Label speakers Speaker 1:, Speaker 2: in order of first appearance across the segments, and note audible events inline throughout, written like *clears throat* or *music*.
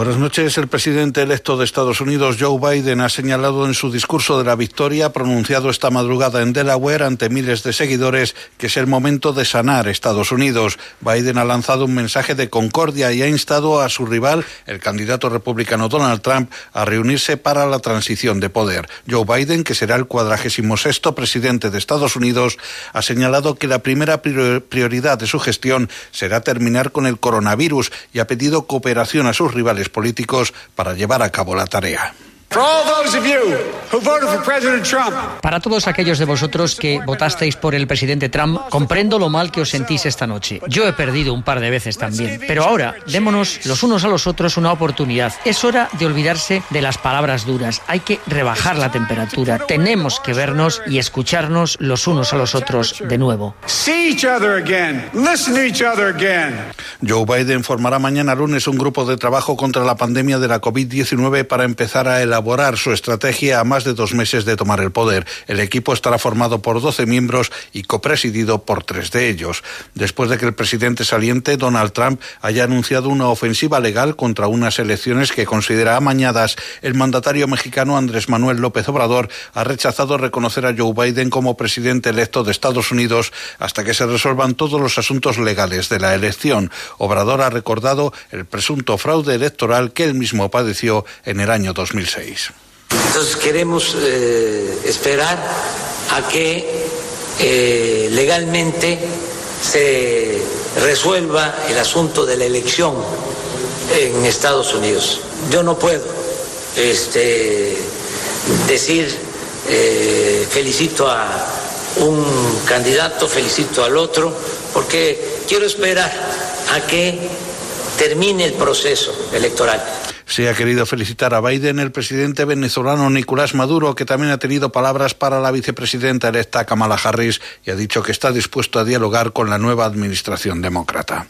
Speaker 1: Buenas noches. El presidente electo de Estados Unidos, Joe Biden, ha señalado en su discurso de la victoria, pronunciado esta madrugada en Delaware ante miles de seguidores, que es el momento de sanar Estados Unidos. Biden ha lanzado un mensaje de concordia y ha instado a su rival, el candidato republicano Donald Trump, a reunirse para la transición de poder. Joe Biden, que será el cuadragésimo sexto presidente de Estados Unidos, ha señalado que la primera prioridad de su gestión será terminar con el coronavirus y ha pedido cooperación a sus rivales políticos para llevar a cabo la tarea.
Speaker 2: Para todos aquellos de vosotros que votasteis por el presidente Trump, comprendo lo mal que os sentís esta noche. Yo he perdido un par de veces también. Pero ahora, démonos los unos a los otros una oportunidad. Es hora de olvidarse de las palabras duras. Hay que rebajar la temperatura. Tenemos que vernos y escucharnos los unos a los otros de nuevo.
Speaker 1: Joe Biden formará mañana lunes un grupo de trabajo contra la pandemia de la COVID-19 para empezar a elaborar elaborar su estrategia a más de dos meses de tomar el poder. El equipo estará formado por 12 miembros y copresidido por tres de ellos. Después de que el presidente saliente, Donald Trump, haya anunciado una ofensiva legal contra unas elecciones que considera amañadas, el mandatario mexicano Andrés Manuel López Obrador ha rechazado reconocer a Joe Biden como presidente electo de Estados Unidos hasta que se resuelvan todos los asuntos legales de la elección. Obrador ha recordado el presunto fraude electoral que él mismo padeció en el año 2006.
Speaker 3: Entonces queremos eh, esperar a que eh, legalmente se resuelva el asunto de la elección en Estados Unidos. Yo no puedo este, decir eh, felicito a un candidato, felicito al otro, porque quiero esperar a que termine el proceso electoral.
Speaker 1: Se ha querido felicitar a Biden el presidente venezolano Nicolás Maduro, que también ha tenido palabras para la vicepresidenta electa Kamala Harris y ha dicho que está dispuesto a dialogar con la nueva administración demócrata.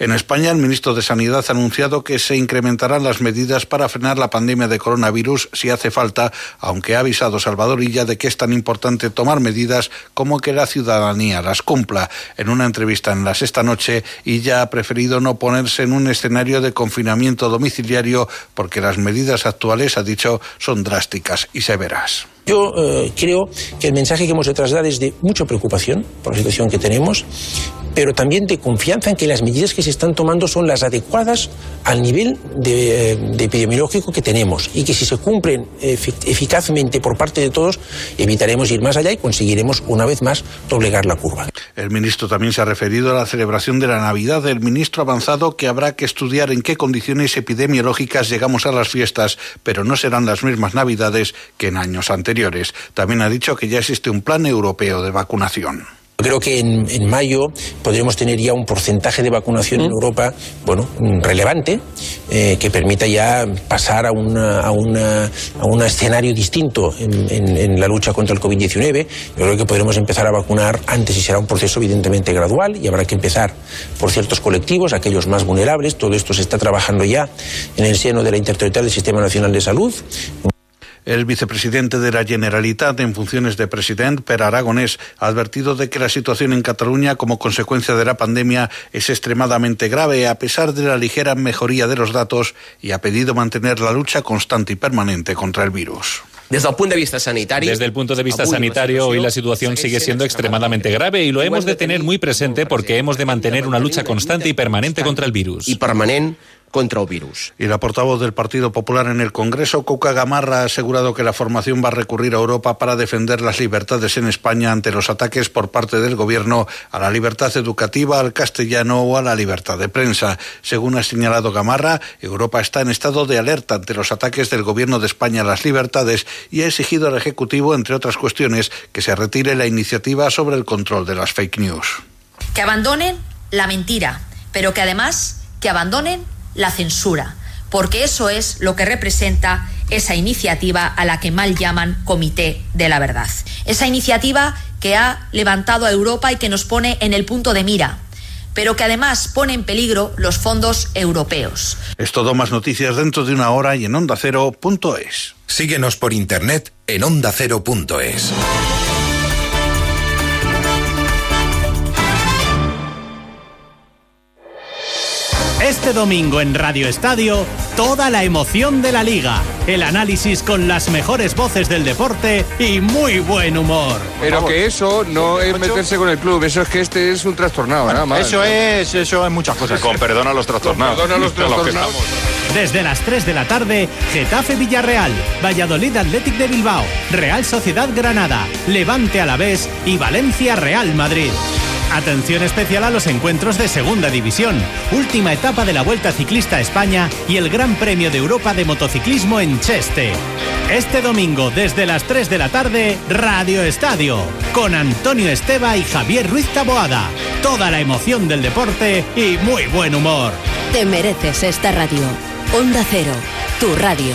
Speaker 1: En España, el ministro de Sanidad ha anunciado que se incrementarán las medidas para frenar la pandemia de coronavirus si hace falta, aunque ha avisado Salvador Illa de que es tan importante tomar medidas como que la ciudadanía las cumpla. En una entrevista en la sexta noche, Illa ha preferido no ponerse en un escenario de confinamiento domiciliario porque las medidas actuales, ha dicho, son drásticas y severas.
Speaker 4: Yo eh, creo que el mensaje que hemos de trasladar es de mucha preocupación por la situación que tenemos, pero también de confianza en que las medidas que se están tomando son las adecuadas al nivel de, eh, epidemiológico que tenemos y que si se cumplen eficazmente por parte de todos, evitaremos ir más allá y conseguiremos una vez más doblegar la curva.
Speaker 1: El ministro también se ha referido a la celebración de la Navidad. El ministro ha avanzado que habrá que estudiar en qué condiciones epidemiológicas llegamos a las fiestas, pero no serán las mismas Navidades que en años anteriores. También ha dicho que ya existe un plan europeo de vacunación.
Speaker 4: Creo que en, mayo podremos tener ya un porcentaje de vacunación en Europa, bueno, relevante, eh, que permita ya pasar a, una, a, una, a un escenario distinto en, en, la lucha contra el COVID-19. Yo creo que podremos empezar a vacunar antes y será un proceso evidentemente gradual y habrá que empezar por ciertos colectivos, aquellos más vulnerables. Todo esto se está trabajando ya en el seno de la Interterritorial del Sistema Nacional de Salud.
Speaker 1: El vicepresidente de la Generalitat en funciones de presidente, Per Aragonés, ha advertido de que la situación en Cataluña como consecuencia de la pandemia es extremadamente grave a pesar de la ligera mejoría de los datos y ha pedido mantener la lucha constante y permanente contra el virus.
Speaker 5: Desde el punto de vista sanitario,
Speaker 6: Desde el punto de vista sanitario, hoy la situación sigue siendo extremadamente grave y lo hemos de tener muy presente porque hemos de mantener una lucha constante y permanente contra el virus.
Speaker 5: Y permanente contra el virus.
Speaker 1: Y la portavoz del Partido Popular en el Congreso, Cuca Gamarra, ha asegurado que la formación va a recurrir a Europa para defender las libertades en España ante los ataques por parte del Gobierno a la libertad educativa, al castellano o a la libertad de prensa. Según ha señalado Gamarra, Europa está en estado de alerta ante los ataques del Gobierno de España a las libertades y ha exigido al Ejecutivo, entre otras cuestiones, que se retire la iniciativa sobre el control de las fake news.
Speaker 7: Que abandonen la mentira, pero que además que abandonen la censura, porque eso es lo que representa esa iniciativa a la que mal llaman Comité de la Verdad. Esa iniciativa que ha levantado a Europa y que nos pone en el punto de mira, pero que además pone en peligro los fondos europeos.
Speaker 1: Es todo más noticias dentro de una hora y en onda cero.es.
Speaker 8: Síguenos por internet en ondacero.es.
Speaker 9: Este domingo en Radio Estadio, toda la emoción de la liga, el análisis con las mejores voces del deporte y muy buen humor.
Speaker 10: Pero que eso no es meterse con el club, eso es que este es un trastornado, nada más.
Speaker 11: Eso es, eso es muchas cosas.
Speaker 10: Con perdón a los trastornados.
Speaker 11: Con perdón a los *laughs* trastornados.
Speaker 9: Desde las 3 de la tarde, Getafe Villarreal, Valladolid Athletic de Bilbao, Real Sociedad Granada, Levante Alavés y Valencia Real Madrid. Atención especial a los encuentros de Segunda División, última etapa de la Vuelta Ciclista a España y el Gran Premio de Europa de Motociclismo en Cheste. Este domingo, desde las 3 de la tarde, Radio Estadio, con Antonio Esteba y Javier Ruiz Taboada. Toda la emoción del deporte y muy buen humor.
Speaker 12: Te mereces esta radio. Onda Cero, tu radio.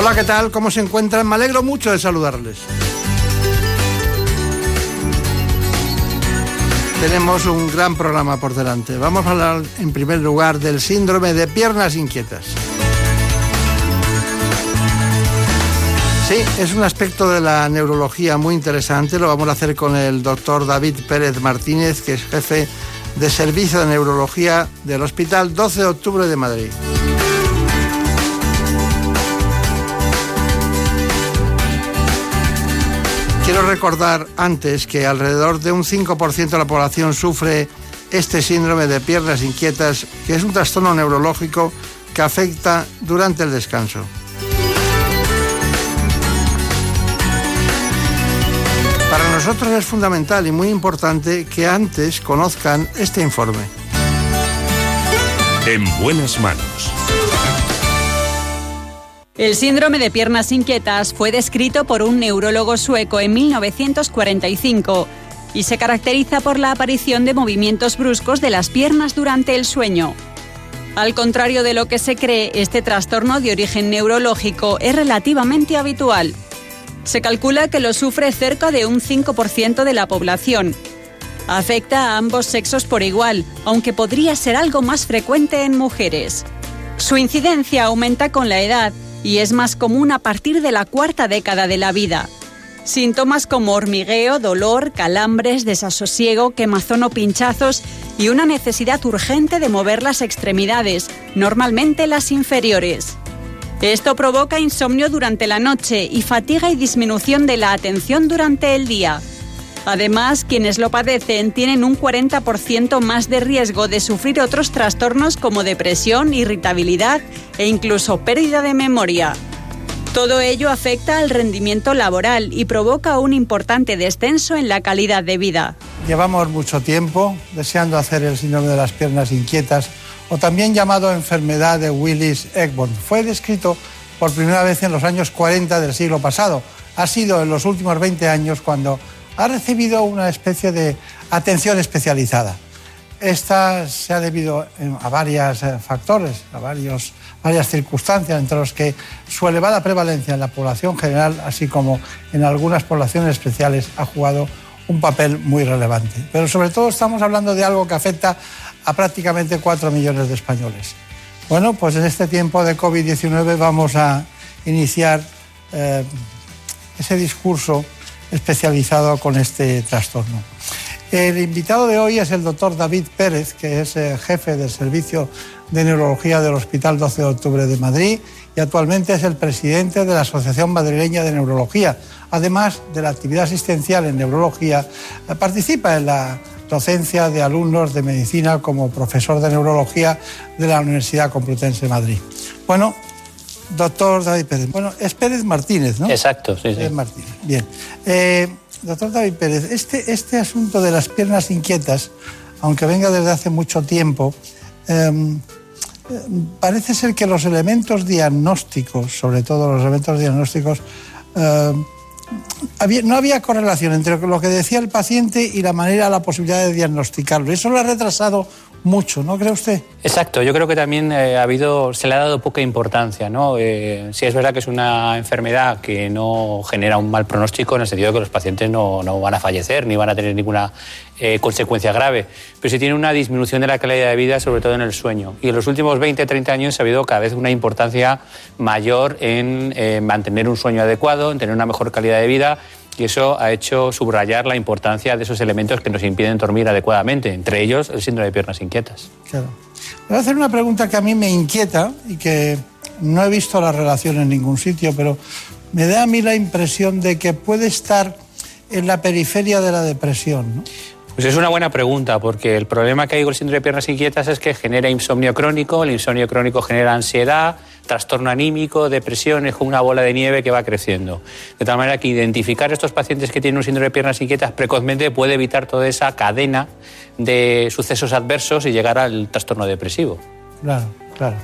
Speaker 13: Hola, ¿qué tal? ¿Cómo se encuentran? Me alegro mucho de saludarles. Tenemos un gran programa por delante. Vamos a hablar en primer lugar del síndrome de piernas inquietas. Sí, es un aspecto de la neurología muy interesante. Lo vamos a hacer con el doctor David Pérez Martínez, que es jefe de servicio de neurología del Hospital 12 de Octubre de Madrid. Quiero recordar antes que alrededor de un 5% de la población sufre este síndrome de piernas inquietas, que es un trastorno neurológico que afecta durante el descanso. Para nosotros es fundamental y muy importante que antes conozcan este informe.
Speaker 8: En buenas manos.
Speaker 14: El síndrome de piernas inquietas fue descrito por un neurólogo sueco en 1945 y se caracteriza por la aparición de movimientos bruscos de las piernas durante el sueño. Al contrario de lo que se cree, este trastorno de origen neurológico es relativamente habitual. Se calcula que lo sufre cerca de un 5% de la población. Afecta a ambos sexos por igual, aunque podría ser algo más frecuente en mujeres. Su incidencia aumenta con la edad y es más común a partir de la cuarta década de la vida. Síntomas como hormigueo, dolor, calambres, desasosiego, quemazón o pinchazos y una necesidad urgente de mover las extremidades, normalmente las inferiores. Esto provoca insomnio durante la noche y fatiga y disminución de la atención durante el día. Además, quienes lo padecen tienen un 40% más de riesgo de sufrir otros trastornos como depresión, irritabilidad e incluso pérdida de memoria. Todo ello afecta al rendimiento laboral y provoca un importante descenso en la calidad de vida.
Speaker 13: Llevamos mucho tiempo deseando hacer el síndrome de las piernas inquietas o también llamado enfermedad de Willis-Egborn. Fue descrito por primera vez en los años 40 del siglo pasado. Ha sido en los últimos 20 años cuando ha recibido una especie de atención especializada. Esta se ha debido a varios factores, a varias circunstancias, entre los que su elevada prevalencia en la población general, así como en algunas poblaciones especiales, ha jugado un papel muy relevante. Pero sobre todo estamos hablando de algo que afecta a prácticamente 4 millones de españoles. Bueno, pues en este tiempo de COVID-19 vamos a iniciar eh, ese discurso especializado con este trastorno. El invitado de hoy es el doctor David Pérez, que es eh, jefe del servicio de Neurología del Hospital 12 de Octubre de Madrid y actualmente es el presidente de la Asociación Madrileña de Neurología. Además de la actividad asistencial en neurología, eh, participa en la docencia de alumnos de medicina como profesor de neurología de la Universidad Complutense de Madrid. Bueno, doctor David Pérez. Bueno, es Pérez Martínez, ¿no?
Speaker 15: Exacto, sí, sí.
Speaker 13: Pérez Martínez. Bien. Eh, doctor David Pérez, este, este asunto de las piernas inquietas, aunque venga desde hace mucho tiempo, eh, parece ser que los elementos diagnósticos, sobre todo los elementos diagnósticos, eh, había- no había correlación entre lo que decía el paciente y la manera, la posibilidad de diagnosticarlo. Eso lo ha retrasado mucho, ¿no cree usted?
Speaker 15: Exacto, yo creo que también eh, ha habido, se le ha dado poca importancia. ¿no? Eh, sí es verdad que es una enfermedad que no genera un mal pronóstico en el sentido de que los pacientes no, no van a fallecer ni van a tener ninguna eh, consecuencia grave, pero sí tiene una disminución de la calidad de vida, sobre todo en el sueño. Y en los últimos 20, 30 años ha habido cada vez una importancia mayor en mantener un sueño adecuado, en tener una mejor calidad de vida y eso ha hecho subrayar la importancia de esos elementos que nos impiden dormir adecuadamente, entre ellos el síndrome de piernas inquietas.
Speaker 13: Claro. Voy a hacer una pregunta que a mí me inquieta y que no he visto la relación en ningún sitio, pero me da a mí la impresión de que puede estar en la periferia de la depresión.
Speaker 15: Pues es una buena pregunta, porque el problema que hay con el síndrome de piernas inquietas es que genera insomnio crónico, el insomnio crónico genera ansiedad, trastorno anímico, depresión, es una bola de nieve que va creciendo. De tal manera que identificar a estos pacientes que tienen un síndrome de piernas inquietas precozmente puede evitar toda esa cadena de sucesos adversos y llegar al trastorno depresivo.
Speaker 13: Claro, claro.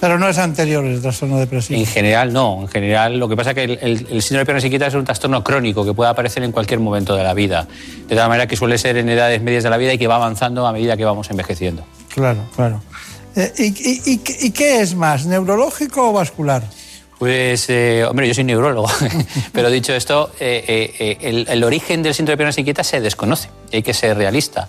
Speaker 13: Pero no es anterior el trastorno depresivo.
Speaker 15: En general no, en general lo que pasa es que el, el- el síndrome de piernas inquietas es un trastorno crónico que puede aparecer en cualquier momento de la vida, de tal manera que suele ser en edades medias de la vida y que va avanzando a medida que vamos envejeciendo.
Speaker 13: Claro, claro. Eh, y, y- y- y qué es más, neurológico o vascular?
Speaker 15: Pues, eh, hombre, yo soy neurólogo, *laughs* pero dicho esto, eh, eh, eh, el, el origen del síndrome de piernas inquietas se desconoce, hay que ser realista.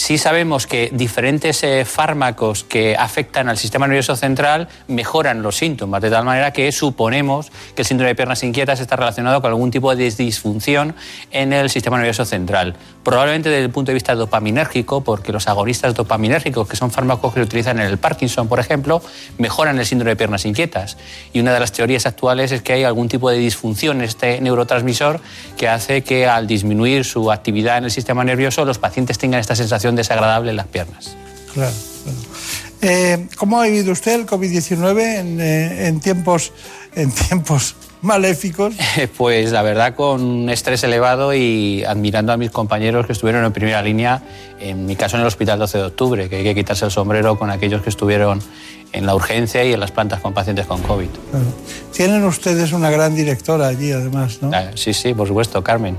Speaker 15: Sí sabemos que diferentes eh, fármacos que afectan al sistema nervioso central mejoran los síntomas, de tal manera que suponemos que el síndrome de piernas inquietas está relacionado con algún tipo de disfunción en el sistema nervioso central. Probablemente desde el punto de vista dopaminérgico, porque los agonistas dopaminérgicos, que son fármacos que se utilizan en el Parkinson, por ejemplo, mejoran el síndrome de piernas inquietas. Y una de las teorías actuales es que hay algún tipo de disfunción en este neurotransmisor que hace que al disminuir su actividad en el sistema nervioso los pacientes tengan esta sensación desagradable en las piernas.
Speaker 13: Claro, claro. Eh, ¿Cómo ha vivido usted el COVID-19 en, eh, en tiempos, en tiempos *laughs* maléficos?
Speaker 15: Pues la verdad con un estrés elevado y admirando a mis compañeros que estuvieron en primera línea, en mi caso en el Hospital 12 de Octubre, que hay que quitarse el sombrero con aquellos que estuvieron en la urgencia y en las plantas con pacientes con COVID.
Speaker 13: Claro. Tienen ustedes una gran directora allí, además, ¿no?
Speaker 15: Ah, Sí, sí, por supuesto, Carmen.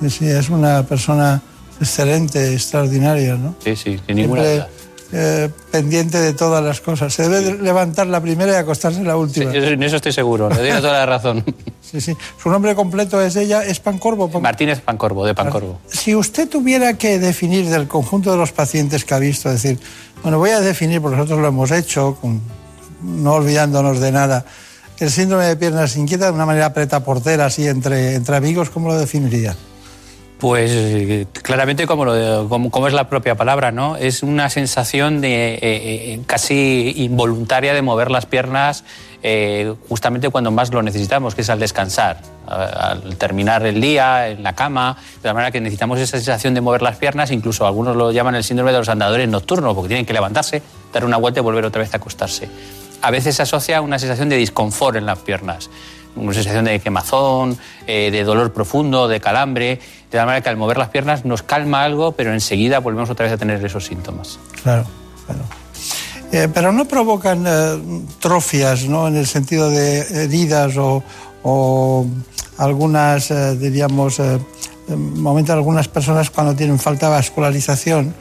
Speaker 13: Sí, sí, es una persona excelente, extraordinaria, ¿no?
Speaker 15: Sí, sí, sin ninguna duda.
Speaker 13: eh, pendiente de todas las cosas. Se debe de levantar la primera y acostarse la
Speaker 15: Sí,
Speaker 13: última.
Speaker 15: yo en eso estoy seguro, le doy toda la razón. *laughs*
Speaker 13: Sí, sí. Su nombre completo es ella, es Pancorbo. Pan-
Speaker 15: Martínez Pancorbo, de Pancorbo.
Speaker 13: Si usted tuviera que definir del conjunto de los pacientes que ha visto, decir, bueno, voy a definir, porque nosotros lo hemos hecho, con- no olvidándonos de nada, el síndrome de piernas inquietas de una manera preta-portera, así entre, entre amigos, ¿cómo lo definiría?
Speaker 15: Pues eh, claramente como, lo- como, como es la propia palabra, ¿no? Es una sensación de, eh, eh, casi involuntaria de mover las piernas justamente cuando más lo necesitamos, que es al descansar, al terminar el día, en la cama, de la manera que necesitamos esa sensación de mover las piernas, incluso algunos lo llaman el síndrome de los andadores nocturnos, porque tienen que levantarse, dar una vuelta y volver otra vez a acostarse. A veces se asocia a una sensación de disconfort en las piernas, una sensación de quemazón, de dolor profundo, de calambre, de la manera que al mover las piernas nos calma algo, pero enseguida volvemos otra vez a tener esos síntomas.
Speaker 13: Claro, claro. Eh, pero no provocan eh, trofias, ¿no? En el sentido de heridas o, o algunas, eh, diríamos, eh, momentos algunas personas cuando tienen falta de vascularización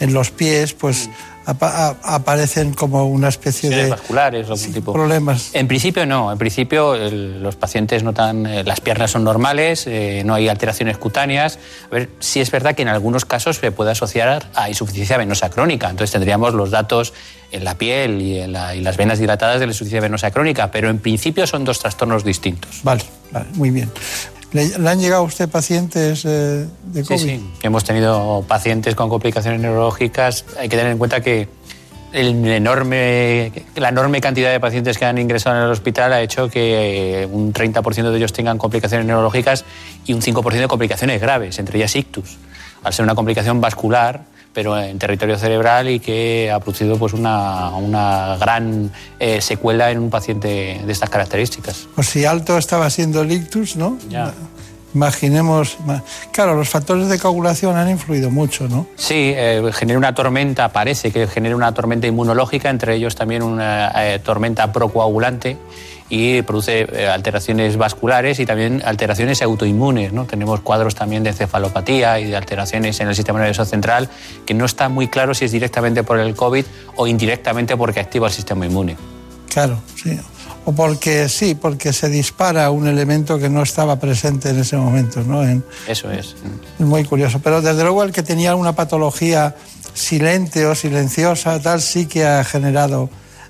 Speaker 13: en los pies, pues aparecen como una especie de
Speaker 15: vasculares o algún tipo.
Speaker 13: problemas.
Speaker 15: En principio no, en principio el- los pacientes notan, eh, las piernas son normales, eh, no hay alteraciones cutáneas. A ver, sí es verdad que en algunos casos se puede asociar a insuficiencia venosa crónica, entonces tendríamos los datos en la piel y en la- y las venas dilatadas de la insuficiencia venosa crónica, pero en principio son dos trastornos distintos.
Speaker 13: Vale, vale, muy bien. ¿Le, le han llegado a usted pacientes eh, de
Speaker 15: Sí,
Speaker 13: COVID?
Speaker 15: sí. Hemos tenido pacientes con complicaciones neurológicas. Hay que tener en cuenta que el enorme, la enorme cantidad de pacientes que han ingresado en el hospital ha hecho que eh, un 30% de ellos tengan complicaciones neurológicas y un 5% de complicaciones graves, entre ellas ictus, al ser una complicación vascular pero en territorio cerebral y que ha producido pues una, una gran eh, secuela en un paciente de estas características.
Speaker 13: Pues si alto estaba siendo el ictus, ¿no?
Speaker 15: Ya.
Speaker 13: Imaginemos, ma- claro, los factores de coagulación han influido mucho, ¿no?
Speaker 15: Sí, eh, genera una tormenta, parece que genera una tormenta inmunológica, entre ellos también una eh, tormenta procoagulante y produce eh, alteraciones vasculares y también alteraciones autoinmunes. ¿no? Tenemos cuadros también de encefalopatía y de alteraciones en el sistema nervioso central que no está muy claro si es directamente por el COVID o indirectamente porque activa el sistema inmune.
Speaker 13: Claro, sí. O porque sí, porque se dispara un elemento que no estaba presente en ese momento, ¿no? En-
Speaker 15: Eso es.
Speaker 13: muy curioso. Pero desde luego el que tenía una patología silente o silenciosa, tal, sí que ha generado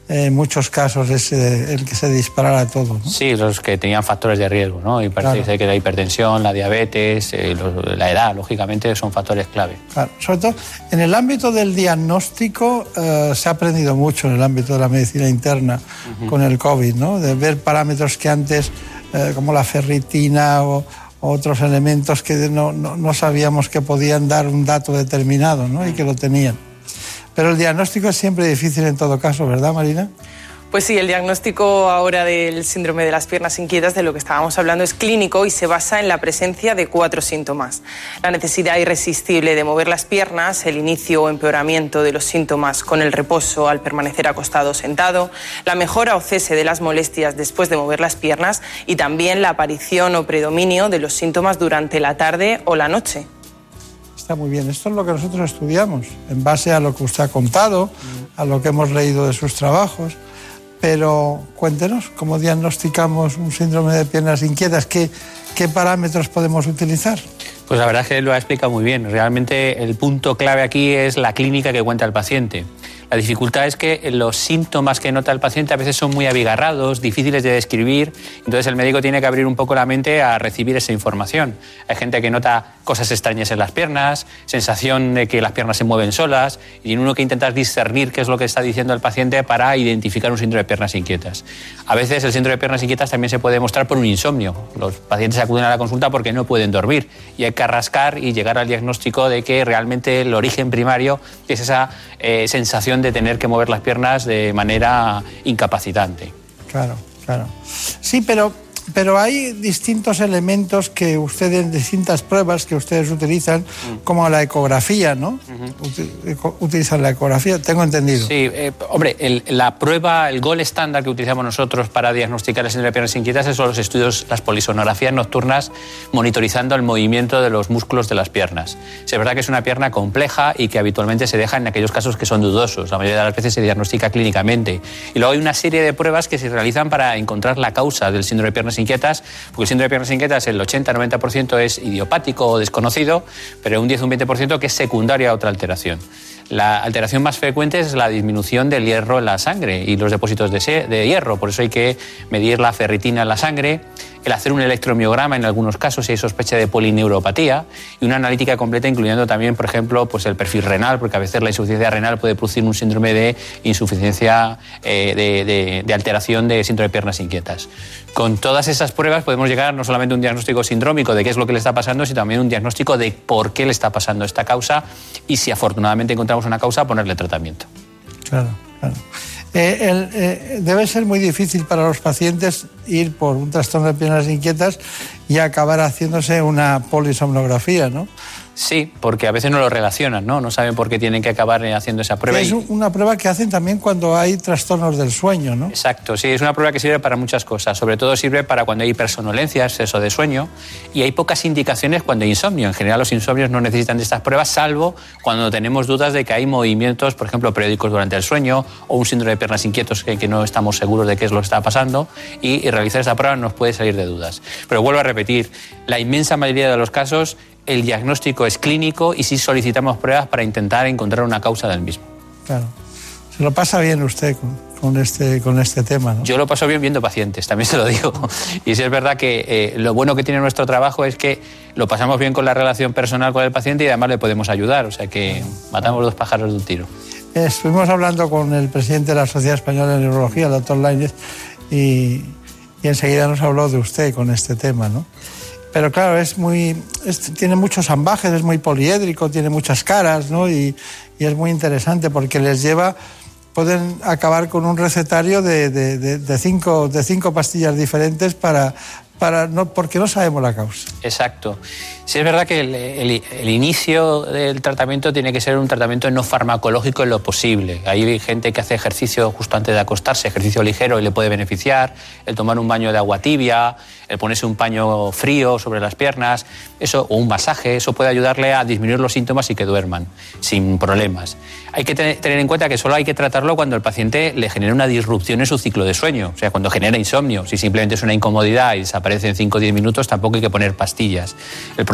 Speaker 13: en muchos casos ese, el que se disparara todo. ¿no?
Speaker 15: Sí, los que tenían factores de riesgo, ¿no? Y parece
Speaker 13: Claro.
Speaker 15: que la hipertensión, la diabetes, eh, los- la edad, lógicamente, son factores clave.
Speaker 13: Claro, sobre todo en el ámbito del diagnóstico eh, se ha aprendido mucho en el ámbito de la medicina interna con el COVID, ¿no? De ver parámetros que antes, eh, como la ferritina o, o otros elementos que no, no- no sabíamos que podían dar un dato determinado, ¿no? Y que lo tenían. Pero el diagnóstico es siempre difícil en todo caso, ¿verdad, Marina?
Speaker 16: Pues sí, el diagnóstico ahora del síndrome de las piernas inquietas, de lo que estábamos hablando, es clínico y se basa en la presencia de cuatro síntomas. La necesidad irresistible de mover las piernas, el inicio o empeoramiento de los síntomas con el reposo al permanecer acostado o sentado, la mejora o cese de las molestias después de mover las piernas y también la aparición o predominio de los síntomas durante la tarde o la noche.
Speaker 13: Está muy bien. Esto es lo que nosotros estudiamos, en base a lo que usted ha contado, a lo que hemos leído de sus trabajos. Pero cuéntenos, ¿cómo diagnosticamos un síndrome de piernas inquietas? ¿Qué, qué parámetros podemos utilizar?
Speaker 15: Pues la verdad es que lo ha explicado muy bien. Realmente el punto clave aquí es la clínica que cuenta el paciente. La dificultad es que los síntomas que nota el paciente a veces son muy abigarrados, difíciles de describir, entonces el médico tiene que abrir un poco la mente a recibir esa información. Hay gente que nota cosas extrañas en las piernas, sensación de que las piernas se mueven solas, y en uno que intentas discernir qué es lo que está diciendo el paciente para identificar un síndrome de piernas inquietas. A veces el síndrome de piernas inquietas también se puede mostrar por un insomnio. Los pacientes acuden a la consulta porque no pueden dormir y hay que rascar y llegar al diagnóstico de que realmente el origen primario es esa eh, sensación de tener que mover las piernas de manera incapacitante.
Speaker 13: Claro, claro. Sí, pero, pero hay distintos elementos que ustedes, distintas pruebas que ustedes utilizan, como la ecografía, ¿no? Uti- eco- Utilizan la ecografía, tengo entendido.
Speaker 15: Sí, eh, hombre, el- la prueba, el gol estándar que utilizamos nosotros para diagnosticar el síndrome de piernas inquietas son los estudios, las polisonografías nocturnas, monitorizando el movimiento de los músculos de las piernas. Es verdad que es una pierna compleja y que habitualmente se deja en aquellos casos que son dudosos. La mayoría de las veces se diagnostica clínicamente. Y luego hay una serie de pruebas que se realizan para encontrar la causa del síndrome de piernas inquietas, porque el síndrome de piernas inquietas, el 80-90% es idiopático o desconocido, pero un 10 o un 20% que es secundario a otra alteración. La alteración más frecuente es la disminución del hierro en la sangre y los depósitos de hierro. Por eso hay que medir la ferritina en la sangre, el hacer un electromiograma en algunos casos si hay sospecha de polineuropatía y una analítica completa incluyendo también, por ejemplo, pues el perfil renal, porque a veces la insuficiencia renal puede producir un síndrome de insuficiencia eh, de, alteración de síndrome de piernas inquietas. Con todas esas pruebas podemos llegar no solamente a un diagnóstico sindrómico de qué es lo que le está pasando, sino también un diagnóstico de por qué le está pasando esta causa y si afortunadamente encontramos una causa, ponerle tratamiento.
Speaker 13: Claro, claro. Eh, eh, debe ser muy difícil para los pacientes ir por un trastorno de piernas inquietas y acabar haciéndose una polisomnografía, ¿no?
Speaker 15: Sí, porque a veces no lo relacionan, ¿no? No saben por qué tienen que acabar haciendo esa prueba.
Speaker 13: es una prueba que hacen también cuando hay trastornos del sueño, ¿no?
Speaker 15: Exacto, sí, es una prueba que sirve para muchas cosas. Sobre todo sirve para cuando hay hipersonolencia, exceso de sueño, y hay pocas indicaciones cuando hay insomnio. En general, los insomnios no necesitan de estas pruebas, salvo cuando tenemos dudas de que hay movimientos, por ejemplo, periódicos durante el sueño o un síndrome de piernas inquietos que, que no estamos seguros de qué es lo que está pasando, y, y realizar esa prueba nos puede salir de dudas. Pero vuelvo a repetir, la inmensa mayoría de los casos el diagnóstico es clínico y sí solicitamos pruebas para intentar encontrar una causa del mismo.
Speaker 13: Claro. Se lo pasa bien usted con, con este, con este tema, ¿no?
Speaker 15: Yo lo paso bien viendo pacientes, también se lo digo. *laughs* Y sí es verdad que eh, lo bueno que tiene nuestro trabajo es que lo pasamos bien con la relación personal con el paciente y además le podemos ayudar. O sea que matamos dos pájaros de un tiro.
Speaker 13: Estuvimos hablando con el presidente de la Sociedad Española de Neurología, el doctor Lainez, y, y enseguida nos habló de usted con este tema, ¿no? Pero claro, es muy, tiene muchos ambajes, es muy poliédrico, tiene muchas caras, ¿no? Y, es muy interesante porque les lleva, pueden acabar con un recetario de- de cinco, de cinco pastillas diferentes para, para no, porque no sabemos la causa.
Speaker 15: Exacto. Sí es verdad que el, inicio del tratamiento tiene que ser un tratamiento no farmacológico en lo posible. Hay gente que hace ejercicio justo antes de acostarse, ejercicio ligero y le puede beneficiar, el tomar un baño de agua tibia, el ponerse un paño frío sobre las piernas, eso o un masaje, eso puede ayudarle a disminuir los síntomas y que duerman sin problemas. Hay que tener en cuenta que solo hay que tratarlo cuando el paciente le genera una disrupción en su ciclo de sueño, o sea, cuando genera insomnio. Si simplemente es una incomodidad y desaparece en 5 o 10 minutos, tampoco hay que poner pastillas.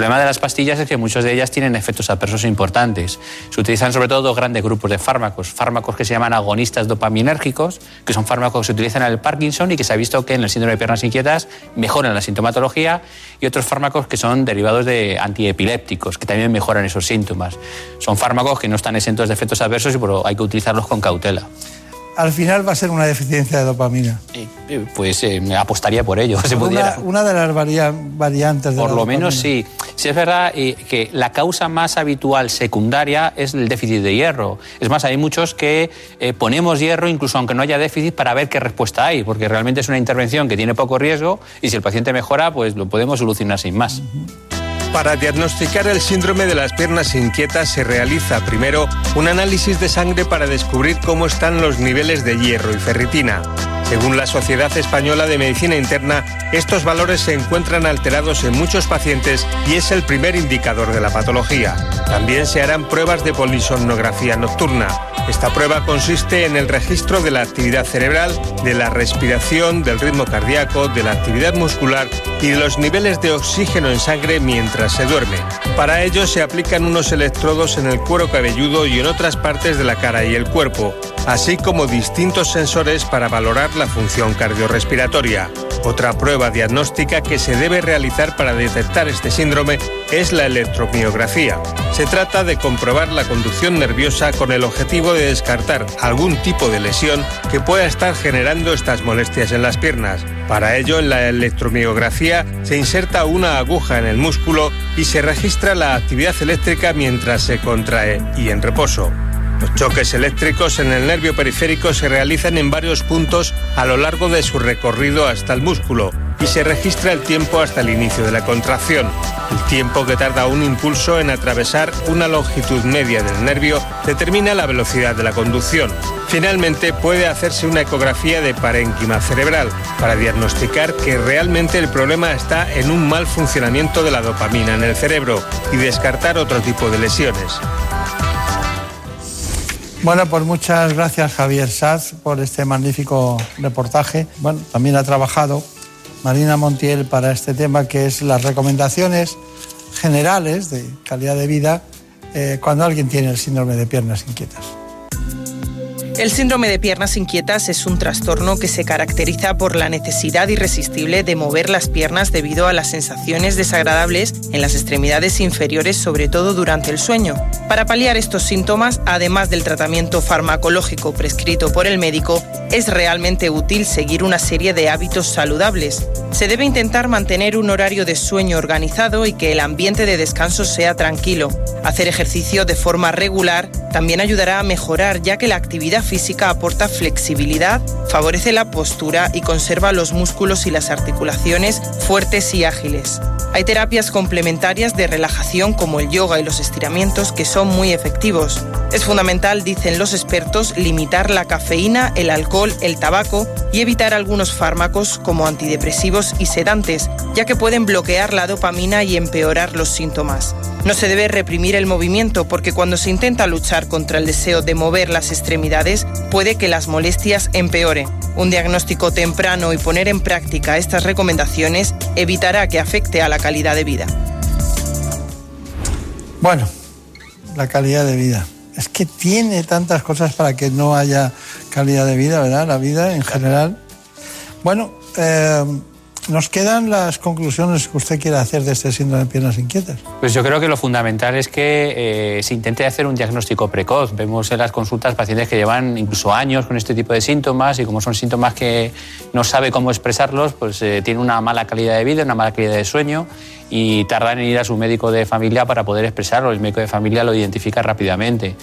Speaker 15: Problema de las pastillas es que muchas de ellas tienen efectos adversos importantes. Se utilizan sobre todo dos grandes grupos de fármacos. Fármacos que se llaman agonistas dopaminérgicos, que son fármacos que se utilizan en el Parkinson y que se ha visto que en el síndrome de piernas inquietas mejoran la sintomatología, y otros fármacos que son derivados de antiepilépticos, que también mejoran esos síntomas. Son fármacos que no están exentos de efectos adversos y por hay que utilizarlos con cautela.
Speaker 13: Al final va a ser una deficiencia de dopamina.
Speaker 15: Eh, Pues eh, me apostaría por ello, *laughs* si pudiera.
Speaker 13: Una, una de las varia- variantes de
Speaker 15: Por
Speaker 13: la
Speaker 15: lo menos sí. Sí es verdad eh, que la causa más habitual secundaria es el déficit de hierro. Es más, hay muchos que eh, ponemos hierro incluso aunque no haya déficit para ver qué respuesta hay, porque realmente es una intervención que tiene poco riesgo y si el paciente mejora, pues lo podemos solucionar sin más.
Speaker 17: Para diagnosticar el síndrome de las piernas inquietas se realiza primero un análisis de sangre para descubrir cómo están los niveles de hierro y ferritina. Según la Sociedad Española de Medicina Interna, estos valores se encuentran alterados en muchos pacientes y es el primer indicador de la patología. También se harán pruebas de polisomnografía nocturna. Esta prueba consiste en el registro de la actividad cerebral, de la respiración, del ritmo cardíaco, de la actividad muscular y de los niveles de oxígeno en sangre mientras se duerme. Para ello se aplican unos electrodos en el cuero cabelludo y en otras partes de la cara y el cuerpo, así como distintos sensores para valorar la función cardiorrespiratoria. Otra prueba diagnóstica que se debe realizar para detectar este síndrome es la electromiografía. Se trata de comprobar la conducción nerviosa con el objetivo de descartar algún tipo de lesión que pueda estar generando estas molestias en las piernas. Para ello, en la electromiografía se inserta una aguja en el músculo y se registra la actividad eléctrica mientras se contrae y en reposo. Los choques eléctricos en el nervio periférico se realizan en varios puntos a lo largo de su recorrido hasta el músculo y se registra el tiempo hasta el inicio de la contracción. El tiempo que tarda un impulso en atravesar una longitud media del nervio determina la velocidad de la conducción. Finalmente puede hacerse una ecografía de parénquima cerebral para diagnosticar que realmente el problema está en un mal funcionamiento de la dopamina en el cerebro y descartar otro tipo de lesiones.
Speaker 13: Bueno, pues muchas gracias Javier Saz por este magnífico reportaje. Bueno, también ha trabajado Marina Montiel para este tema que es las recomendaciones generales de calidad de vida eh, cuando alguien tiene el síndrome de piernas inquietas.
Speaker 16: El síndrome de piernas inquietas es un trastorno que se caracteriza por la necesidad irresistible de mover las piernas debido a las sensaciones desagradables en las extremidades inferiores, sobre todo durante el sueño. Para paliar estos síntomas, además del tratamiento farmacológico prescrito por el médico, es realmente útil seguir una serie de hábitos saludables. Se debe intentar mantener un horario de sueño organizado y que el ambiente de descanso sea tranquilo. Hacer ejercicio de forma regular también ayudará a mejorar ya que la actividad física aporta flexibilidad, favorece la postura y conserva los músculos y las articulaciones fuertes y ágiles. Hay terapias complementarias de relajación como el yoga y los estiramientos que son muy efectivos. Es fundamental, dicen los expertos, limitar la cafeína, el alcohol, el tabaco y evitar algunos fármacos como antidepresivos y sedantes, ya que pueden bloquear la dopamina y empeorar los síntomas. No se debe reprimir el movimiento porque cuando se intenta luchar contra el deseo de mover las extremidades puede que las molestias empeoren. Un diagnóstico temprano y poner en práctica estas recomendaciones evitará que afecte a la calidad de vida.
Speaker 13: Bueno, la calidad de vida. Es que tiene tantas cosas para que no haya calidad de vida, ¿verdad? La vida en general. Bueno, eh, nos quedan las conclusiones que usted quiere hacer de este síndrome de piernas inquietas.
Speaker 15: Pues yo creo que lo fundamental es que eh, se intente hacer un diagnóstico precoz. Vemos en las consultas pacientes que llevan incluso años con este tipo de síntomas y como son síntomas que no sabe cómo expresarlos, pues eh, tiene una mala calidad de vida, una mala calidad de sueño y tardan en ir a su médico de familia para poder expresarlo. El médico de familia lo identifica rápidamente.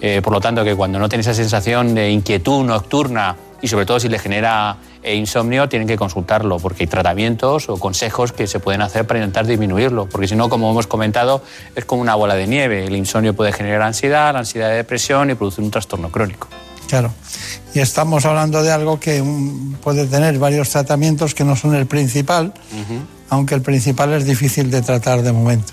Speaker 15: Eh, por lo tanto, que cuando no tiene esa sensación de inquietud nocturna y sobre todo si le genera eh, insomnio, tienen que consultarlo porque hay tratamientos o consejos que se pueden hacer para intentar disminuirlo, porque si no, como hemos comentado, es como una bola de nieve. El insomnio puede generar ansiedad, la ansiedad de depresión y producir un trastorno crónico.
Speaker 13: Claro. Y estamos hablando de algo que puede tener varios tratamientos que no son el principal, aunque el principal es difícil de tratar de momento.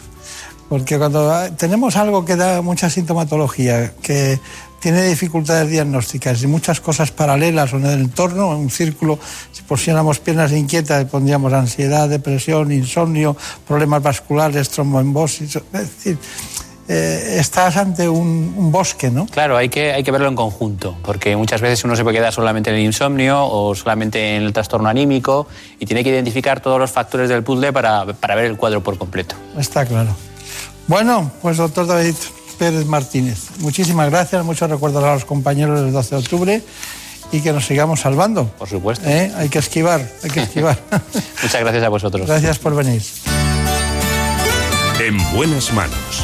Speaker 13: Porque cuando ah, tenemos algo que da mucha sintomatología, que tiene dificultades diagnósticas y muchas cosas paralelas o en el entorno, en un círculo, si pusiéramos piernas inquietas, pondríamos ansiedad, depresión, insomnio, problemas vasculares, tromboembosis, es decir, eh, estás ante un, un, bosque, ¿no?
Speaker 15: Claro, hay que, hay que verlo en conjunto, porque muchas veces uno se puede quedar solamente en el insomnio o solamente en el trastorno anímico y tiene que identificar todos los factores del puzzle para, para ver el cuadro por completo.
Speaker 13: Está claro. Bueno, pues doctor David Pérez Martínez, muchísimas gracias, muchos recuerdos a los compañeros del 12 de octubre y que nos sigamos salvando.
Speaker 15: Por supuesto.
Speaker 13: ¿Eh? Hay que esquivar, hay que esquivar. *laughs*
Speaker 15: Muchas gracias a vosotros.
Speaker 13: Gracias por venir.
Speaker 8: En buenas manos.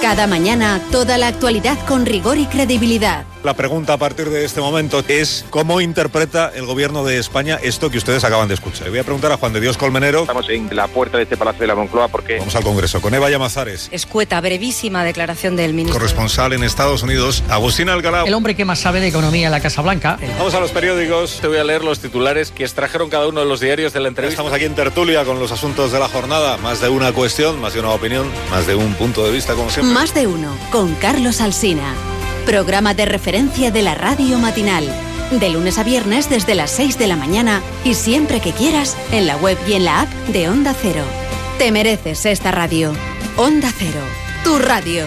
Speaker 12: Cada mañana, toda la actualidad con rigor y credibilidad.
Speaker 18: La pregunta a partir de este momento es cómo interpreta el gobierno de España esto que ustedes acaban de escuchar. Voy a preguntar a Juan de Dios Colmenero.
Speaker 19: Estamos en la puerta de este Palacio de la Moncloa porque...
Speaker 18: Vamos al Congreso con Eva Llamazares.
Speaker 20: Escueta, brevísima declaración del ministro.
Speaker 18: Corresponsal en Estados Unidos, Agustín Alcalá.
Speaker 2: El hombre que más sabe de economía en la Casa Blanca.
Speaker 18: Vamos a los periódicos. Te voy a leer los titulares que extrajeron cada uno de los diarios de la entrevista. Estamos aquí en tertulia con los asuntos de la jornada. Más de una cuestión, más de una opinión, más de un punto de vista, como siempre.
Speaker 12: Más de uno, con Carlos Alsina. Programa de referencia de la radio matinal. De lunes a viernes desde las 6 de la mañana y siempre que quieras en la web y en la app de Onda Cero. Te mereces esta radio. Onda Cero, tu radio.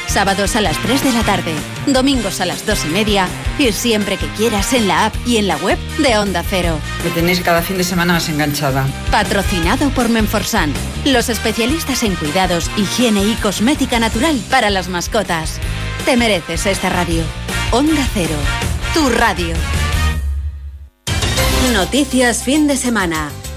Speaker 12: Sábados a las 3 de la tarde, domingos a las 2 y media y siempre que quieras en la app y en la web de Onda Cero.
Speaker 21: Me tenéis cada fin de semana más enganchada.
Speaker 12: Patrocinado por Menforsan, los especialistas en cuidados, higiene y cosmética natural para las mascotas. Te mereces esta radio. Onda Cero, tu radio. Noticias fin de semana.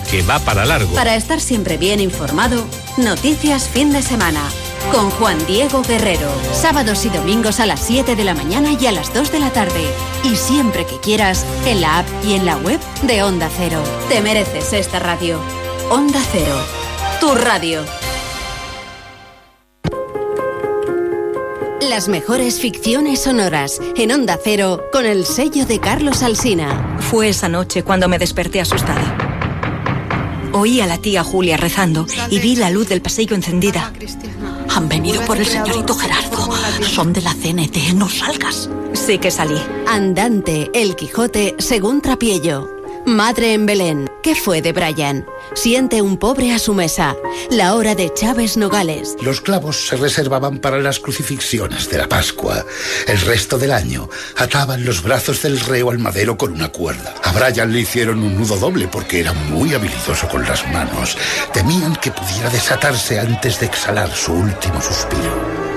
Speaker 22: que va para largo.
Speaker 12: Para estar siempre bien informado, Noticias fin de semana. Con Juan Diego Guerrero. Sábados y domingos a las 7 de la mañana y a las 2 de la tarde. Y siempre que quieras, en la app y en la web de Onda Cero. Te mereces esta radio. Onda Cero. Tu radio. Las mejores ficciones sonoras en Onda Cero con el sello de Carlos Alsina.
Speaker 20: Fue esa noche cuando me desperté asustada. Oí a la tía Julia rezando y vi la luz del pasillo encendida.
Speaker 23: Han venido por el señorito Gerardo. Son de la CNT. No salgas.
Speaker 20: Sí que salí.
Speaker 12: Andante, El Quijote, según Trapiello. Madre en Belén. ¿Qué fue de Brian? Siente un pobre a su mesa. La hora de Chávez Nogales.
Speaker 24: Los clavos se reservaban para las crucifixiones de la Pascua. El resto del año ataban los brazos del reo al madero con una cuerda. A Brian le hicieron un nudo doble porque era muy habilidoso con las manos. Temían que pudiera desatarse antes de exhalar su último suspiro.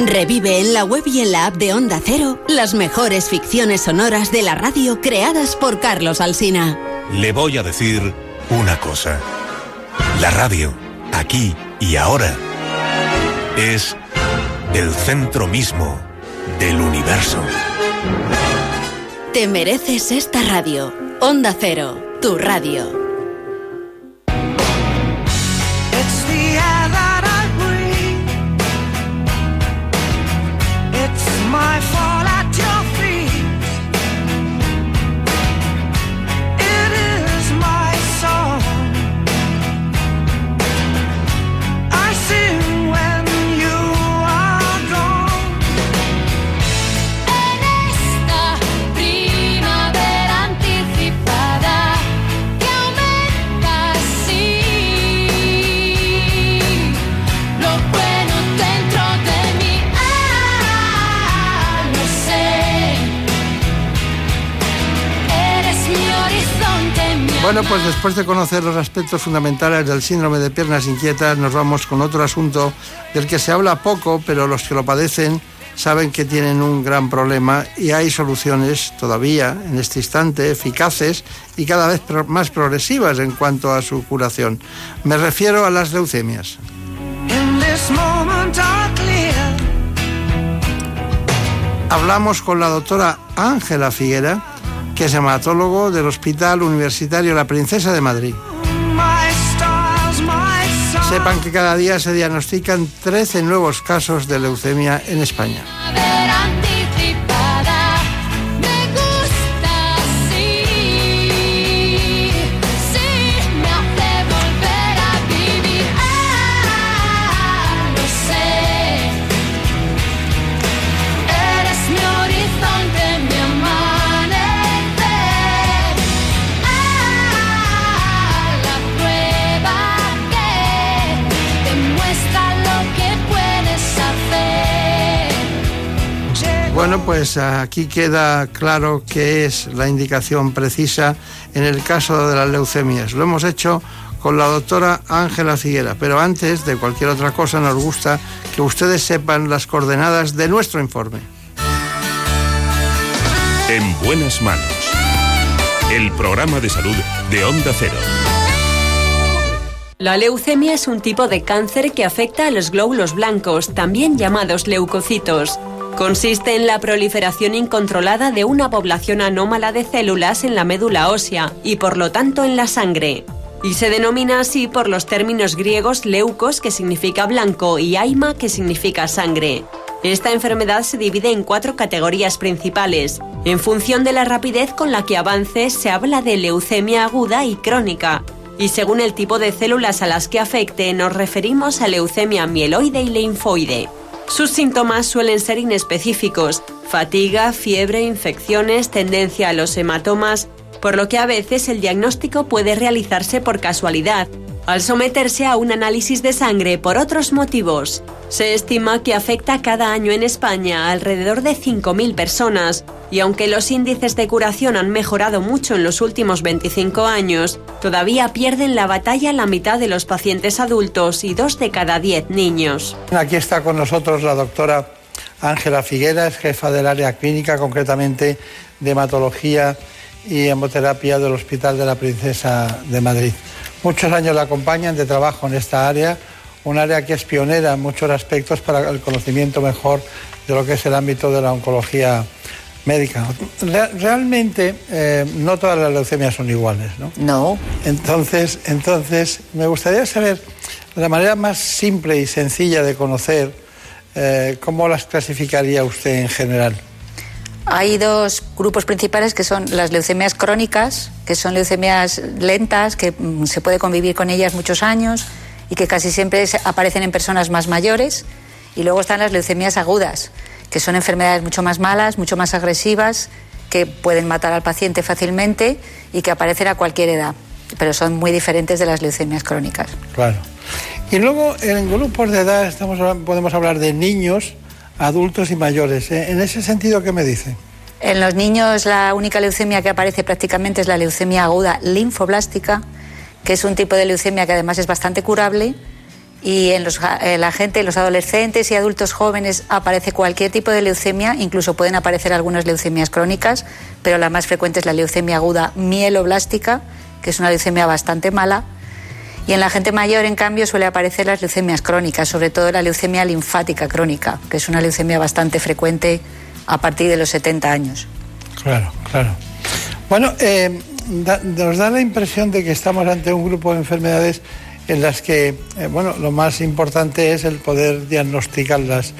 Speaker 12: Revive en la web y en la app de Onda Cero las mejores ficciones sonoras de la radio creadas por Carlos Alsina.
Speaker 25: Le voy a decir una cosa. La radio, aquí y ahora, es el centro mismo del universo.
Speaker 12: Te mereces esta radio. Onda Cero, tu radio.
Speaker 26: Bueno,
Speaker 13: pues después de conocer los aspectos fundamentales del síndrome de piernas inquietas, nos vamos con otro asunto del que se habla poco, pero los que lo padecen saben que tienen un gran problema y hay soluciones todavía en este instante eficaces y cada vez más progresivas en cuanto a su curación. Me refiero a las leucemias. Hablamos con la doctora Ángela Figuera, que es hematólogo del Hospital Universitario La Princesa de Madrid. Sepan que cada día se diagnostican 13 nuevos casos de leucemia en España. Bueno, pues aquí queda claro que es la indicación precisa en el caso de las leucemias. Lo hemos hecho con la doctora Ángela Figuera, pero antes de cualquier otra cosa nos gusta que ustedes sepan las coordenadas de nuestro informe.
Speaker 8: En buenas manos. El programa de salud de Onda Cero.
Speaker 14: La leucemia es un tipo de cáncer que afecta a los glóbulos blancos, también llamados leucocitos. Consiste en la proliferación incontrolada de una población anómala de células en la médula ósea y por lo tanto en la sangre. Y se denomina así por los términos griegos leucos, que significa blanco, y aima, que significa sangre. Esta enfermedad se divide en cuatro categorías principales. En función de la rapidez con la que avance, se habla de leucemia aguda y crónica. Y según el tipo de células a las que afecte, nos referimos a leucemia mieloide y linfoide. Sus síntomas suelen ser inespecíficos, fatiga, fiebre, infecciones, tendencia a los hematomas, por lo que a veces el diagnóstico puede realizarse por casualidad, al someterse a un análisis de sangre por otros motivos. Se estima que afecta cada año en España alrededor de 5.000 personas, y aunque los índices de curación han mejorado mucho en los últimos 25 años, todavía pierden la batalla la mitad de los pacientes adultos y dos de cada 10 niños.
Speaker 13: Aquí está con nosotros la doctora Ángela Figuera, jefa del área clínica, concretamente de hematología y hemoterapia del Hospital de la Princesa de Madrid. Muchos años la acompañan de trabajo en esta área, un área que es pionera en muchos aspectos para el conocimiento mejor de lo que es el ámbito de la oncología médica. Re- realmente eh, no todas las leucemias son iguales, ¿no?
Speaker 20: No.
Speaker 13: Entonces, entonces me gustaría saber la manera más simple y sencilla de conocer eh, ¿cómo las clasificaría usted en general?
Speaker 27: Hay dos grupos principales que son las leucemias crónicas, que son leucemias lentas, que mm, se puede convivir con ellas muchos años y que casi siempre aparecen en personas más mayores. Y luego están las leucemias agudas, que son enfermedades mucho más malas, mucho más agresivas, que pueden matar al paciente fácilmente y que aparecen a cualquier edad, pero son muy diferentes de las leucemias crónicas.
Speaker 13: Claro. Y luego en grupos de edad estamos, podemos hablar de niños, adultos y mayores. ¿eh? En ese sentido, ¿qué me dice?
Speaker 27: En los niños la única leucemia que aparece prácticamente es la leucemia aguda linfoblástica, que es un tipo de leucemia que además es bastante curable. Y en, en la gente, en los adolescentes y adultos jóvenes aparece cualquier tipo de leucemia, incluso pueden aparecer algunas leucemias crónicas, pero la más frecuente es la leucemia aguda mieloblástica, que es una leucemia bastante mala. Y en la gente mayor, en cambio, suele aparecer las leucemias crónicas, sobre todo la leucemia linfática crónica, que es una leucemia bastante frecuente a partir de los 70 años.
Speaker 13: Claro, claro. Bueno, eh, nos da la impresión de que estamos ante un grupo de enfermedades en las que, eh, bueno, lo más importante es el poder diagnosticarlas.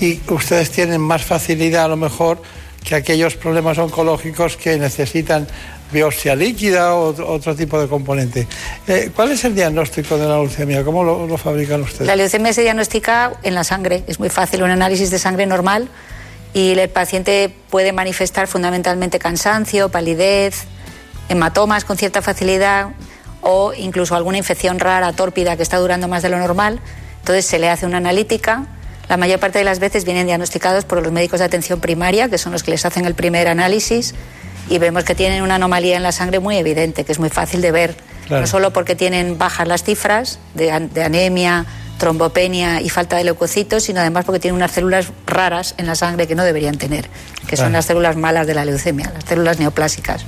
Speaker 13: Y ustedes tienen más facilidad, a lo mejor, que aquellos problemas oncológicos que necesitan biopsia líquida o otro, tipo de componente. Eh, ¿Cuál es el diagnóstico de la leucemia? ¿Cómo lo, lo fabrican ustedes?
Speaker 27: La leucemia se diagnostica en la sangre, es muy fácil, un análisis de sangre normal y el paciente puede manifestar fundamentalmente cansancio, palidez, hematomas con cierta facilidad o incluso alguna infección rara, tórpida, que está durando más de lo normal. Entonces se le hace una analítica. La mayor parte de las veces vienen diagnosticados por los médicos de atención primaria, que son los que les hacen el primer análisis, y vemos que tienen una anomalía en la sangre muy evidente, que es muy fácil de ver,
Speaker 28: Claro.
Speaker 27: no solo porque tienen bajas las cifras de, an- de anemia, trombopenia y falta de leucocitos, sino además porque tienen unas células raras en la sangre que no deberían tener, que son las células malas de la leucemia, las células neoplásicas.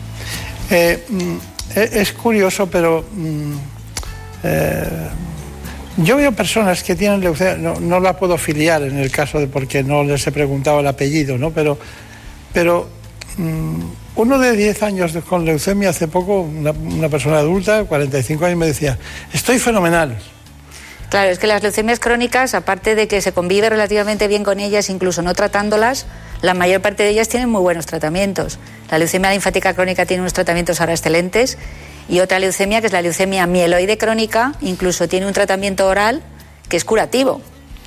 Speaker 13: Eh, mm, e- es curioso, pero mm, eh, yo veo personas que tienen leucemia, no, no la puedo filiar en el caso de porque no les he preguntado el apellido, ¿no? Pero, pero uno de 10 años con leucemia hace poco, una, una persona adulta, 45 años, me decía, estoy fenomenal.
Speaker 27: Claro, es que las leucemias crónicas, aparte de que se convive relativamente bien con ellas, incluso no tratándolas, la mayor parte de ellas tienen muy buenos tratamientos. La leucemia linfática crónica tiene unos tratamientos ahora excelentes y otra leucemia, que es la leucemia mieloide crónica, incluso tiene un tratamiento oral que es curativo.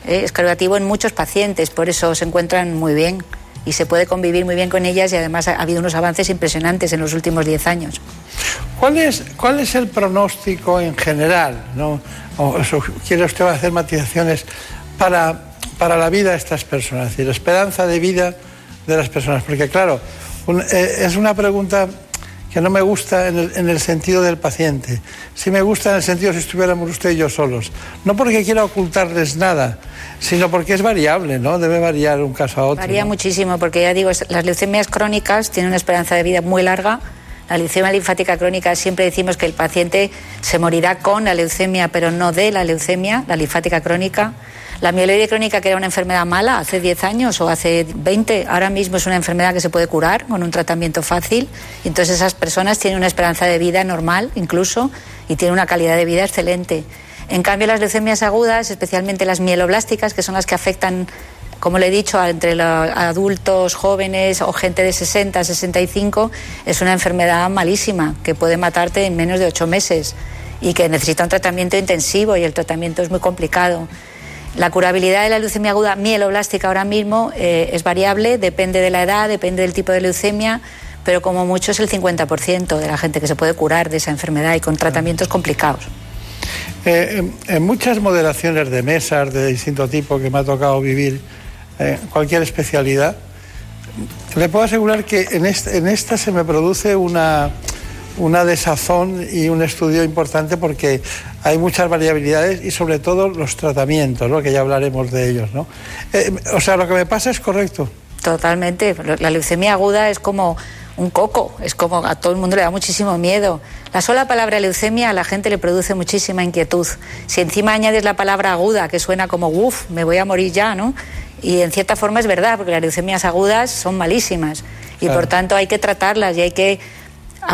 Speaker 27: ¿eh? Es curativo en muchos pacientes, por eso se encuentran muy bien y se puede convivir muy bien con ellas y además ha ha habido unos avances impresionantes en los últimos 10 años.
Speaker 13: ¿Cuál es, ¿Cuál es el pronóstico en general? ¿no? O, ¿Quiere usted hacer matizaciones para, para la vida de estas personas? Es decir, esperanza de vida de las personas. Porque claro, un- eh, es una pregunta que no me gusta en el, en el sentido del paciente. Sí me gusta en el sentido si estuviéramos usted y yo solos. No porque quiera ocultarles nada, sino porque es variable, ¿no? Debe variar un caso a otro.
Speaker 27: Varía
Speaker 13: ¿no?
Speaker 27: muchísimo porque ya digo, las leucemias crónicas tienen una esperanza de vida muy larga. La leucemia linfática crónica siempre decimos que el paciente se morirá con la leucemia, pero no de la leucemia, la linfática crónica. La mieloide crónica, que era una enfermedad mala hace 10 años o hace 20, ahora mismo es una enfermedad que se puede curar con un tratamiento fácil. Entonces esas personas tienen una esperanza de vida normal incluso y tienen una calidad de vida excelente. En cambio, las leucemias agudas, especialmente las mieloblásticas, que son las que afectan como le he dicho, entre los adultos, jóvenes o gente de 60, 65, es una enfermedad malísima que puede matarte en menos de ocho meses y que necesita un tratamiento intensivo y el tratamiento es muy complicado. La curabilidad de la leucemia aguda mieloblástica ahora mismo eh, es variable, depende de la edad, depende del tipo de leucemia, pero como mucho es el 50% de la gente que se puede curar de esa enfermedad y con tratamientos complicados.
Speaker 13: Eh, en, muchas moderaciones de mesas de distinto tipo que me ha tocado vivir, eh, cualquier especialidad, le puedo asegurar que en, en esta se me produce una, una desazón y un estudio importante porque hay muchas variabilidades y sobre todo los tratamientos, ¿no? que ya hablaremos de ellos. ¿no? Eh, o sea, lo que me pasa es correcto.
Speaker 27: Totalmente. La leucemia aguda es como un coco, es como a todo el mundo le da muchísimo miedo. La sola palabra leucemia a la gente le produce muchísima inquietud. Si encima añades la palabra aguda, que suena como uff, me voy a morir ya, ¿no? Y en cierta forma es verdad, porque las leucemias agudas son malísimas y
Speaker 28: Claro.
Speaker 27: por tanto hay que tratarlas y hay que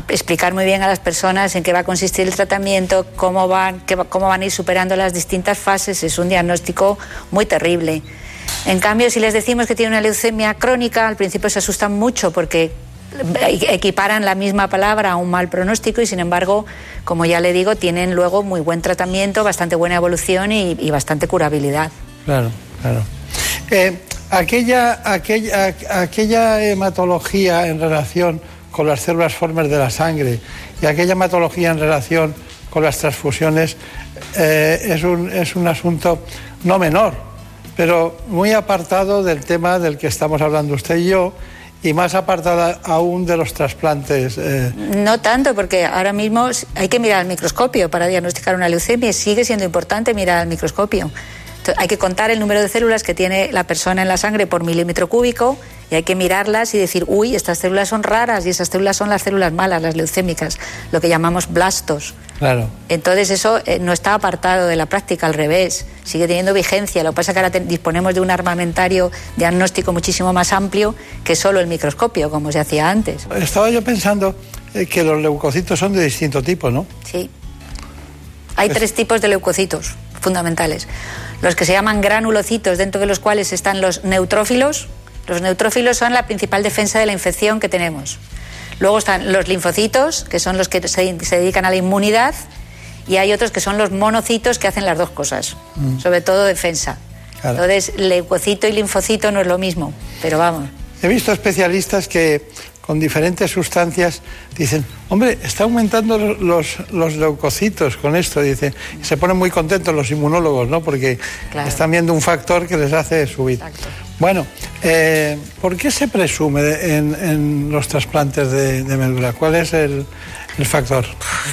Speaker 27: explicar muy bien a las personas en qué va a consistir el tratamiento, cómo van, cómo van a ir superando las distintas fases. Es un diagnóstico muy terrible. En cambio, si les decimos que tiene una leucemia crónica, al principio se asustan mucho porque equiparan la misma palabra a un mal pronóstico y sin embargo, como ya le digo, tienen luego muy buen tratamiento, bastante buena evolución y, y bastante curabilidad.
Speaker 13: Claro, claro. Eh, aquella, aquella, aquella hematología en relación con las células formes de la sangre y aquella hematología en relación con las transfusiones eh, es, un, es un asunto no menor, pero muy apartado del tema del que estamos hablando usted y yo y más apartada aún de los trasplantes. eh.
Speaker 27: No tanto, porque ahora mismo hay que mirar al microscopio para diagnosticar una leucemia sigue siendo importante mirar al microscopio. Entonces, hay que contar el número de células que tiene la persona en la sangre por milímetro cúbico y hay que mirarlas y decir, uy, estas células son raras y esas células son las células malas, las leucémicas, lo que llamamos blastos.
Speaker 13: Claro.
Speaker 27: Entonces eso eh, no está apartado de la práctica, al revés, sigue teniendo vigencia. Lo que pasa es que ahora disponemos de un armamentario diagnóstico muchísimo más amplio que solo el microscopio, como se hacía antes.
Speaker 13: Estaba yo pensando eh, que los leucocitos son de distinto tipo, ¿no?
Speaker 27: Sí. Hay tres tipos de leucocitos fundamentales. Los que se llaman granulocitos, dentro de los cuales están los neutrófilos. Los neutrófilos son la principal defensa de la infección que tenemos. Luego están los linfocitos, que son los que se, se dedican a la inmunidad. Y hay otros que son los monocitos que hacen las dos cosas,
Speaker 13: Mm.
Speaker 27: sobre todo defensa.
Speaker 13: Claro.
Speaker 27: Entonces, leucocito y linfocito no es lo mismo, pero vamos.
Speaker 13: He visto especialistas que con diferentes sustancias dicen, hombre, está aumentando los, los leucocitos con esto, dice, y se ponen muy contentos los inmunólogos, ¿no? Porque
Speaker 27: Claro.
Speaker 13: están viendo un factor que les hace subir. Bueno, eh, ¿por qué se presume en, en los trasplantes de, de médula? ¿Cuál es el, el factor?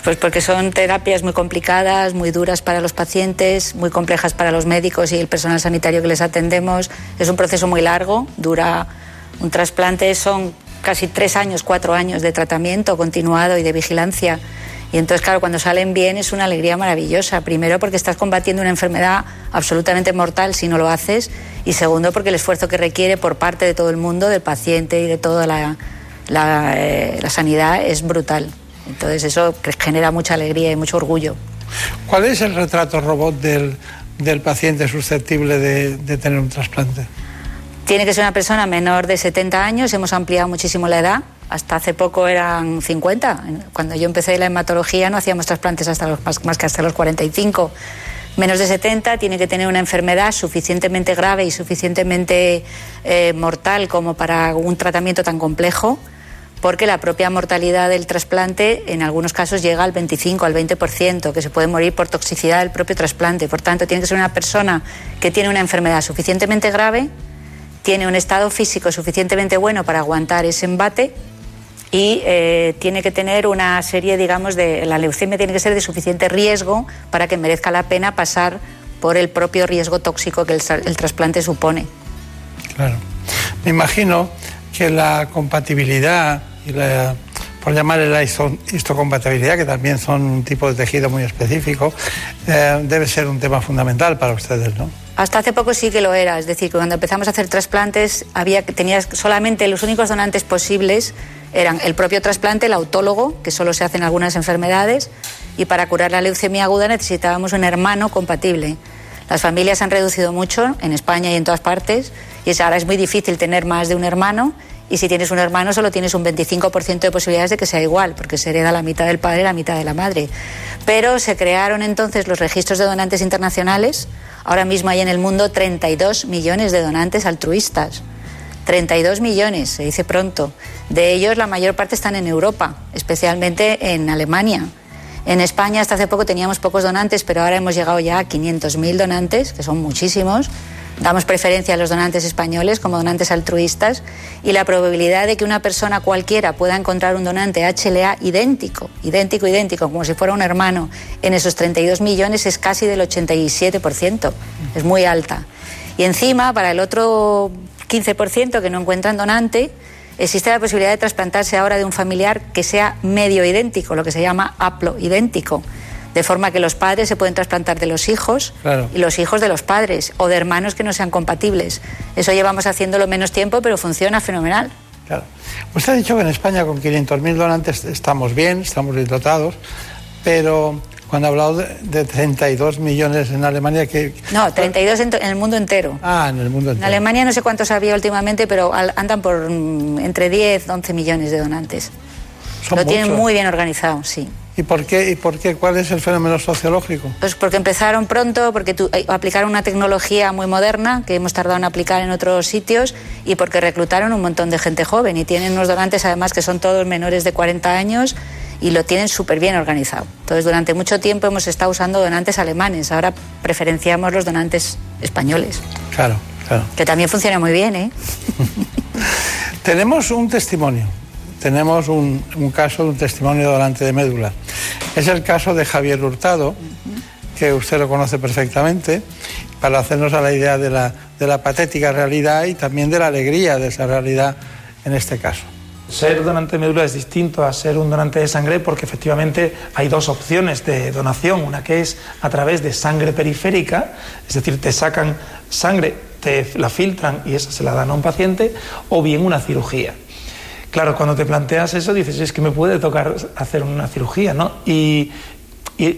Speaker 27: Pues porque son terapias muy complicadas, muy duras para los pacientes, muy complejas para los médicos y el personal sanitario que les atendemos. Es un proceso muy largo, dura un trasplante, son casi tres años, cuatro años de tratamiento continuado y de vigilancia. Y entonces, claro, cuando salen bien es una alegría maravillosa. Primero porque estás combatiendo una enfermedad absolutamente mortal si no lo haces. Y segundo porque el esfuerzo que requiere por parte de todo el mundo, del paciente y de toda la, la, eh, la sanidad es brutal. Entonces eso genera mucha alegría y mucho orgullo.
Speaker 13: ¿Cuál es el retrato robot del, del paciente susceptible de, de tener un trasplante?
Speaker 27: Tiene que ser una persona menor de 70 años, hemos ampliado muchísimo la edad, hasta hace poco eran 50. Cuando yo empecé la hematología no hacíamos trasplantes hasta los, más, que hasta los 45. Menos de 70 tiene que tener una enfermedad suficientemente grave y suficientemente eh, mortal como para un tratamiento tan complejo, porque la propia mortalidad del trasplante en algunos casos llega al 25, al 20%, que se puede morir por toxicidad del propio trasplante. Por tanto, tiene que ser una persona que tiene una enfermedad suficientemente grave tiene un estado físico suficientemente bueno para aguantar ese embate y eh, tiene que tener una serie, digamos, de. La leucemia tiene que ser de suficiente riesgo para que merezca la pena pasar por el propio riesgo tóxico que el, trasplante supone.
Speaker 13: Claro. Me imagino que la compatibilidad por llamarle la histo- histocompatibilidad, que también son un tipo de tejido muy específico, eh, debe ser un tema fundamental para ustedes, ¿no?
Speaker 27: Hasta hace poco sí que lo era, es decir, cuando empezamos a hacer trasplantes había tenías solamente los únicos donantes posibles eran el propio trasplante, el autólogo, que solo se hace en algunas enfermedades, y para curar la leucemia aguda necesitábamos un hermano compatible. Las familias han reducido mucho en España y en todas partes, y ahora es muy difícil tener más de un hermano, y si tienes un hermano solo tienes un 25% de posibilidades de que sea igual, porque se hereda la mitad del padre y la mitad de la madre. Pero se crearon entonces los registros de donantes internacionales. Ahora mismo hay en el mundo 32 millones de donantes altruistas. 32 millones, se dice pronto. De ellos la mayor parte están en Europa, especialmente en Alemania. En España hasta hace poco teníamos pocos donantes, pero ahora hemos llegado ya a 500.000 donantes, que son muchísimos. Damos preferencia a los donantes españoles como donantes altruistas y la probabilidad de que una persona cualquiera pueda encontrar un donante HLA idéntico, idéntico, idéntico, como si fuera un hermano, en esos 32 millones es casi del 87%. Es muy alta. Y encima, para el otro 15% que no encuentran donante, existe la posibilidad de trasplantarse ahora de un familiar que sea medio idéntico, lo que se llama haplo idéntico. De forma que los padres se pueden trasplantar de los hijos
Speaker 13: Claro.
Speaker 27: y los hijos de los padres o de hermanos que no sean compatibles. Eso llevamos haciéndolo menos tiempo, pero funciona fenomenal.
Speaker 13: Claro. Usted ha dicho que en España con 500.000 donantes estamos bien, estamos bien dotados, pero cuando ha hablado de, de 32 millones en Alemania que...
Speaker 27: No, 32 en, en el mundo entero.
Speaker 13: Ah, en el mundo
Speaker 27: En
Speaker 13: entero.
Speaker 27: Alemania no sé cuántos había últimamente, pero andan por mm, entre 10 11 millones de donantes.
Speaker 13: Son
Speaker 27: Lo tienen muy bien organizado, sí.
Speaker 13: ¿Y por qué? ¿Y por qué? ¿Cuál es el fenómeno sociológico?
Speaker 27: Pues porque empezaron pronto, porque tu- eh, aplicaron una tecnología muy moderna que hemos tardado en aplicar en otros sitios y porque reclutaron un montón de gente joven y tienen unos donantes además que son todos menores de 40 años y lo tienen súper bien organizado. Entonces durante mucho tiempo hemos estado usando donantes alemanes, ahora preferenciamos los donantes españoles,
Speaker 13: Claro, claro.
Speaker 27: que también funciona muy bien, ¿eh? *laughs*
Speaker 13: Tenemos un testimonio, tenemos un, un caso de un testimonio de donante de médula. Es el caso de Javier Hurtado, que usted lo conoce perfectamente, para hacernos a la idea de la, de la patética realidad y también de la alegría de esa realidad en este caso.
Speaker 28: Ser donante de médula es distinto a ser un donante de sangre porque efectivamente hay dos opciones de donación. Una que es a través de sangre periférica, es decir, te sacan sangre, te la filtran y esa se la dan a un paciente, o bien una cirugía. Claro, cuando te planteas eso dices, es que me puede tocar hacer una cirugía, ¿no? Y, y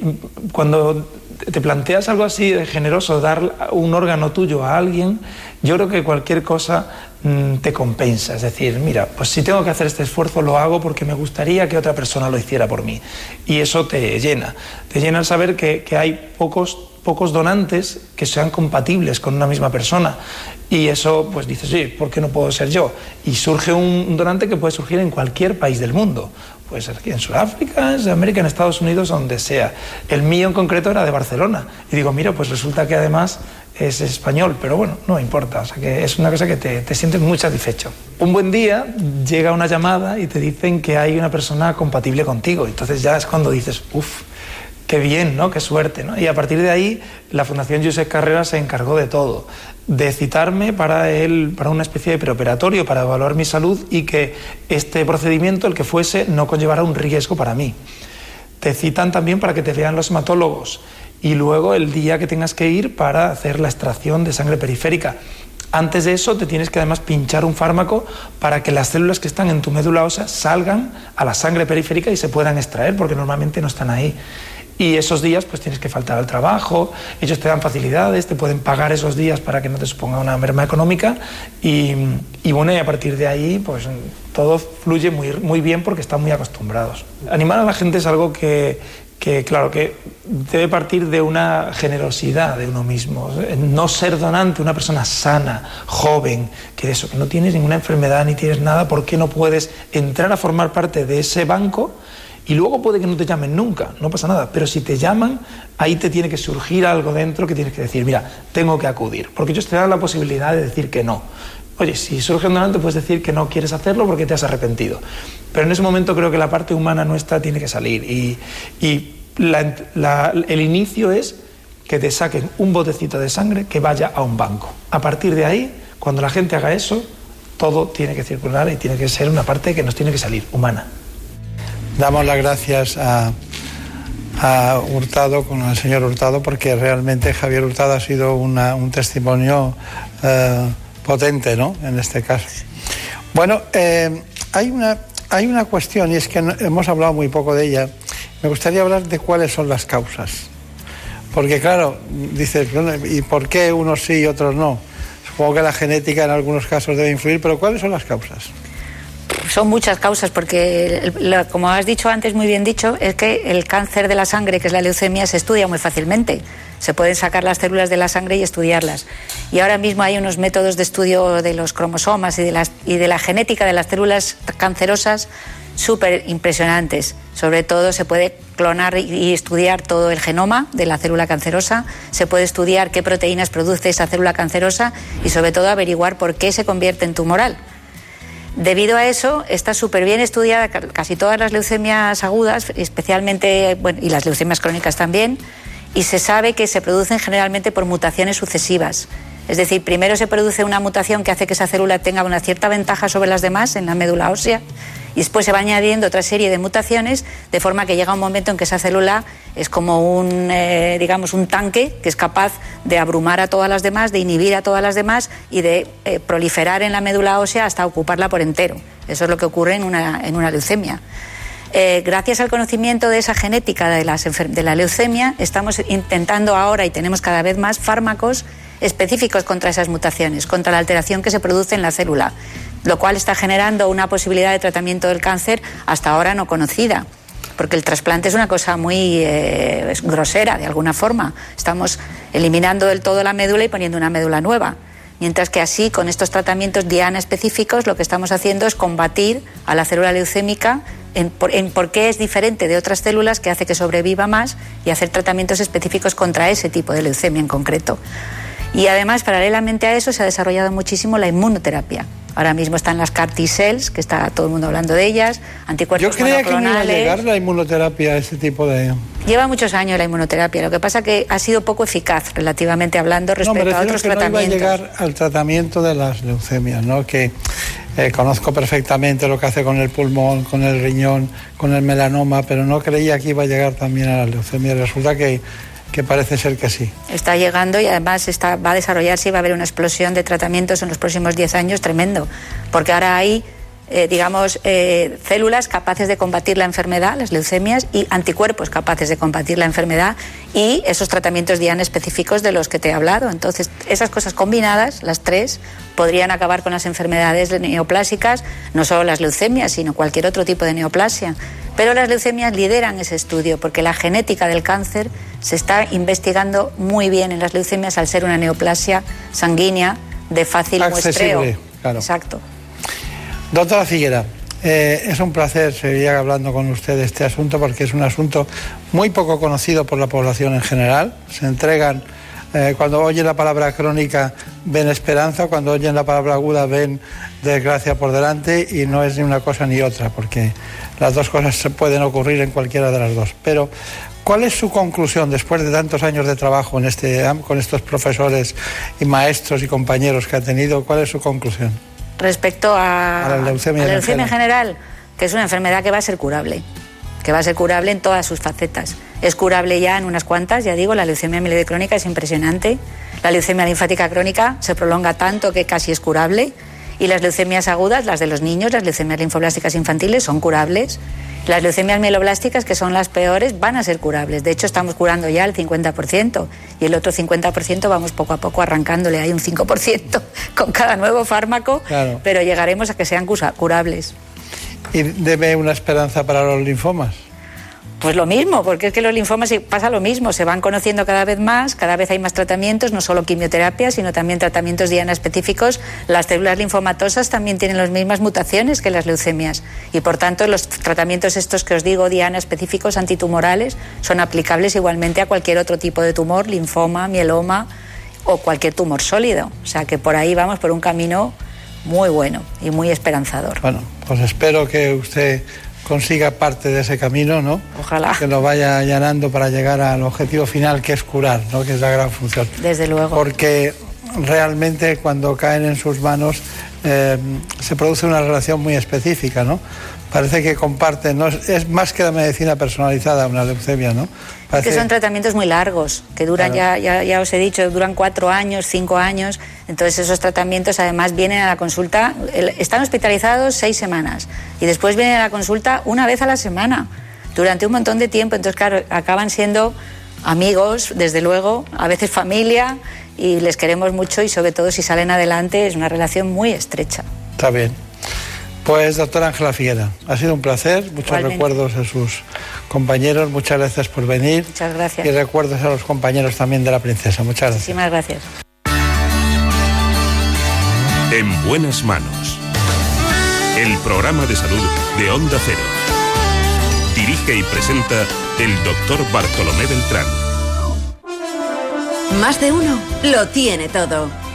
Speaker 28: cuando te planteas algo así de generoso, dar un órgano tuyo a alguien, yo creo que cualquier cosa mm, te compensa. Es decir, mira, pues si tengo que hacer este esfuerzo, lo hago porque me gustaría que otra persona lo hiciera por mí. Y eso te llena. Te llena el saber que, que hay pocos, pocos donantes que sean compatibles con una misma persona. Y eso, pues dices, sí, ¿por qué no puedo ser yo? Y surge un, donante que puede surgir en cualquier país del mundo. Puede ser aquí en Sudáfrica, en América, en Estados Unidos, donde sea. El mío en concreto era de Barcelona. Y digo, mira, pues resulta que además es español, pero bueno, no importa. O sea que es una cosa que te, te sientes muy satisfecho. Un buen día llega una llamada y te dicen que hay una persona compatible contigo. Entonces ya es cuando dices, uff, qué bien, ¿no? Qué suerte, ¿no? Y a partir de ahí, la Fundación Josep Carrera se encargó de todo, de citarme para él, para una especie de preoperatorio, para evaluar mi salud y que este procedimiento, el que fuese, no conllevara un riesgo para mí. Te citan también para que te vean los hematólogos y luego el día que tengas que ir para hacer la extracción de sangre periférica. Antes de eso te tienes que además pinchar un fármaco para que las células que están en tu médula ósea salgan a la sangre periférica y se puedan extraer, porque normalmente no están ahí. Y esos días pues tienes que faltar al trabajo, ellos te dan facilidades, te pueden pagar esos días para que no te suponga una merma económica y, y bueno, y a partir de ahí pues todo fluye muy, muy bien porque están muy acostumbrados. Animar a la gente es algo que, que claro, que debe partir de una generosidad de uno mismo. No ser donante, una persona sana, joven, que eso, que no tienes ninguna enfermedad ni tienes nada, ¿por qué no puedes entrar a formar parte de ese banco? Y luego puede que no te llamen nunca, no pasa nada. Pero si te llaman, ahí te tiene que surgir algo dentro que tienes que decir, mira, tengo que acudir. Porque ellos te dan la posibilidad de decir que no. Oye, si surge un donante, puedes decir que no quieres hacerlo porque te has arrepentido. Pero en ese momento creo que la parte humana nuestra tiene que salir. Y, y el inicio es que te saquen un botecito de sangre que vaya a un banco. A partir de ahí, cuando la gente haga eso, todo tiene que circular y tiene que ser una parte que nos tiene que salir, humana.
Speaker 13: Damos las gracias a, a Hurtado, con el señor Hurtado, porque realmente Javier Hurtado ha sido una- un testimonio eh, potente, ¿no? En este caso. Bueno, eh, hay, una, hay una cuestión, y es que hemos hablado muy poco de ella. Me gustaría hablar de cuáles son las causas. Porque, claro, dices, ¿y por qué unos sí y otros no? Supongo que la genética en algunos casos debe influir, pero ¿cuáles son las causas?
Speaker 27: Son muchas causas, porque, como has dicho antes, muy bien dicho, es que el cáncer de la sangre, que es la leucemia, se estudia muy fácilmente. Se pueden sacar las células de la sangre y estudiarlas. Y ahora mismo hay unos métodos de estudio de los cromosomas y de, las, y de la genética de las células cancerosas súper impresionantes. Sobre todo se puede clonar y estudiar todo el genoma de la célula cancerosa, se puede estudiar qué proteínas produce esa célula cancerosa y sobre todo averiguar por qué se convierte en tumoral. Debido a eso, está súper bien estudiada ca- casi todas las leucemias agudas, especialmente, y las leucemias crónicas también, y se sabe que se producen generalmente por mutaciones sucesivas. Es decir, primero se produce una mutación que hace que esa célula tenga una cierta ventaja sobre las demás en la médula ósea, y después se va añadiendo otra serie de mutaciones, de forma que llega un momento en que esa célula es como un, eh, digamos, un tanque que es capaz de abrumar a todas las demás, de inhibir a todas las demás y de eh, proliferar en la médula ósea hasta ocuparla por entero. Eso es lo que ocurre en una, en una leucemia. Eh, gracias al conocimiento de esa genética de, las de la leucemia, estamos intentando ahora y tenemos cada vez más fármacos específicos contra esas mutaciones, contra la alteración que se produce en la célula, lo cual está generando una posibilidad de tratamiento del cáncer hasta ahora no conocida. Porque el trasplante es una cosa muy eh, grosera, de alguna forma. Estamos eliminando del todo la médula y poniendo una médula nueva. Mientras que así, con estos tratamientos diana específicos, lo que estamos haciendo es combatir a la célula leucémica en por, en por qué es diferente de otras células que hace que sobreviva más y hacer tratamientos específicos contra ese tipo de leucemia en concreto. Y además, paralelamente a eso, se ha desarrollado muchísimo la inmunoterapia. Ahora mismo están las CAR T-cells, que está todo el mundo hablando de ellas, anticuerpos
Speaker 13: Yo creía que no iba a llegar la inmunoterapia a ese tipo de...
Speaker 27: Lleva muchos años la inmunoterapia, lo que pasa que ha sido poco eficaz, relativamente hablando,
Speaker 13: No,
Speaker 27: respecto a
Speaker 13: refiero
Speaker 27: otros
Speaker 13: que no iba a
Speaker 27: tratamientos.
Speaker 13: llegar al tratamiento de las leucemias, ¿no? Que eh, conozco perfectamente lo que hace con el pulmón, con el riñón, con el melanoma, pero no creía que iba a llegar también a las leucemias. Resulta que, que parece ser que sí.
Speaker 27: Está llegando y además está, va a desarrollarse y va a haber una explosión de tratamientos en los próximos 10 años tremendo, porque ahora hay, eh, digamos, eh, células capaces de combatir la enfermedad, las leucemias, y anticuerpos capaces de combatir la enfermedad y esos tratamientos diana específicos de los que te he hablado. Entonces, esas cosas combinadas, las tres, podrían acabar con las enfermedades neoplásicas, no solo las leucemias, sino cualquier otro tipo de neoplasia. Pero las leucemias lideran ese estudio porque la genética del cáncer se está investigando muy bien en las leucemias al ser una neoplasia sanguínea de fácil
Speaker 13: Accesible,
Speaker 27: muestreo.
Speaker 13: claro.
Speaker 27: Exacto.
Speaker 13: Doctora Figuera, eh, es un placer seguir hablando con usted de este asunto porque es un asunto muy poco conocido por la población en general. Se entregan, eh, cuando oyen la palabra crónica ven esperanza, cuando oyen la palabra aguda ven desgracia por delante y no es ni una cosa ni otra porque las dos cosas se pueden ocurrir en cualquiera de las dos. Pero, ¿cuál es su conclusión después de tantos años de trabajo en este, con estos profesores y maestros y compañeros que ha tenido? ¿Cuál es su conclusión?
Speaker 27: Respecto a,
Speaker 13: A la leucemia
Speaker 27: a la
Speaker 13: en
Speaker 27: leucemia en general, que es una enfermedad que va a ser curable, que va a ser curable en todas sus facetas. Es curable ya en unas cuantas, ya digo, la leucemia mieloide crónica es impresionante, la leucemia linfática crónica se prolonga tanto que casi es curable, y las leucemias agudas, las de los niños, las leucemias linfoblásticas infantiles, son curables. Las leucemias mieloblásticas, que son las peores, van a ser curables. De hecho, estamos curando ya el 50% y el otro 50% vamos poco a poco arrancándole. Hay un 5% *laughs* con cada nuevo fármaco,
Speaker 13: Claro.
Speaker 27: pero llegaremos a que sean curables.
Speaker 13: ¿Y debe una esperanza para los linfomas?
Speaker 27: Pues lo mismo, porque es que los linfomas pasa lo mismo, se van conociendo cada vez más, cada vez hay más tratamientos, no solo quimioterapia, sino también tratamientos diana específicos. Las células linfomatosas también tienen las mismas mutaciones que las leucemias y por tanto los tratamientos estos que os digo diana específicos antitumorales son aplicables igualmente a cualquier otro tipo de tumor, linfoma, mieloma o cualquier tumor sólido. O sea que por ahí vamos por un camino muy bueno y muy esperanzador.
Speaker 13: Bueno, pues espero que usted consiga parte de ese camino, ¿no?
Speaker 27: Ojalá.
Speaker 13: Que lo vaya allanando para llegar al objetivo final, que es curar, ¿no? Que es la gran función.
Speaker 27: Desde luego.
Speaker 13: Porque realmente cuando caen en sus manos eh, se produce una relación muy específica, ¿no? Parece que comparten, ¿no? es, es más que la medicina personalizada una leucemia, ¿no?
Speaker 27: Es
Speaker 13: Parece-
Speaker 27: que son tratamientos muy largos, que duran,
Speaker 13: Claro.
Speaker 27: ya, ya, ya os he dicho, duran cuatro años, cinco años. Entonces esos tratamientos además vienen a la consulta, están hospitalizados seis semanas y después vienen a la consulta una vez a la semana, durante un montón de tiempo. Entonces, claro, acaban siendo amigos, desde luego, a veces familia y les queremos mucho y sobre todo si salen adelante es una relación muy estrecha.
Speaker 13: Está bien. Pues doctora Ángela Figuera, ha sido un placer, muchos
Speaker 27: Igualmente.
Speaker 13: recuerdos a sus compañeros, muchas gracias por venir.
Speaker 27: Muchas gracias.
Speaker 13: Y recuerdos a los compañeros también de la princesa, muchas gracias.
Speaker 27: Muchísimas gracias.
Speaker 8: En buenas manos. El programa de salud de Onda Cero. Dirige y presenta el doctor Bartolomé Beltrán.
Speaker 20: Más de uno lo tiene todo.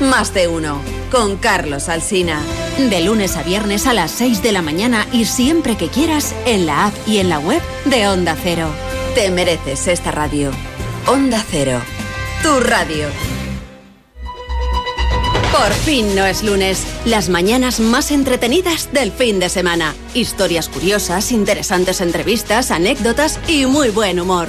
Speaker 20: Más de uno. Con Carlos Alsina.
Speaker 12: De lunes a viernes a las 6 de la mañana y siempre que quieras en la app y en la web de Onda Cero.
Speaker 20: Te mereces esta radio. Onda Cero. Tu radio.
Speaker 12: Por fin no es lunes. Las mañanas más entretenidas del fin de semana. Historias curiosas, interesantes entrevistas, anécdotas y muy buen humor.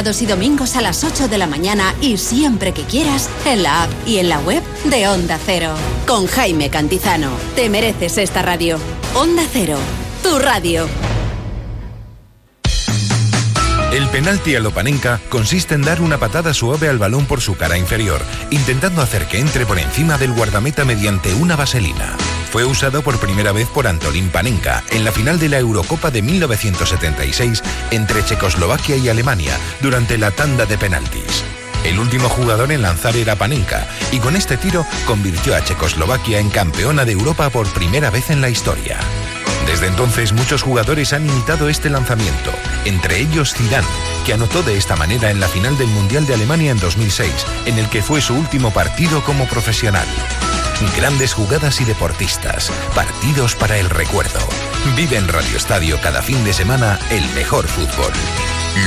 Speaker 12: Sábados y domingos a las 8 de la mañana y siempre que quieras en la app y en la web de Onda Cero. Con Jaime Cantizano. Te mereces esta radio. Onda Cero. Tu radio.
Speaker 29: El penalti a Lopanenka consiste en dar una patada suave al balón por su cara inferior, intentando hacer que entre por encima del guardameta mediante una vaselina. Fue usado por primera vez por Antolín Panenka en la final de la Eurocopa de 1976 entre Checoslovaquia y Alemania durante la tanda de penaltis. El último jugador en lanzar era Panenka y con este tiro convirtió a Checoslovaquia en campeona de Europa por primera vez en la historia. Desde entonces muchos jugadores han imitado este lanzamiento, entre ellos Zidane, que anotó de esta manera en la final del Mundial de Alemania en 2006, en el que fue su último partido como profesional. Grandes jugadas y deportistas, partidos para el recuerdo. Vive en Radio Estadio cada fin de semana el mejor fútbol.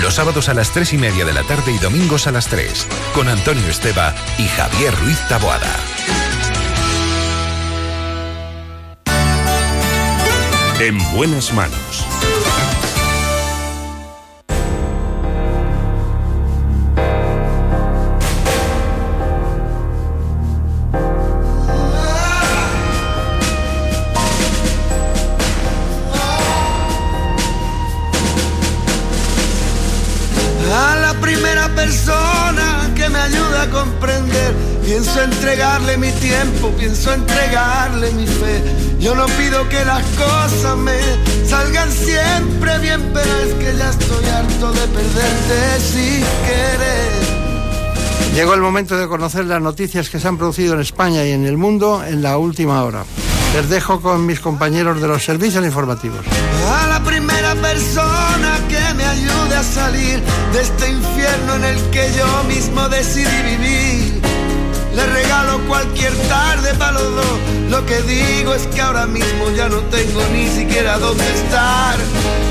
Speaker 29: Los sábados a las 3 y media de la tarde y domingos a las 3, con Antonio Esteba y Javier Ruiz Taboada.
Speaker 8: En buenas manos.
Speaker 30: Mi tiempo, pienso entregarle mi fe. Yo no pido que las cosas me salgan siempre bien, pero es que ya estoy harto de perderte sin querer.
Speaker 13: Llegó el momento de conocer las noticias que se han producido en España y en el mundo en la última hora. Les dejo con mis compañeros de los servicios informativos.
Speaker 30: A la primera persona que me ayude a salir de este infierno en el que yo mismo decidí vivir. Le regalo cualquier tarde para los dos. Lo que digo es que ahora mismo ya no tengo ni siquiera dónde estar.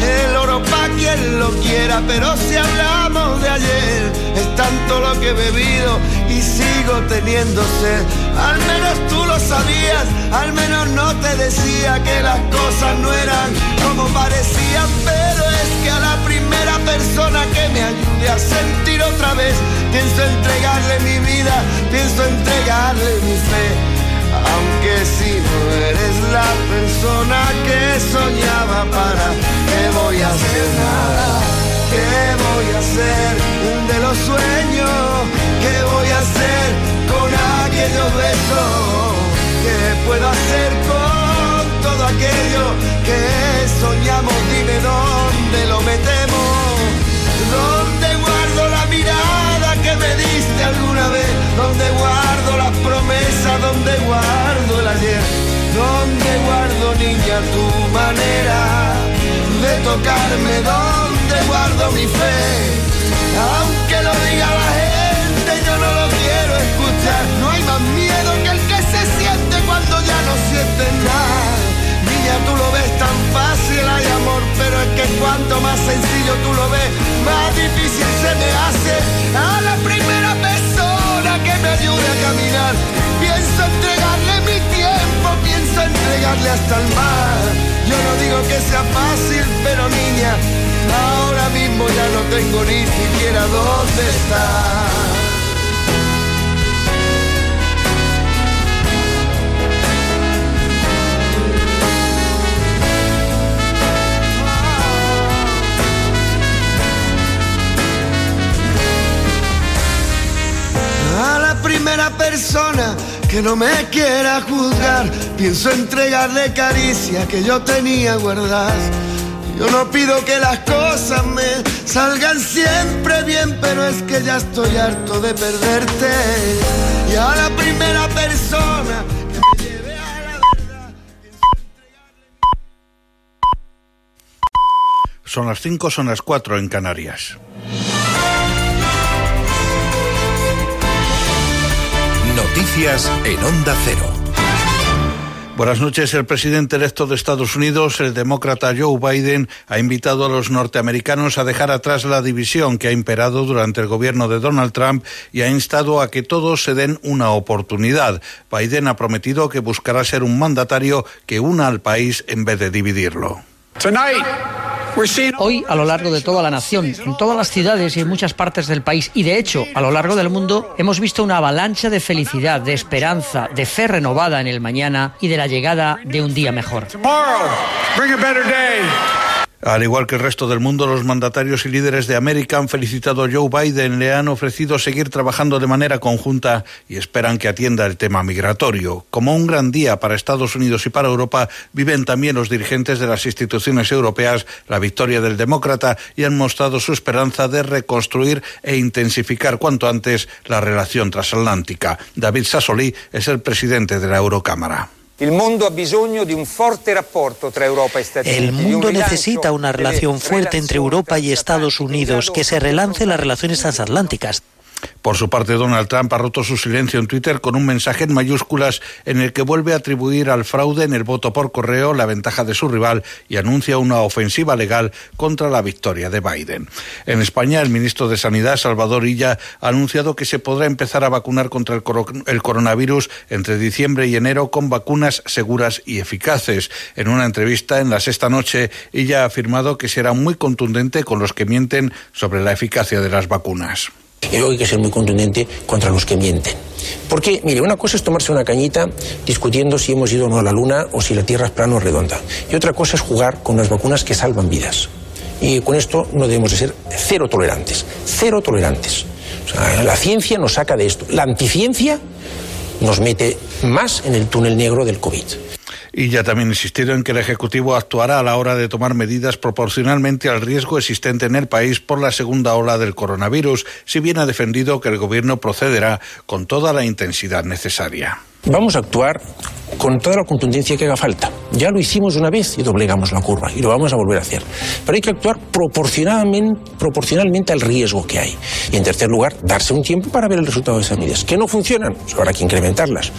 Speaker 30: El oro pa' quien lo quiera, pero si hablamos de ayer, es tanto lo que he bebido y sigo teniendo sed. Al menos tú lo sabías, al menos no te decía que las cosas no eran como parecían, pero es que a la primera persona que me ayude a sentir otra vez, pienso entregarle mi vida, pienso entregarle mi fe. Aunque si no eres la persona que soñaba para, ¿qué voy a hacer nada? ¿Qué voy a hacer de los sueños? ¿Qué voy a hacer con aquellos besos? ¿Qué puedo hacer con todo aquello que soñamos? Dime dónde lo metemos. ¿Dónde guardo la mirada que me diste alguna vez? ¿Dónde guardo las promesas? ¿Dónde guardo el ayer? ¿Dónde guardo, niña, tu manera de tocarme? ¿Dónde guardo mi fe? Aunque lo diga la gente, yo no lo quiero escuchar. No hay más miedo que el que se siente cuando ya no sientes nada. Tú lo ves tan fácil, hay amor, pero es que cuanto más sencillo tú lo ves, más difícil se me hace. A la primera persona que me ayude a caminar, pienso entregarle mi tiempo, pienso entregarle hasta el mar. Yo no digo que sea fácil, pero niña, Ahora mismo ya no tengo ni siquiera dónde estar. A la primera persona que no me quiera juzgar, pienso entregarle caricia que yo tenía guardadas. Yo no pido que las cosas me salgan siempre bien, pero es que ya estoy harto de perderte. Y a la primera persona que me lleve a la
Speaker 1: Son las 5, son las 4 en Canarias.
Speaker 29: Noticias en Onda Cero.
Speaker 1: Buenas noches. El presidente electo de Estados Unidos, el demócrata Joe Biden, ha invitado a los norteamericanos a dejar atrás la división que ha imperado durante el gobierno de Donald Trump y ha instado a que todos se den una oportunidad. Biden ha prometido que buscará ser un mandatario que una al país en vez de dividirlo.
Speaker 2: Hoy, a lo largo de toda la nación, en todas las ciudades y en muchas partes del país, y de hecho, a lo largo del mundo, hemos visto una avalancha de felicidad, de esperanza, de fe renovada en el mañana y de la llegada de un día mejor.
Speaker 1: Al igual que el resto del mundo, los mandatarios y líderes de América han felicitado a Joe Biden, le han ofrecido seguir trabajando de manera conjunta y esperan que atienda el tema migratorio. Como un gran día para Estados Unidos y para Europa, viven también los dirigentes de las instituciones europeas la victoria del demócrata y han mostrado su esperanza de reconstruir e intensificar cuanto antes la relación transatlántica. David Sassoli es el presidente de la Eurocámara.
Speaker 31: El mundo e
Speaker 32: El mundo necesita una relación fuerte entre Europa y Estados Unidos, que se relance las relaciones transatlánticas.
Speaker 1: Por su parte, Donald Trump ha roto su silencio en Twitter con un mensaje en mayúsculas en el que vuelve a atribuir al fraude en el voto por correo la ventaja de su rival y anuncia una ofensiva legal contra la victoria de Biden. En España, el ministro de Sanidad, Salvador Illa, ha anunciado que se podrá empezar a vacunar contra el, coro- el coronavirus entre diciembre y enero con vacunas seguras y eficaces. En una entrevista en la sexta noche, Illa ha afirmado que será muy contundente con los que mienten sobre la eficacia de las vacunas.
Speaker 4: Y luego hay que ser muy contundente contra los que mienten. Porque, mire, una cosa es tomarse una cañita discutiendo si hemos ido o no a la luna o si la Tierra es plana o redonda. Y otra cosa es jugar con las vacunas que salvan vidas. Y con esto no debemos de ser cero tolerantes. Cero tolerantes. La ciencia nos saca de esto. La anticiencia nos mete más en el túnel negro del COVID.
Speaker 1: Y ya también insistieron en que el Ejecutivo actuará a la hora de tomar medidas proporcionalmente al riesgo existente en el país por la segunda ola del coronavirus, si bien ha defendido que el Gobierno procederá con toda la intensidad necesaria.
Speaker 4: Vamos a actuar con toda la contundencia que haga falta. Ya lo hicimos una vez y doblegamos la curva y lo vamos a volver a hacer. Pero hay que actuar proporcionalmente, al riesgo que hay. Y en tercer lugar, darse un tiempo para ver el resultado de esas medidas. ¿Que no funcionan? Pues habrá que incrementarlas.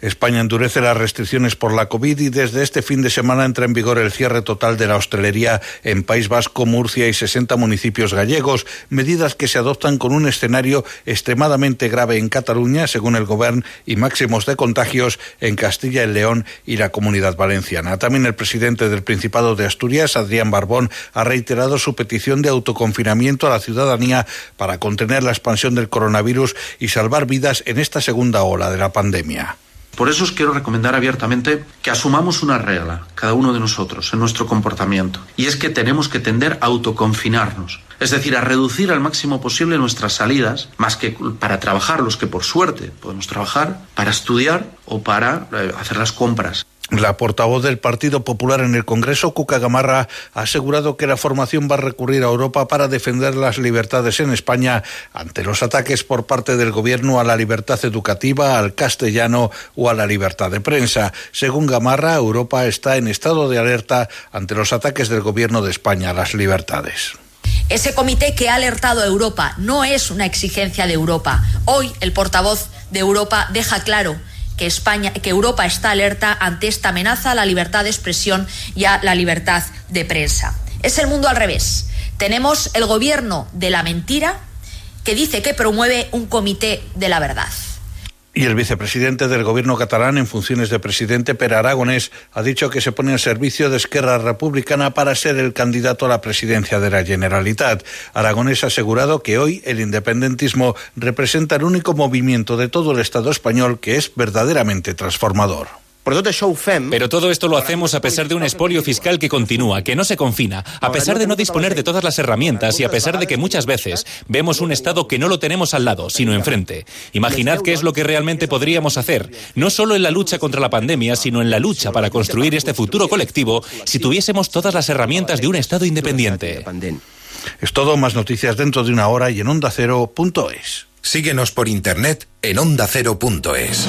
Speaker 1: España endurece las restricciones por la COVID y desde este fin de semana entra en vigor el cierre total de la hostelería en País Vasco, Murcia y 60 municipios gallegos, medidas que se adoptan con un escenario extremadamente grave en Cataluña, según el Gobierno, y máximos de contagios en Castilla y León y la Comunidad Valenciana. También el presidente del Principado de Asturias, Adrián Barbón, ha reiterado su petición de autoconfinamiento a la ciudadanía para contener la expansión del coronavirus y salvar vidas en esta segunda ola de la pandemia.
Speaker 33: Por eso os quiero recomendar abiertamente que asumamos una regla, cada uno de nosotros, en nuestro comportamiento. Y es que tenemos que tender a autoconfinarnos. Es decir, a reducir al máximo posible nuestras salidas, más que para trabajar, los que por suerte podemos trabajar, para estudiar o para eh, hacer las compras.
Speaker 1: La portavoz del Partido Popular en el Congreso, Cuca Gamarra, ha asegurado que la formación va a recurrir a Europa para defender las libertades en España ante los ataques por parte del Gobierno a la libertad educativa, al castellano o a la libertad de prensa. Según Gamarra, Europa está en estado de alerta ante los ataques del Gobierno de España a las libertades.
Speaker 34: Ese comité que ha alertado a Europa no es una exigencia de Europa. Hoy el portavoz de Europa deja claro que España, que Europa está alerta ante esta amenaza a la libertad de expresión y a la libertad de prensa. Es el mundo al revés. Tenemos el gobierno de la mentira que dice que promueve un comité de la verdad.
Speaker 35: Y el vicepresidente del gobierno catalán en funciones de presidente, Per Aragonés, ha dicho que se pone al servicio de Esquerra Republicana para ser el candidato a la presidencia de la Generalitat. Aragonés ha asegurado que hoy el independentismo representa el único movimiento de todo el Estado español que es verdaderamente transformador.
Speaker 36: Pero todo esto lo hacemos a pesar de un expolio fiscal que continúa, que no se confina, a pesar de no disponer de todas las herramientas y a pesar de que muchas veces vemos un Estado que no lo tenemos al lado, sino enfrente. Imaginad qué es lo que realmente podríamos hacer, no solo en la lucha contra la pandemia, sino en la lucha para construir este futuro colectivo si tuviésemos todas las herramientas de un Estado independiente.
Speaker 35: Es todo, más noticias dentro de una hora y en ondacero.es.
Speaker 29: Síguenos por internet en ondacero.es.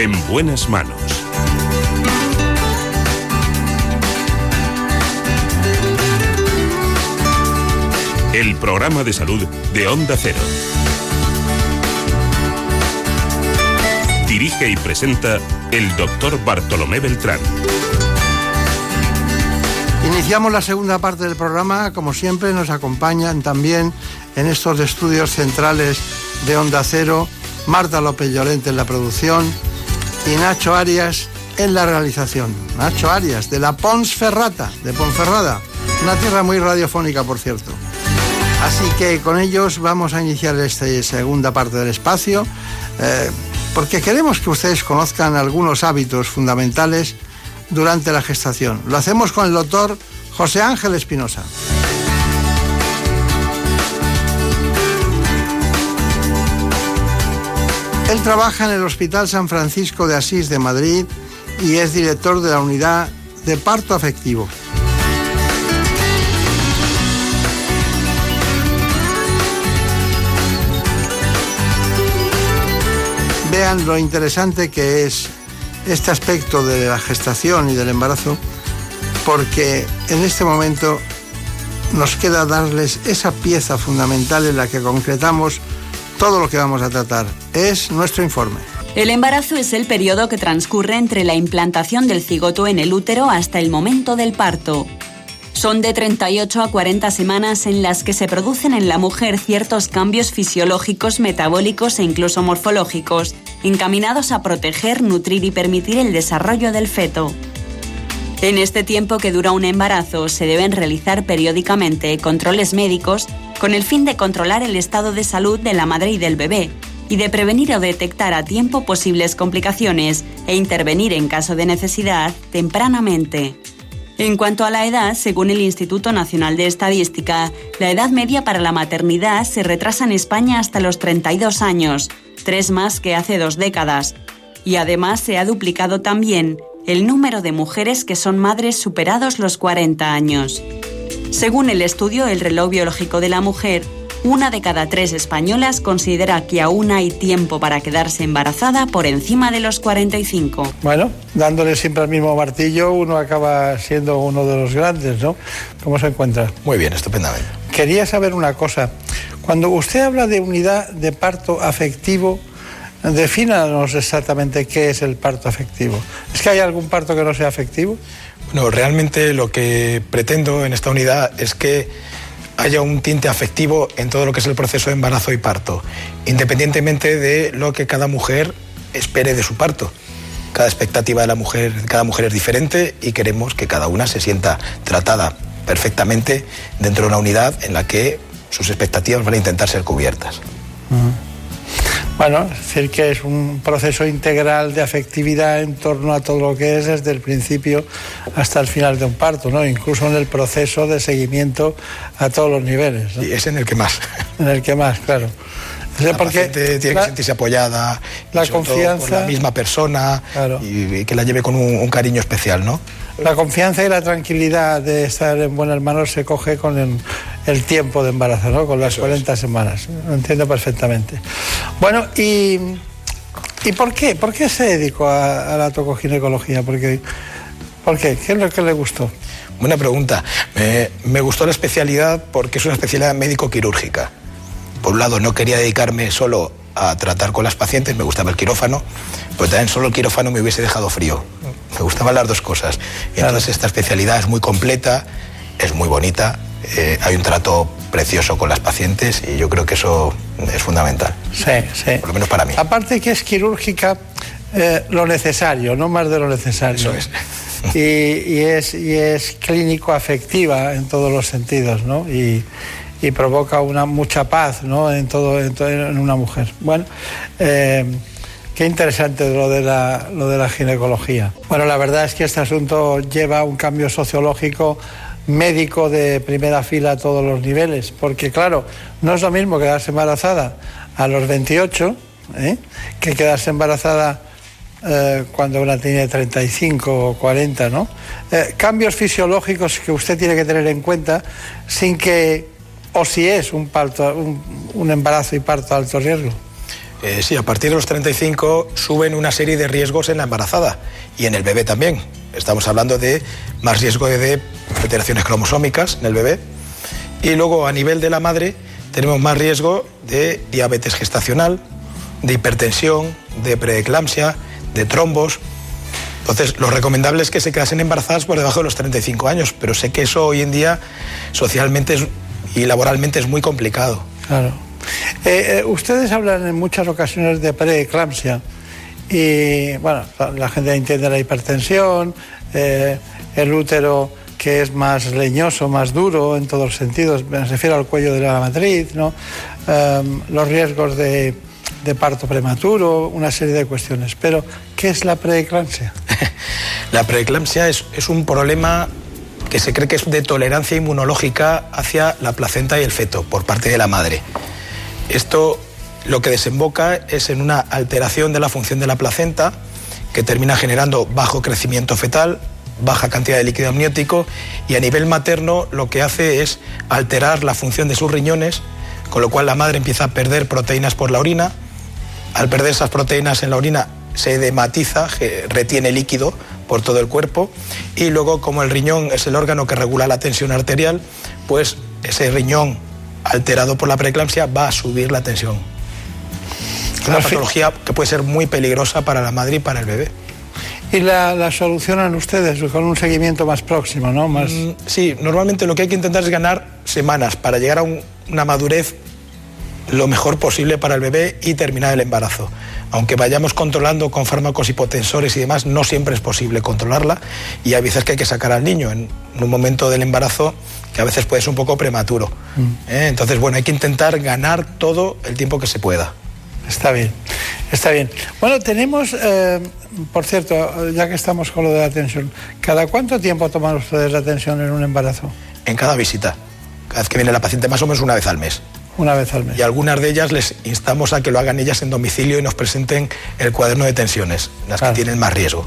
Speaker 8: En buenas manos. El programa de salud de Onda Cero. Dirige y presenta el doctor Bartolomé Beltrán.
Speaker 13: Iniciamos la segunda parte del programa. Como siempre, nos acompañan también en estos estudios centrales de Onda Cero Marta López Llorente en la producción y Nacho Arias en la realización. Nacho Arias, de la Pons Ferrata, de Ponferrada, una tierra muy radiofónica, por cierto. Así que con ellos vamos a iniciar esta segunda parte del espacio, eh, porque queremos que ustedes conozcan algunos hábitos fundamentales durante la gestación. Lo hacemos con el doctor José Ángel Espinosa. Él trabaja en el Hospital San Francisco de Asís de Madrid y es director de la unidad de parto afectivo. Vean lo interesante que es este aspecto de la gestación y del embarazo, porque en este momento nos queda darles esa pieza fundamental en la que concretamos todo lo que vamos a tratar. Es nuestro informe.
Speaker 14: El embarazo es el periodo que transcurre entre la implantación del cigoto en el útero hasta el momento del parto. Son de 38 a 40 semanas en las que se producen en la mujer ciertos cambios fisiológicos, metabólicos e incluso morfológicos, encaminados a proteger, nutrir y permitir el desarrollo del feto. En este tiempo que dura un embarazo se deben realizar periódicamente controles médicos con el fin de controlar el estado de salud de la madre y del bebé y de prevenir o detectar a tiempo posibles complicaciones e intervenir en caso de necesidad tempranamente. En cuanto a la edad, según el Instituto Nacional de Estadística, la edad media para la maternidad se retrasa en España hasta los 32 años, tres más que hace dos décadas. Y además se ha duplicado también el número de mujeres que son madres superados los 40 años. Según el estudio El reloj biológico de la mujer, una de cada tres españolas considera que aún hay tiempo para quedarse embarazada por encima de los 45.
Speaker 13: Bueno, dándole siempre al mismo martillo, uno acaba siendo uno de los grandes, ¿no? ¿Cómo se encuentra?
Speaker 37: Muy bien, estupendamente.
Speaker 13: Quería saber una cosa. Cuando usted habla de unidad de parto afectivo, defínanos exactamente qué es el parto afectivo. ¿Es que hay algún parto que no sea afectivo?
Speaker 37: Bueno, realmente lo que pretendo en esta unidad es que haya un tinte afectivo en todo lo que es el proceso de embarazo y parto, independientemente de lo que cada mujer espere de su parto. Cada expectativa de la mujer, cada mujer es diferente y queremos que cada una se sienta tratada perfectamente dentro de una unidad en la que sus expectativas van a intentar ser cubiertas.
Speaker 13: Bueno, es decir, que es un proceso integral de afectividad en torno a todo lo que es desde el principio hasta el final de un parto, ¿no? Incluso en el proceso de seguimiento a todos los niveles.
Speaker 37: Y es en el que más.
Speaker 13: En el que más, claro.
Speaker 37: La porque tiene que sentirse apoyada,
Speaker 13: la confianza,
Speaker 37: por la misma persona y, que la lleve con un, cariño especial, ¿no?
Speaker 13: La confianza y la tranquilidad de estar en buenas manos se coge con el, tiempo de embarazo, ¿no? Con las 40 semanas. Lo entiendo perfectamente. Bueno, y, ¿y por qué? ¿Por qué se dedicó a, la tocoginecología? Porque, ¿Por qué? ¿Qué es lo que le gustó?
Speaker 37: Buena pregunta. Me, me gustó la especialidad porque es una especialidad médico-quirúrgica por un lado no quería dedicarme solo a tratar con las pacientes, me gustaba el quirófano, pero también solo el quirófano me hubiese dejado frío. Me gustaban las dos cosas. Y entonces esta especialidad es muy completa, es muy bonita, eh, hay un trato precioso con las pacientes y yo creo que eso es fundamental.
Speaker 13: Sí, sí.
Speaker 37: Por lo menos para mí.
Speaker 13: Aparte que es quirúrgica, eh, lo necesario, no más de lo necesario.
Speaker 37: Eso es.
Speaker 13: Y, es, y es clínico afectiva en todos los sentidos, ¿no? Y, y provoca una mucha paz ¿no? en, todo, en, una mujer. Bueno, eh, qué interesante lo de, la, lo de la ginecología. Bueno, la verdad es que este asunto lleva un cambio sociológico médico de primera fila a todos los niveles, porque claro, no es lo mismo quedarse embarazada a los 28 ¿eh? que quedarse embarazada eh, cuando una tiene 35 o 40, ¿no? cambios fisiológicos que usted tiene que tener en cuenta sin que o si es un, parto, un, embarazo y parto de alto riesgo.
Speaker 37: Eh, sí, a partir de los 35 suben una serie de riesgos en la embarazada y en el bebé también. Estamos hablando de más riesgo de alteraciones cromosómicas en el bebé. Y luego a nivel de la madre tenemos más riesgo de diabetes gestacional, de hipertensión, de preeclampsia, de trombos. Entonces, lo recomendable es que se quedasen embarazadas por debajo de los 35 años, pero sé que eso hoy en día socialmente es y laboralmente es muy complicado.
Speaker 13: Claro. Eh, eh, ustedes hablan en muchas ocasiones de preeclampsia y bueno, la gente entiende la hipertensión, eh, el útero que es más leñoso, más duro en todos los sentidos, me refiero al cuello de la matriz, ¿no? Em, los riesgos de, de, parto prematuro, una serie de cuestiones. Pero, ¿qué es la preeclampsia? *laughs*
Speaker 37: la preeclampsia es, es un problema que se cree que es de tolerancia inmunológica hacia la placenta y el feto por parte de la madre. Esto lo que desemboca es en una alteración de la función de la placenta que termina generando bajo crecimiento fetal, baja cantidad de líquido amniótico y a nivel materno lo que hace es alterar la función de sus riñones, con lo cual la madre empieza a perder proteínas por la orina. Al perder esas proteínas en la orina se dematiza, retiene líquido por todo el cuerpo y luego como el riñón es el órgano que regula la tensión arterial, pues ese riñón alterado por la preeclampsia va a subir la tensión. Es una patología que puede ser muy peligrosa para la madre y para el bebé.
Speaker 13: ¿Y la, solucionan ustedes con un seguimiento más próximo, no? Más... Mm,
Speaker 37: sí, normalmente lo que hay que intentar es ganar semanas para llegar a una madurez lo mejor posible para el bebé y terminar el embarazo aunque vayamos controlando con fármacos hipotensores y demás, no siempre es posible controlarla y hay veces que hay que sacar al niño en, un momento del embarazo que a veces puede ser un poco prematuro. Mm. ¿eh? Entonces, bueno, hay que intentar ganar todo el tiempo que se pueda.
Speaker 13: Está bien, está bien. Bueno, tenemos, eh, por cierto, ya que estamos con lo de la tensión, ¿cada cuánto tiempo toman ustedes la tensión en un embarazo?
Speaker 37: En cada visita. Cada vez que viene la paciente, más o menos una vez al mes.
Speaker 13: Una vez al mes.
Speaker 37: Y algunas de ellas les instamos a que lo hagan ellas en domicilio y nos presenten el cuaderno de tensiones, las que tienen más riesgo.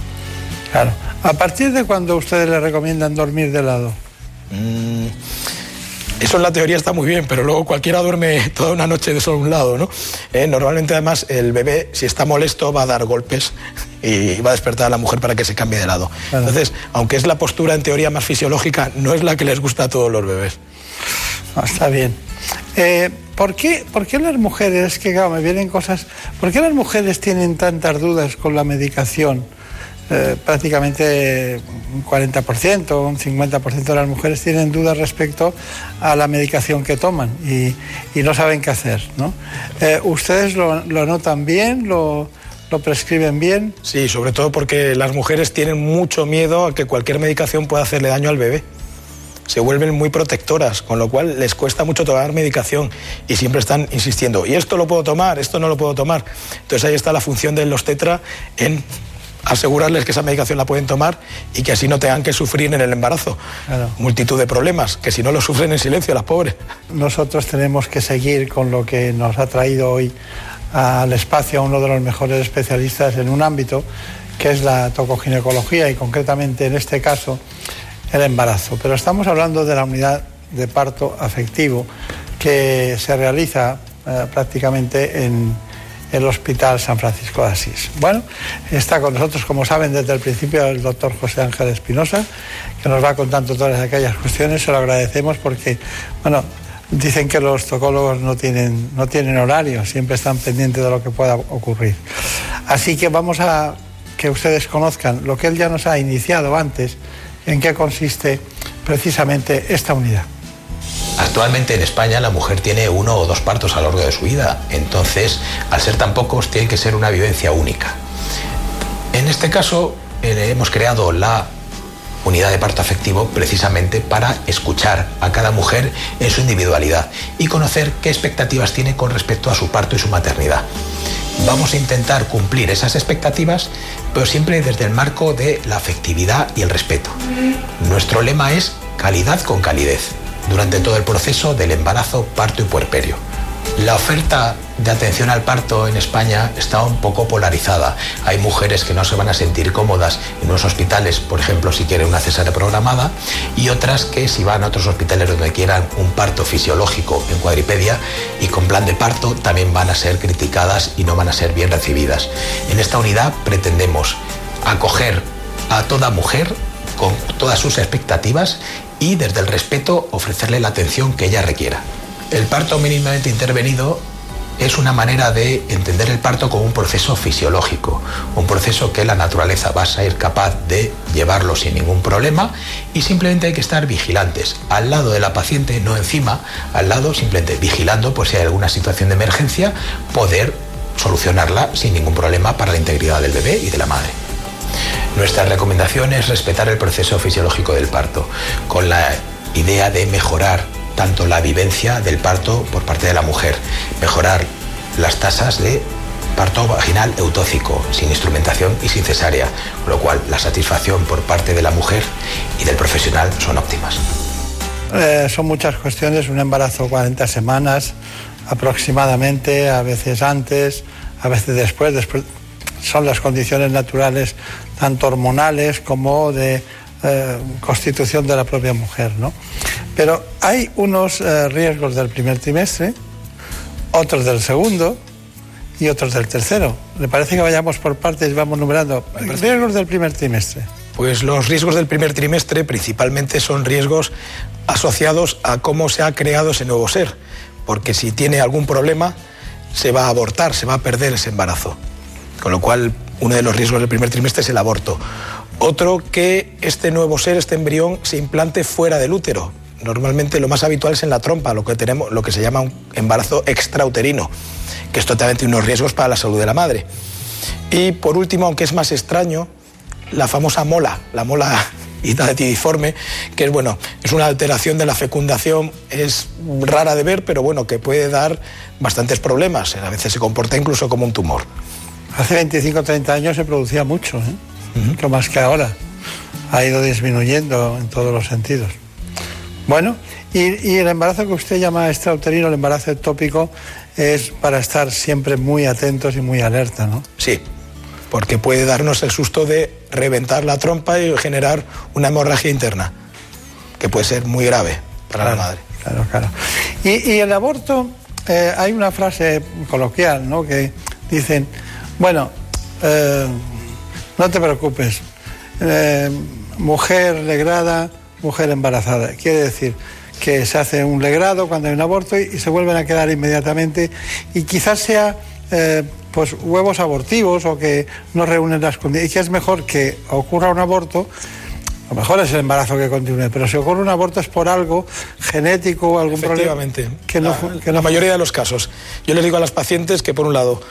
Speaker 13: Claro. ¿A partir de cuándo ustedes le recomiendan dormir de lado?
Speaker 37: Mm, eso en la teoría está muy bien, pero luego cualquiera duerme *laughs* toda una noche de solo un lado, ¿no? Eh, normalmente además el bebé, si está molesto, va a dar golpes *laughs* y va a despertar a la mujer para que se cambie de lado. Entonces, aunque es la postura en teoría más fisiológica, no es la que les gusta a todos los bebés.
Speaker 13: Ah, está bien. Eh, ¿por, qué, ¿Por qué las mujeres, que claro, me vienen cosas, ¿por qué las mujeres tienen tantas dudas con la medicación? Eh, prácticamente un 40%, un 50% de las mujeres tienen dudas respecto a la medicación que toman y, no saben qué hacer. ¿no? Eh, ¿Ustedes lo, lo, notan bien? ¿Lo, ¿Lo prescriben bien?
Speaker 37: Sí, sobre todo porque las mujeres tienen mucho miedo a que cualquier medicación pueda hacerle daño al bebé. Se vuelven muy protectoras, con lo cual les cuesta mucho tomar medicación y siempre están insistiendo, y esto lo puedo tomar, esto no lo puedo tomar. Entonces ahí está la función de los tetra en asegurarles que esa medicación la pueden tomar y que así no tengan que sufrir en el embarazo. Multitud de problemas, que si no lo sufren en silencio las pobres.
Speaker 13: Nosotros tenemos que seguir con lo que nos ha traído hoy al espacio a uno de los mejores especialistas en un ámbito que es la tocoginecología y concretamente en este caso el embarazo. Pero estamos hablando de la unidad de parto afectivo que se realiza eh, prácticamente en el Hospital San Francisco de Asís. Bueno, está con nosotros, como saben, desde el principio el doctor José Ángel Espinosa, que nos va contando todas aquellas cuestiones. Se lo agradecemos porque, bueno, dicen que los tocólogos no tienen, no tienen horario, siempre están pendientes de lo que pueda ocurrir. Así que vamos a que ustedes conozcan lo que él ya nos ha iniciado antes, en qué consiste precisamente esta unidad.
Speaker 38: Actualmente en España la mujer tiene uno o dos partos a lo largo de su vida, entonces al ser tan pocos tiene que ser una vivencia única. En este caso eh, hemos creado la unidad de parto afectivo precisamente para escuchar a cada mujer en su individualidad y conocer qué expectativas tiene con respecto a su parto y su maternidad. Vamos a intentar cumplir esas expectativas, pero siempre desde el marco de la afectividad y el respeto. Nuestro lema es calidad con calidez durante todo el proceso del embarazo, parto y puerperio. La oferta de atención al parto en España está un poco polarizada. Hay mujeres que no se van a sentir cómodas en unos hospitales, por ejemplo, si quieren una cesárea programada, y otras que si van a otros hospitales donde quieran un parto fisiológico en cuadripedia y con plan de parto, también van a ser criticadas y no van a ser bien recibidas. En esta unidad pretendemos acoger a toda mujer con todas sus expectativas y desde el respeto ofrecerle la atención que ella requiera. El parto mínimamente intervenido es una manera de entender el parto como un proceso fisiológico, un proceso que la naturaleza va a ser capaz de llevarlo sin ningún problema y simplemente hay que estar vigilantes, al lado de la paciente, no encima, al lado simplemente vigilando por si hay alguna situación de emergencia, poder solucionarla sin ningún problema para la integridad del bebé y de la madre. Nuestra recomendación es respetar el proceso fisiológico del parto, con la idea de mejorar tanto la vivencia del parto por parte de la mujer, mejorar las tasas de parto vaginal eutóxico, sin instrumentación y sin cesárea, con lo cual la satisfacción por parte de la mujer y del profesional son óptimas.
Speaker 13: Eh, son muchas cuestiones, un embarazo 40 semanas aproximadamente, a veces antes, a veces después, después son las condiciones naturales tanto hormonales como de eh, constitución de la propia mujer, ¿no? Pero hay unos eh, riesgos del primer trimestre, otros del segundo y otros del tercero. ¿Le parece que vayamos por partes y vamos numerando? Riesgos del primer trimestre.
Speaker 37: Pues los riesgos del primer trimestre principalmente son riesgos asociados a cómo se ha creado ese nuevo ser, porque si tiene algún problema se va a abortar, se va a perder ese embarazo. Con lo cual, uno de los riesgos del primer trimestre es el aborto. Otro, que este nuevo ser, este embrión, se implante fuera del útero. Normalmente lo más habitual es en la trompa, lo que, tenemos, lo que se llama un embarazo extrauterino, que es totalmente unos riesgos para la salud de la madre. Y por último, aunque es más extraño, la famosa mola, la mola *laughs* hitatidiforme, que es bueno, es una alteración de la fecundación, es rara de ver, pero bueno, que puede dar bastantes problemas. A veces se comporta incluso como un tumor.
Speaker 13: Hace 25 o 30 años se producía mucho. ¿eh? Mucho más que ahora. Ha ido disminuyendo en todos los sentidos. Bueno, y, el embarazo que usted llama extrauterino, el embarazo ectópico, es para estar siempre muy atentos y muy alerta, ¿no?
Speaker 37: Sí, porque puede darnos el susto de reventar la trompa y generar una hemorragia interna, que puede ser muy grave para la madre.
Speaker 13: Claro, claro. Y, el aborto, eh, hay una frase coloquial, ¿no? Que dicen, bueno, eh, no te preocupes. Eh, mujer legrada, mujer embarazada. Quiere decir que se hace un legrado cuando hay un aborto y, se vuelven a quedar inmediatamente y quizás sea eh, pues huevos abortivos o que no reúnen las condiciones y que es mejor que ocurra un aborto a lo mejor es el embarazo que continúe, pero si ocurre un aborto es por algo genético o algún
Speaker 37: problema. Que no, la, la mayoría de los casos. Yo les digo a las pacientes que, por un lado,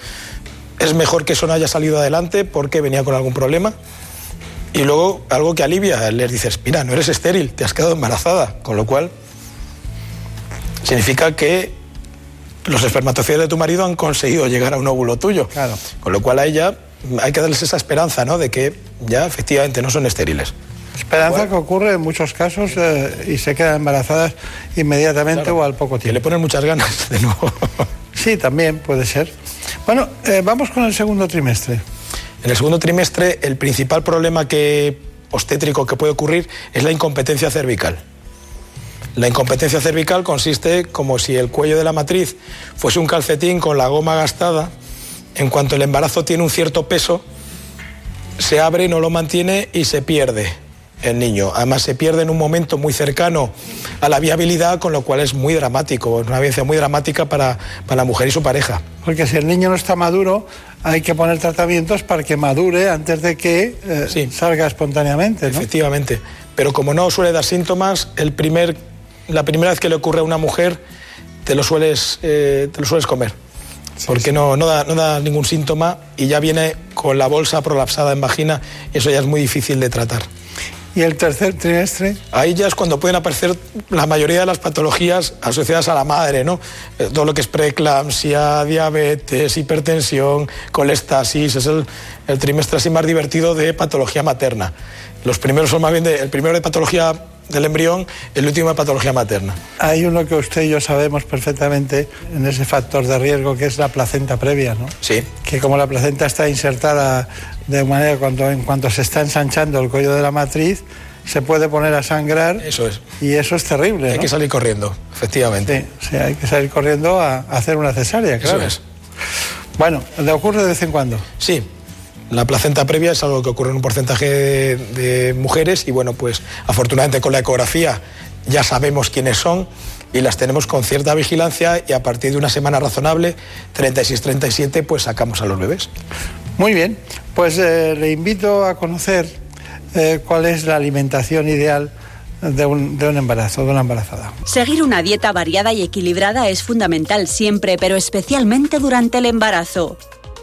Speaker 37: es mejor que eso no haya salido adelante porque venía con algún problema. Y luego algo que alivia, les dices, mira, no eres estéril, te has quedado embarazada, con lo cual significa que los espermatozoides de tu marido han conseguido llegar a un óvulo tuyo.
Speaker 13: Claro.
Speaker 37: Con lo cual a ella hay que darles esa esperanza, ¿no? De que ya efectivamente no son estériles.
Speaker 13: Esperanza que ocurre en muchos casos eh, y se quedan embarazadas inmediatamente o al poco tiempo.
Speaker 37: Que le ponen muchas ganas de nuevo.
Speaker 13: sí, también puede ser. Bueno, eh, vamos con el segundo trimestre.
Speaker 37: En el segundo trimestre el principal problema que obstétrico que puede ocurrir es la incompetencia cervical. La incompetencia cervical consiste como si el cuello de la matriz fuese un calcetín con la goma gastada. En cuanto el embarazo tiene un cierto peso, se abre, no lo mantiene y se pierde el niño. Además se pierde en un momento muy cercano a la viabilidad, con lo cual es muy dramático, es una vivencia muy dramática para, para, la mujer y su pareja.
Speaker 13: Porque si el niño no está maduro, hay que poner tratamientos para que madure antes de que eh, sí. salga espontáneamente. ¿no?
Speaker 37: Efectivamente. Pero como no suele dar síntomas, el primer, la primera vez que le ocurre a una mujer, te lo sueles, eh, te lo sueles comer. Sí, porque sí. No, no, da, no da ningún síntoma y ya viene con la bolsa prolapsada en vagina, y eso ya es muy difícil de tratar.
Speaker 13: ¿Y el tercer trimestre?
Speaker 37: Ahí ya es cuando pueden aparecer la mayoría de las patologías asociadas a la madre, ¿no? Eh, todo lo que es preeclampsia, diabetes, hipertensión, colestasis, es el, el, trimestre así más divertido de patología materna. Los primeros son más bien de, el primero de patología del embrión, el último de patología materna.
Speaker 13: Hay uno que usted y yo sabemos perfectamente en ese factor de riesgo que es la placenta previa, ¿no?
Speaker 37: Sí.
Speaker 13: Que como la placenta está insertada de manera cuando en cuanto se está ensanchando el cuello de la matriz, se puede poner a sangrar.
Speaker 37: Eso es.
Speaker 13: Y eso es terrible.
Speaker 37: Hay
Speaker 13: ¿no?
Speaker 37: que salir corriendo, efectivamente.
Speaker 13: Sí, sí, hay que salir corriendo a, hacer una cesárea, claro.
Speaker 37: Eso es.
Speaker 13: Bueno, ¿le ocurre de vez en cuando?
Speaker 37: Sí, la placenta previa es algo que ocurre en un porcentaje de, de, mujeres y bueno, pues afortunadamente con la ecografía ya sabemos quiénes son y las tenemos con cierta vigilancia y a partir de una semana razonable, 36-37, pues sacamos a los bebés.
Speaker 13: Muy bien, pues eh, le invito a conocer eh, cuál es la alimentación ideal de un, de un, embarazo, de una embarazada.
Speaker 14: Seguir una dieta variada y equilibrada es fundamental siempre, pero especialmente durante el embarazo.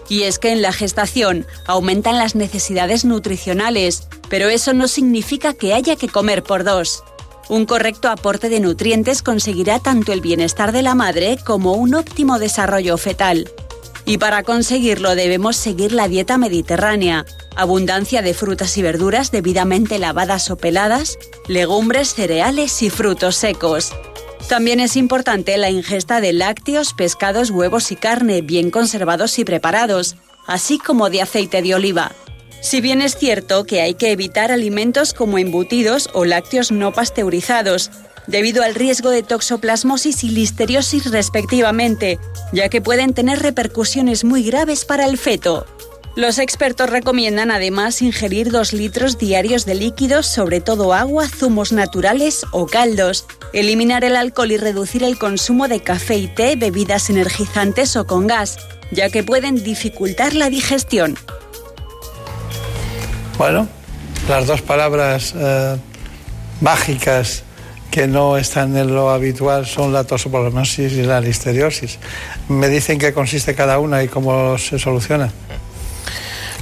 Speaker 14: Y es que en la gestación aumentan las necesidades nutricionales, pero eso no significa que haya que comer por dos. Un correcto aporte de nutrientes conseguirá tanto el bienestar de la madre como un óptimo desarrollo fetal. Y para conseguirlo debemos seguir la dieta mediterránea, abundancia de frutas y verduras debidamente lavadas o peladas, legumbres, cereales y frutos secos. También es importante la ingesta de lácteos, pescados, huevos y carne bien conservados y preparados, así como de aceite de oliva. Si bien es cierto que hay que evitar alimentos como embutidos o lácteos no pasteurizados, debido al riesgo de toxoplasmosis y listeriosis respectivamente, ya que pueden tener repercusiones muy graves para el feto. Los expertos recomiendan además ingerir 2 litros diarios de líquidos, sobre todo agua, zumos naturales o caldos, eliminar el alcohol y reducir el consumo de café y té, bebidas energizantes o con gas, ya que pueden dificultar la digestión.
Speaker 13: Bueno, las dos palabras eh, mágicas que no están en lo habitual son la toxoplasmosis y la listeriosis. Me dicen qué consiste cada una y cómo se soluciona.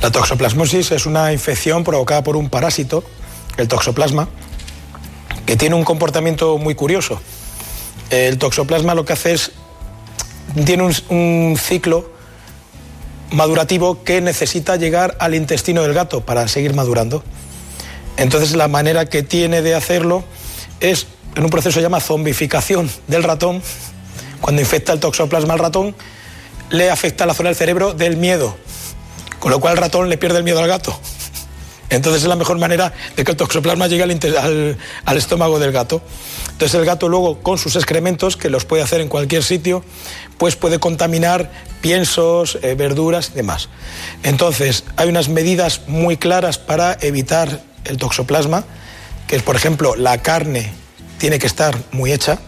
Speaker 37: La toxoplasmosis es una infección provocada por un parásito, el toxoplasma, que tiene un comportamiento muy curioso. El toxoplasma lo que hace es, tiene un, un ciclo madurativo que necesita llegar al intestino del gato para seguir madurando. Entonces la manera que tiene de hacerlo es en un proceso que se llama zombificación del ratón. Cuando infecta el toxoplasma al ratón, le afecta la zona del cerebro del miedo, con lo cual el ratón le pierde el miedo al gato. Entonces es la mejor manera de que el toxoplasma llegue al, al, al, estómago del gato. Entonces el gato luego con sus excrementos, que los puede hacer en cualquier sitio, pues puede contaminar piensos, eh, verduras y demás. Entonces hay unas medidas muy claras para evitar el toxoplasma, que es por ejemplo la carne tiene que estar muy hecha,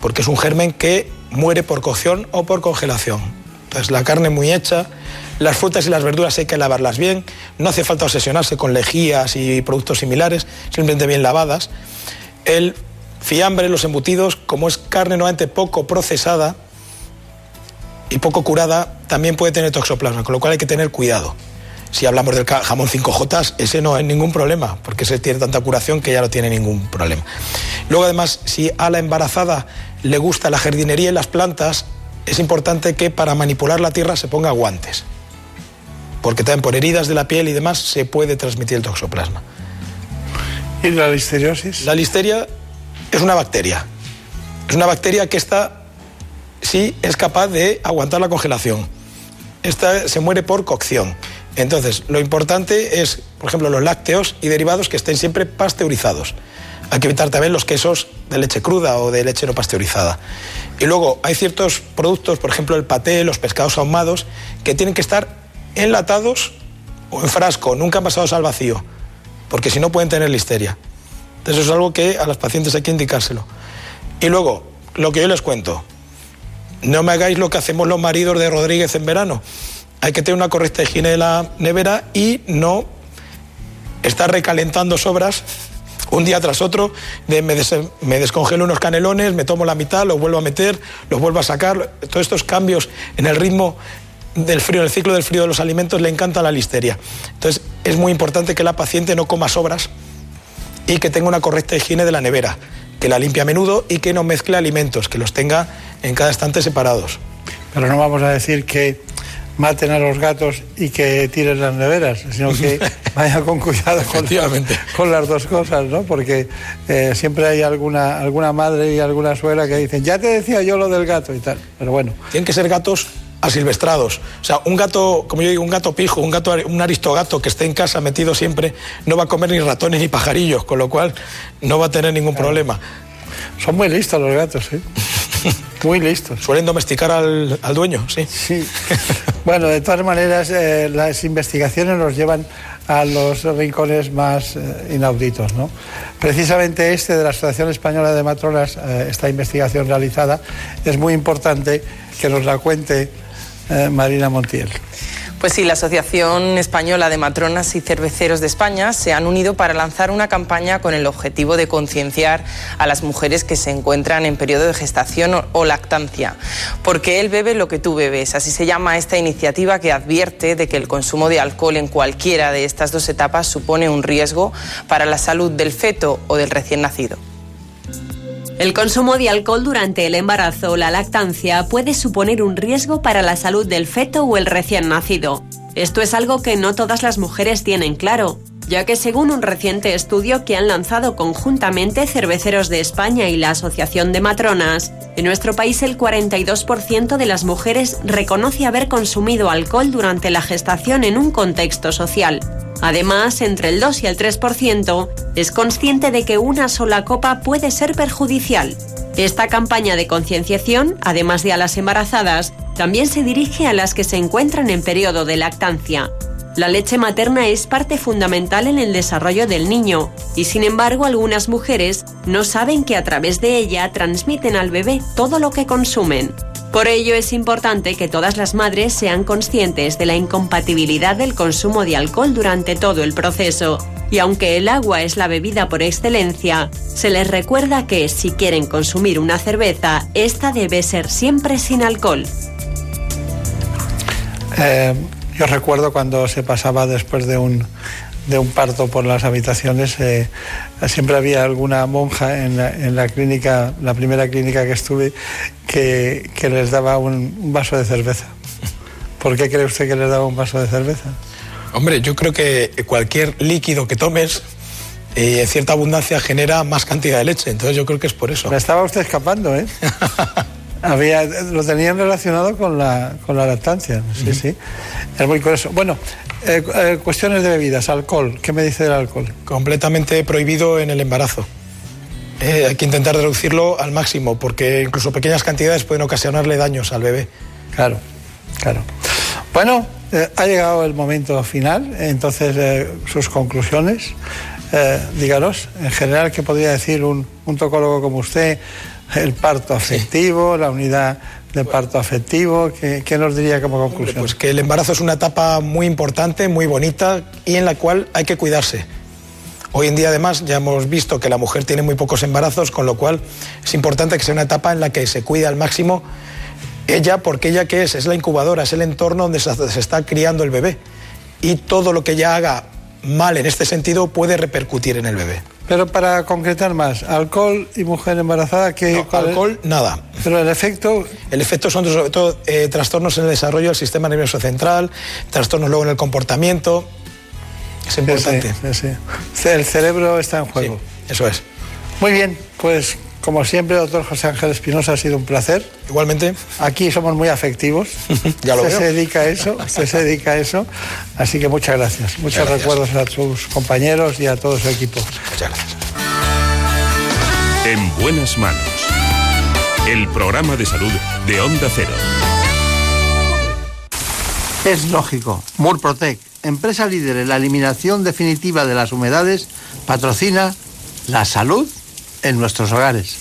Speaker 37: porque es un germen que muere por cocción o por congelación. Entonces la carne muy hecha, las frutas y las verduras hay que lavarlas bien, no hace falta obsesionarse con lejías y productos similares, simplemente bien lavadas. El fiambre, los embutidos, como es carne nuevamente poco procesada y poco curada, también puede tener toxoplasma, con lo cual hay que tener cuidado. Si hablamos del jamón 5J, ese no hay ningún problema, porque ese tiene tanta curación que ya no tiene ningún problema. Luego, además, si a la embarazada le gusta la jardinería y las plantas, es importante que para manipular la tierra se ponga guantes, porque también por heridas de la piel y demás se puede transmitir el toxoplasma.
Speaker 13: ¿Y la listeriosis?
Speaker 37: La listeria es una bacteria. Es una bacteria que está, sí, es capaz de aguantar la congelación. Esta se muere por cocción. Entonces, lo importante es, por ejemplo, los lácteos y derivados que estén siempre pasteurizados. Hay que evitar también los quesos de leche cruda o de leche no pasteurizada. Y luego hay ciertos productos, por ejemplo el paté, los pescados ahumados, que tienen que estar enlatados o en frasco, nunca pasados al vacío, porque si no pueden tener listeria. Entonces eso es algo que a los pacientes hay que indicárselo. Y luego, lo que yo les cuento, no me hagáis lo que hacemos los maridos de Rodríguez en verano. Hay que tener una correcta higiene de la nevera y no estar recalentando sobras un día tras otro, de me, descongelo unos canelones, me tomo la mitad, los vuelvo a meter, los vuelvo a sacar. Todos estos cambios en el ritmo del frío, en el ciclo del frío de los alimentos, le encanta la listeria. Entonces, es muy importante que la paciente no coma sobras y que tenga una correcta higiene de la nevera, que la limpie a menudo y que no mezcle alimentos, que los tenga en cada estante separados.
Speaker 13: Pero no vamos a decir que maten a los gatos y que tiren las neveras, sino que *laughs* vayan con cuidado con, las dos cosas, ¿no? Porque eh, siempre hay alguna, alguna madre y alguna suegra que dicen, ya te decía yo lo del gato y tal, pero bueno.
Speaker 37: Tienen que ser gatos asilvestrados. O sea, un gato, como yo digo, un gato pijo, un gato, un aristogato que esté en casa metido siempre, no va a comer ni ratones ni pajarillos, con lo cual no va a tener ningún problema.
Speaker 13: Son muy listos los gatos, ¿eh? *laughs* Muy listos.
Speaker 37: Suelen domesticar al, dueño, sí.
Speaker 13: Sí. *laughs* bueno, de todas maneras, eh, las investigaciones nos llevan a los rincones más eh, inauditos. ¿no? Precisamente este de la Asociación Española de Matronas, eh, esta investigación realizada, es muy importante que nos la cuente Marina Montiel.
Speaker 16: Pues sí, la Asociación Española de Matronas y Cerveceros de España se han unido para lanzar una campaña con el objetivo de concienciar a las mujeres que se encuentran en periodo de gestación o lactancia. Porque él bebe lo que tú bebes. Así se llama esta iniciativa que advierte de que el consumo de alcohol en cualquiera de estas dos etapas supone un riesgo para la salud del feto o del recién nacido.
Speaker 14: El consumo de alcohol durante el embarazo o la lactancia puede suponer un riesgo para la salud del feto o el recién nacido. Esto es algo que no todas las mujeres tienen claro, ya que según un reciente estudio que han lanzado conjuntamente Cerveceros de España y la Asociación de Matronas, en nuestro país el 42% de las mujeres reconoce haber consumido alcohol durante la gestación en un contexto social, Además, entre el 2 y el 3% es consciente de que una sola copa puede ser perjudicial. Esta campaña de concienciación, además de a las embarazadas, también se dirige a las que se encuentran en periodo de lactancia. La leche materna es parte fundamental en el desarrollo del niño y sin embargo algunas mujeres no saben que a través de ella transmiten al bebé todo lo que consumen. Por ello es importante que todas las madres sean conscientes de la incompatibilidad del consumo de alcohol durante todo el proceso. Y aunque el agua es la bebida por excelencia, se les recuerda que si quieren consumir una cerveza, esta debe ser siempre sin alcohol.
Speaker 13: Eh, yo recuerdo cuando se pasaba después de un, de un parto por las habitaciones, eh, siempre había alguna monja en la, clínica, la primera clínica que estuve, que, les daba un, vaso de cerveza. ¿Por qué cree usted que les daba un vaso de cerveza?
Speaker 37: Hombre, yo creo que cualquier líquido que tomes y en cierta abundancia genera más cantidad de leche, entonces yo creo que es por eso.
Speaker 13: Me estaba usted escapando, ¿eh? *laughs* Había, lo tenían relacionado con la, con la lactancia, sí, sí. Es muy curioso. Bueno, eh, eh, cuestiones de bebidas, alcohol. ¿Qué me dice del alcohol?
Speaker 37: Completamente prohibido en el embarazo. Eh, hay que intentar reducirlo al máximo porque incluso pequeñas cantidades pueden ocasionarle daños al bebé.
Speaker 13: Claro, claro. Bueno, ha llegado el momento final, entonces sus conclusiones. díganos, en general, ¿qué podría decir un, un tocólogo como usted? El parto afectivo, la unidad de parto afectivo? ¿Qué, nos diría como conclusión?
Speaker 37: Pues que el embarazo es una etapa muy importante, muy bonita y en la cual hay que cuidarse. Hoy en día además ya hemos visto que la mujer tiene muy pocos embarazos, con lo cual es importante que sea una etapa en la que se cuida al máximo ella, porque ella qué es, es la incubadora, es el entorno donde se está criando el bebé. y todo lo que ella haga mal en este sentido puede repercutir en el bebé.
Speaker 13: Pero para concretar más, alcohol y mujer embarazada, que
Speaker 37: alcohol, nada.
Speaker 13: Pero el efecto...
Speaker 37: El efecto son sobre todo eh, trastornos en el desarrollo del sistema nervioso central, trastornos luego en el comportamiento. Es importante.
Speaker 13: El cerebro está en juego.
Speaker 37: eso es.
Speaker 13: Muy bien, pues como siempre, doctor José Ángel Espinosa, ha sido un placer.
Speaker 37: Igualmente.
Speaker 13: Aquí somos muy afectivos. *laughs*
Speaker 37: ya lo
Speaker 13: usted
Speaker 37: veo.
Speaker 13: se dedica a eso, usted se dedica a eso. Así que muchas gracias. Muchos recuerdos a sus compañeros y a todo su equipo.
Speaker 37: Muchas gracias.
Speaker 8: En buenas manos. El programa de salud de Onda Cero.
Speaker 13: Es lógico. Murprotec, empresa líder en la eliminación definitiva de las humedades, patrocina la salud en nuestros hogares.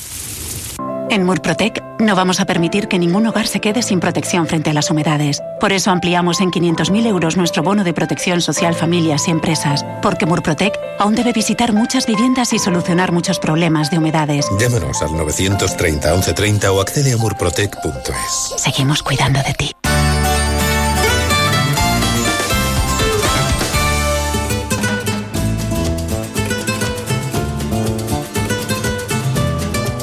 Speaker 39: En Murprotec no vamos a permitir que ningún hogar se quede sin protección frente a las humedades. Por eso ampliamos en 500.000 euros nuestro bono de protección social familias y empresas. Porque Murprotec aún debe visitar muchas viviendas y solucionar muchos problemas de humedades.
Speaker 40: Llámanos al 930 1130 o accede a murprotec.es.
Speaker 39: Seguimos cuidando de ti.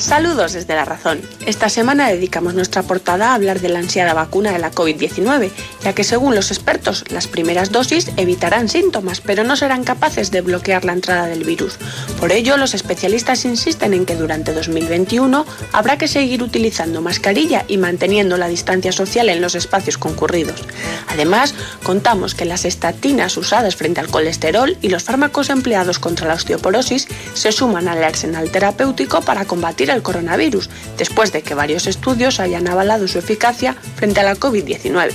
Speaker 41: Saludos desde La Razón. Esta semana dedicamos nuestra portada a hablar de la ansiada vacuna de la COVID-19, ya que según los expertos, las primeras dosis evitarán síntomas, pero no serán capaces de bloquear la entrada del virus. Por ello, los especialistas insisten en que durante 2021 habrá que seguir utilizando mascarilla y manteniendo la distancia social en los espacios concurridos. Además, contamos que las estatinas usadas frente al colesterol y los fármacos empleados contra la osteoporosis se suman al arsenal terapéutico para combatir el coronavirus, después de que varios estudios hayan avalado su eficacia frente a la COVID-19.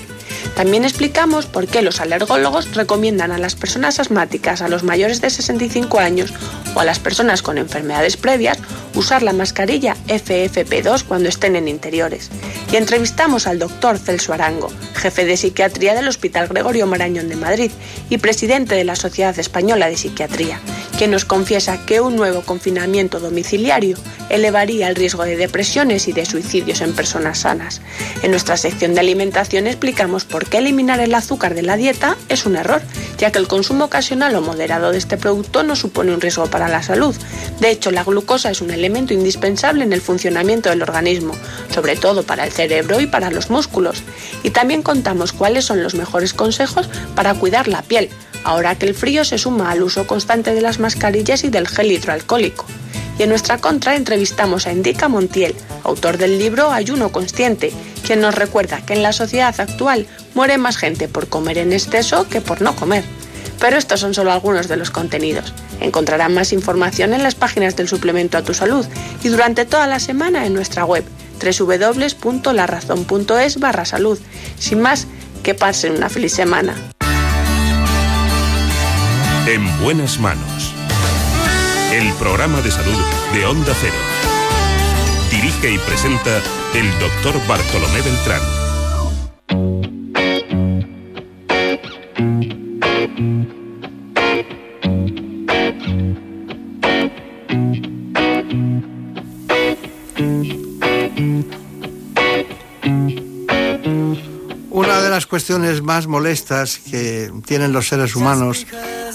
Speaker 41: También explicamos por qué los alergólogos recomiendan a las personas asmáticas, a los mayores de 65 años o a las personas con enfermedades previas usar la mascarilla FFP2 cuando estén en interiores. Y entrevistamos al doctor Celso Arango, jefe de psiquiatría del Hospital Gregorio Marañón de Madrid y presidente de la Sociedad Española de Psiquiatría, quien nos confiesa que un nuevo confinamiento domiciliario elevaría el riesgo de depresiones y de suicidios en personas sanas. En nuestra sección de alimentación explicamos por qué eliminar el azúcar de la dieta es un error, ya que el consumo ocasional o moderado de este producto no supone un riesgo para la salud. De hecho, la glucosa es un elemento indispensable en el funcionamiento del organismo, sobre todo para el cerebro y para los músculos. Y también contamos cuáles son los mejores consejos para cuidar la piel, ahora que el frío se suma al uso constante de las mascarillas y del gel hidroalcohólico. Y en nuestra contra entrevistamos a Indica Montiel, autor del libro Ayuno Consciente, quien nos recuerda que en la sociedad actual muere más gente por comer en exceso que por no comer. Pero estos son solo algunos de los contenidos. Encontrarán más información en las páginas del suplemento a tu salud y durante toda la semana en nuestra web www.larazón.es barra salud. Sin más, que pasen una feliz semana.
Speaker 8: En buenas manos. El programa de salud de Onda Cero. Dirige y presenta el doctor Bartolomé Beltrán.
Speaker 13: Una de las cuestiones más molestas que tienen los seres humanos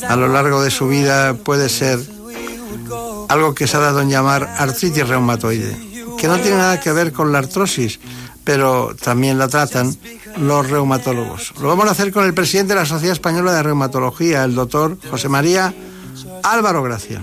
Speaker 13: a lo largo de su vida puede ser algo que se ha dado en llamar artritis reumatoide, que no tiene nada que ver con la artrosis, pero también la tratan los reumatólogos. Lo vamos a hacer con el presidente de la Sociedad Española de Reumatología, el doctor José María Álvaro Gracia.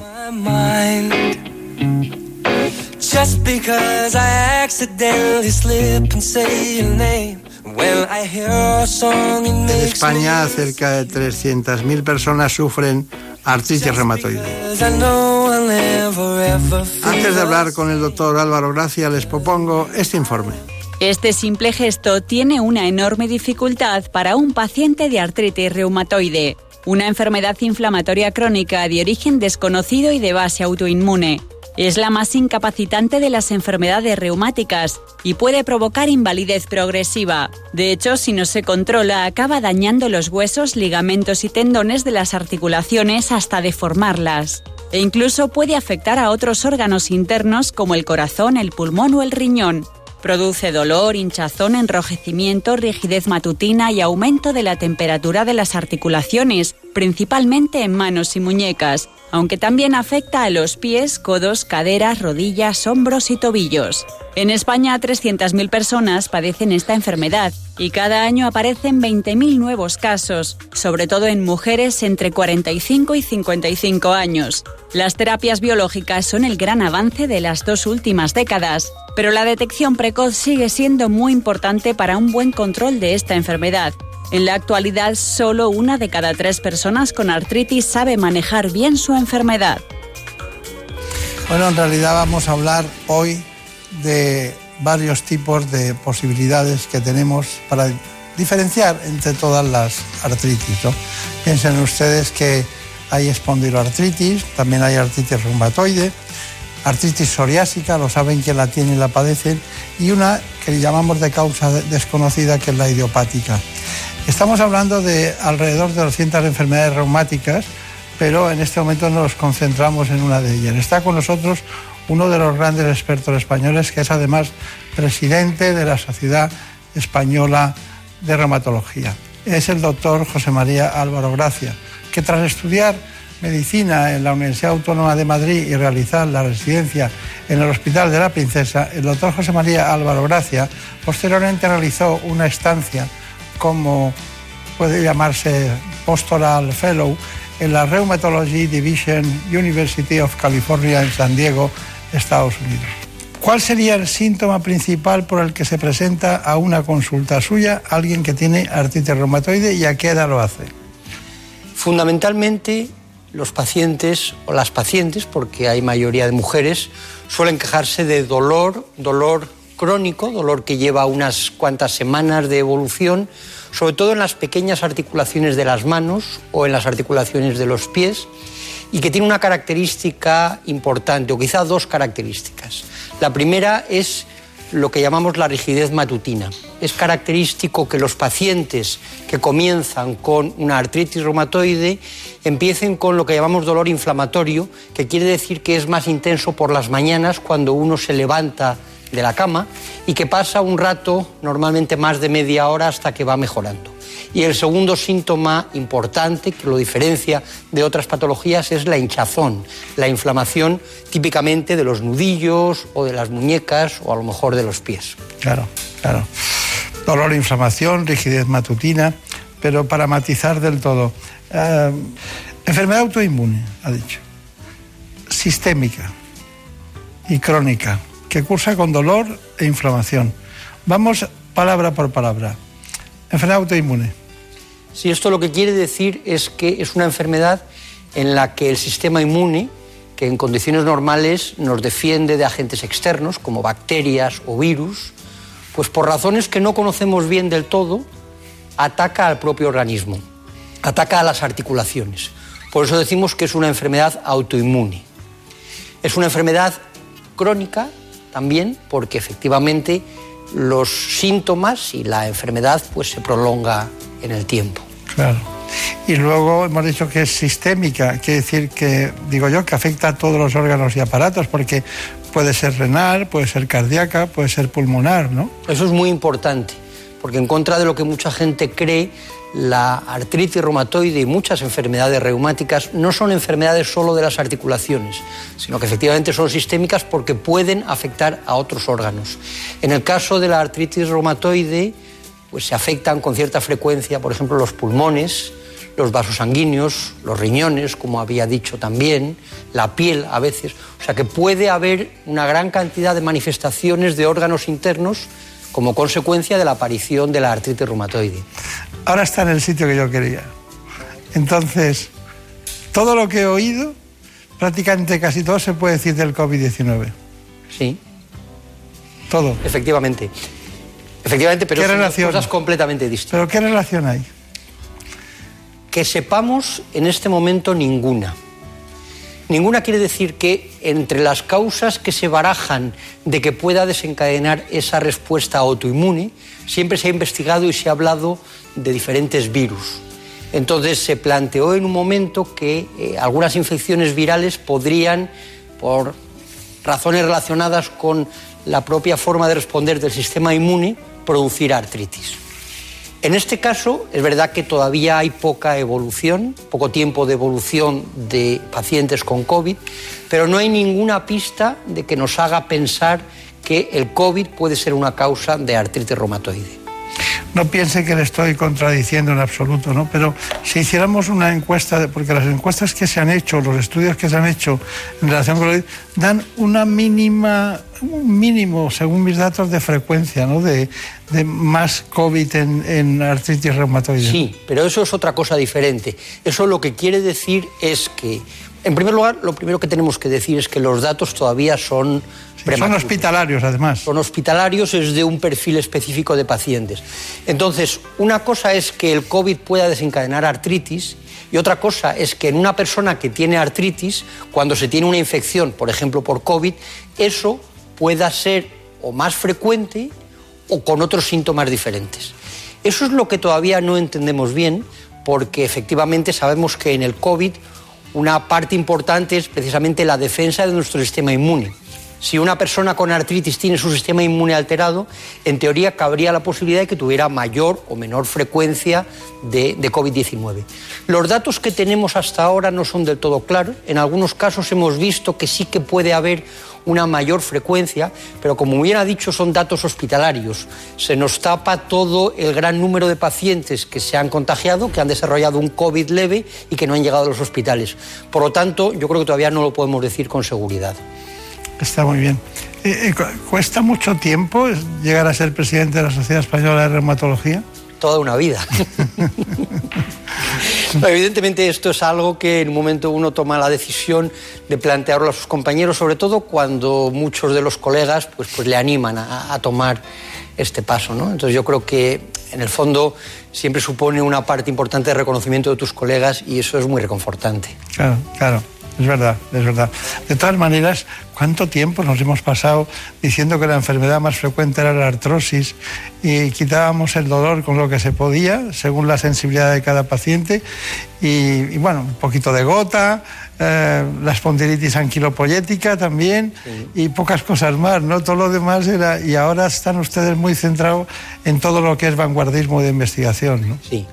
Speaker 30: Just because I accidentally and say your name. When I hear a song, it
Speaker 13: En España, cerca de 300.000 personas sufren artritis reumatoide.
Speaker 30: I know I'll never ever feel
Speaker 13: Antes de hablar con el doctor Álvaro Gracia, les propongo este informe.
Speaker 14: Este simple gesto tiene una enorme dificultad para un paciente de artritis reumatoide, una enfermedad inflamatoria crónica de origen desconocido y de base autoinmune. Es la más incapacitante de las enfermedades reumáticas y puede provocar invalidez progresiva. De hecho, si no se controla, acaba dañando los huesos, ligamentos y tendones de las articulaciones hasta deformarlas. e incluso puede afectar a otros órganos internos como el corazón, el pulmón o el riñón. Produce dolor, hinchazón, enrojecimiento, rigidez matutina y aumento de la temperatura de las articulaciones, principalmente en manos y muñecas, aunque también afecta a los pies, codos, caderas, rodillas, hombros y tobillos. En España, 300.000 personas padecen esta enfermedad y cada año aparecen 20.000 nuevos casos, sobre todo en mujeres entre 45 y 55 años. Las terapias biológicas son el gran avance de las dos últimas décadas, pero la detección precoz sigue siendo muy importante para un buen control de esta enfermedad. En la actualidad, solo una de cada tres personas con artritis sabe manejar bien su enfermedad.
Speaker 13: Bueno, en realidad vamos a hablar hoy de varios tipos de posibilidades que tenemos para diferenciar entre todas las artritis. Piensen ustedes que hay espondiloartritis, también hay artritis reumatoide, artritis psoriásica, lo saben que la tienen y la padecen, y una que llamamos de causa desconocida, que es la idiopática. Estamos hablando de alrededor de 200 enfermedades reumáticas, pero en este momento nos concentramos en una de ellas. Está con nosotros uno de los grandes expertos españoles, que es además presidente de la Sociedad Española de Reumatología. Es el doctor José María Álvaro Gracia, que tras estudiar medicina en la Universidad Autónoma de Madrid y realizar la residencia en el Hospital de la Princesa, el doctor José María Álvaro Gracia posteriormente realizó una estancia como puede llamarse Postural Fellow en la Rheumatology Division University of California en San Diego, Estados Unidos. ¿Cuál sería el síntoma principal por el que se presenta a una consulta suya alguien que tiene artritis reumatoide y a qué edad lo hace?
Speaker 42: Fundamentalmente los pacientes o las pacientes, porque hay mayoría de mujeres, suelen quejarse de dolor, dolor crónico, dolor que lleva unas cuantas semanas de evolución, sobre todo en las pequeñas articulaciones de las manos o en las articulaciones de los pies y que tiene una característica importante, o quizá dos características. La primera es lo que llamamos la rigidez matutina. Es característico que los pacientes que comienzan con una artritis reumatoide empiecen con lo que llamamos dolor inflamatorio, que quiere decir que es más intenso por las mañanas cuando uno se levanta de la cama y que pasa un rato, normalmente más de media hora, hasta que va mejorando. Y el segundo síntoma importante que lo diferencia de otras patologías es la hinchazón, la inflamación típicamente de los nudillos o de las muñecas o a lo mejor de los pies.
Speaker 13: Claro, claro. Dolor, inflamación, rigidez matutina, pero para matizar del todo. Eh, enfermedad autoinmune, ha dicho. Sistémica y crónica, que cursa con dolor e inflamación. Vamos palabra por palabra. Enfermedad autoinmune.
Speaker 42: Sí, esto lo que quiere decir es que es una enfermedad en la que el sistema inmune, que en condiciones normales nos defiende de agentes externos como bacterias o virus, pues por razones que no conocemos bien del todo, ataca al propio organismo, ataca a las articulaciones. Por eso decimos que es una enfermedad autoinmune. Es una enfermedad crónica también porque efectivamente los síntomas y la enfermedad pues se prolonga en el tiempo.
Speaker 13: Claro. Y luego hemos dicho que es sistémica, quiere decir que, digo yo, que afecta a todos los órganos y aparatos, porque puede ser renal, puede ser cardíaca, puede ser pulmonar, ¿no?
Speaker 42: Eso es muy importante, porque en contra de lo que mucha gente cree, la artritis reumatoide y muchas enfermedades reumáticas no son enfermedades solo de las articulaciones, sino que efectivamente son sistémicas porque pueden afectar a otros órganos. En el caso de la artritis reumatoide, pues se afectan con cierta frecuencia, por ejemplo, los pulmones, los vasos sanguíneos, los riñones, como había dicho también, la piel a veces. O sea que puede haber una gran cantidad de manifestaciones de órganos internos como consecuencia de la aparición de la artritis reumatoide.
Speaker 13: Ahora está en el sitio que yo quería. Entonces, todo lo que he oído, prácticamente casi todo se puede decir del COVID-19.
Speaker 42: Sí.
Speaker 13: Todo.
Speaker 42: Efectivamente. Efectivamente, pero
Speaker 13: ¿Qué
Speaker 42: son
Speaker 13: relación?
Speaker 42: cosas completamente distintas.
Speaker 13: ¿Pero qué relación hay?
Speaker 42: Que sepamos en este momento ninguna. Ninguna quiere decir que entre las causas que se barajan de que pueda desencadenar esa respuesta autoinmune, siempre se ha investigado y se ha hablado de diferentes virus. Entonces se planteó en un momento que eh, algunas infecciones virales podrían, por razones relacionadas con la propia forma de responder del sistema inmune, producir artritis. En este caso, es verdad que todavía hay poca evolución, poco tiempo de evolución de pacientes con COVID, pero no hay ninguna pista de que nos haga pensar que el COVID puede ser una causa de artritis reumatoide.
Speaker 13: No piense que le estoy contradiciendo en absoluto, ¿no? Pero si hiciéramos una encuesta, porque las encuestas que se han hecho, los estudios que se han hecho en relación con COVID, dan una mínima, un mínimo, según mis datos, de frecuencia, ¿no? De, más COVID en, en artritis reumatoide.
Speaker 42: Sí, pero eso es otra cosa diferente. Eso lo que quiere decir es que en primer lugar, lo primero que tenemos que decir es que los datos todavía son
Speaker 13: son hospitalarios, además.
Speaker 42: Son hospitalarios, es de un perfil específico de pacientes. Entonces, una cosa es que el COVID pueda desencadenar artritis y otra cosa es que en una persona que tiene artritis, cuando se tiene una infección, por ejemplo por COVID, eso pueda ser o más frecuente o con otros síntomas diferentes. Eso es lo que todavía no entendemos bien, porque efectivamente sabemos que en el COVID una parte importante es precisamente la defensa de nuestro sistema inmune. Si una persona con artritis tiene su sistema inmune alterado, en teoría cabría la posibilidad de que tuviera mayor o menor frecuencia de, COVID-19. Los datos que tenemos hasta ahora no son del todo claros. En algunos casos hemos visto que sí que puede haber una mayor frecuencia, pero como bien ha dicho, son datos hospitalarios. Se nos tapa todo el gran número de pacientes que se han contagiado, que han desarrollado un COVID leve y que no han llegado a los hospitales. Por lo tanto, yo creo que todavía no lo podemos decir con seguridad.
Speaker 13: Está muy bien. Eh, eh, ¿Cuesta mucho tiempo llegar a ser presidente de la Sociedad Española de Reumatología?
Speaker 42: Toda una vida. *laughs* evidentemente esto es algo que en un momento uno toma la decisión de plantearlo a sus compañeros, sobre todo cuando muchos de los colegas pues, pues le animan a, a tomar este paso. ¿no? Entonces yo creo que en el fondo siempre supone una parte importante de reconocimiento de tus colegas y eso es muy reconfortante.
Speaker 13: Claro, claro. Es verdad, es verdad. De todas maneras, ¿cuánto tiempo nos hemos pasado diciendo que la enfermedad más frecuente era la artrosis y quitábamos el dolor con lo que se podía, según la sensibilidad de cada paciente? Y, bueno, un poquito de gota, eh, la espondilitis anquilopoyética también y pocas cosas más, ¿no? Todo lo demás era... Y ahora están ustedes muy centrados en todo lo que es vanguardismo de investigación, ¿no?
Speaker 42: Sí.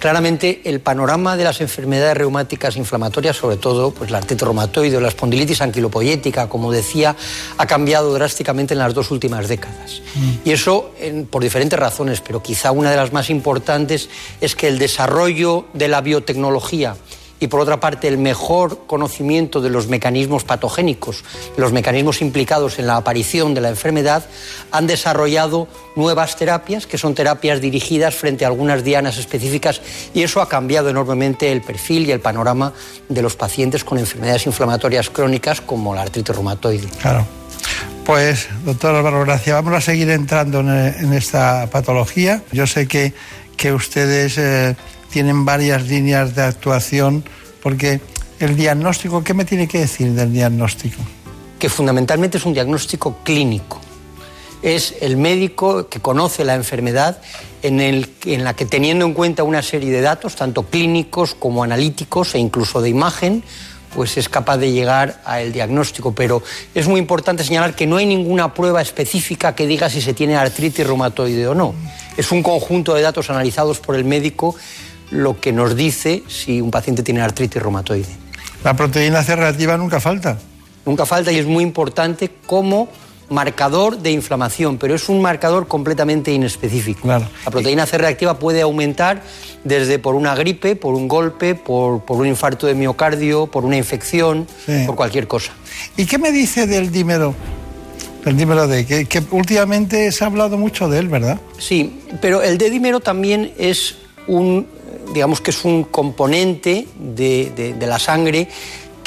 Speaker 42: Claramente el panorama de las enfermedades reumáticas inflamatorias, sobre todo pues, la artritis reumatoide o la espondilitis anquilopoyética, como decía, ha cambiado drásticamente en las dos últimas décadas. Mm. Y eso por diferentes razones, pero quizá una de las más importantes es que el desarrollo de la biotecnología y por otra parte el mejor conocimiento de los mecanismos patogénicos, los mecanismos implicados en la aparición de la enfermedad, han desarrollado nuevas terapias, que son terapias dirigidas frente a algunas dianas específicas, y eso ha cambiado enormemente el perfil y el panorama de los pacientes con enfermedades inflamatorias crónicas como la artritis reumatoide.
Speaker 13: Claro. Pues, doctor Álvaro Gracia, vamos a seguir entrando en, esta patología. Yo sé que, que ustedes... Eh, tienen varias líneas de actuación, porque el diagnóstico, ¿qué me tiene que decir del diagnóstico?
Speaker 42: Que fundamentalmente es un diagnóstico clínico. Es el médico que conoce la enfermedad en, el, en la que teniendo en cuenta una serie de datos, tanto clínicos como analíticos e incluso de imagen, pues es capaz de llegar al diagnóstico. Pero es muy importante señalar que no hay ninguna prueba específica que diga si se tiene artritis reumatoide o no. Es un conjunto de datos analizados por el médico lo que nos dice si un paciente tiene artritis reumatoide.
Speaker 13: La proteína C reactiva nunca falta.
Speaker 42: Nunca falta y es muy importante como marcador de inflamación, pero es un marcador completamente inespecífico. La proteína C reactiva puede aumentar desde por una gripe, por un golpe, por, un infarto de miocardio, por una infección, por cualquier cosa.
Speaker 13: ¿Y qué me dice del dímero? El dímero D, que, que, últimamente se ha hablado mucho de él, ¿verdad?
Speaker 42: Sí, pero el D dímero también es un digamos que es un componente de, la sangre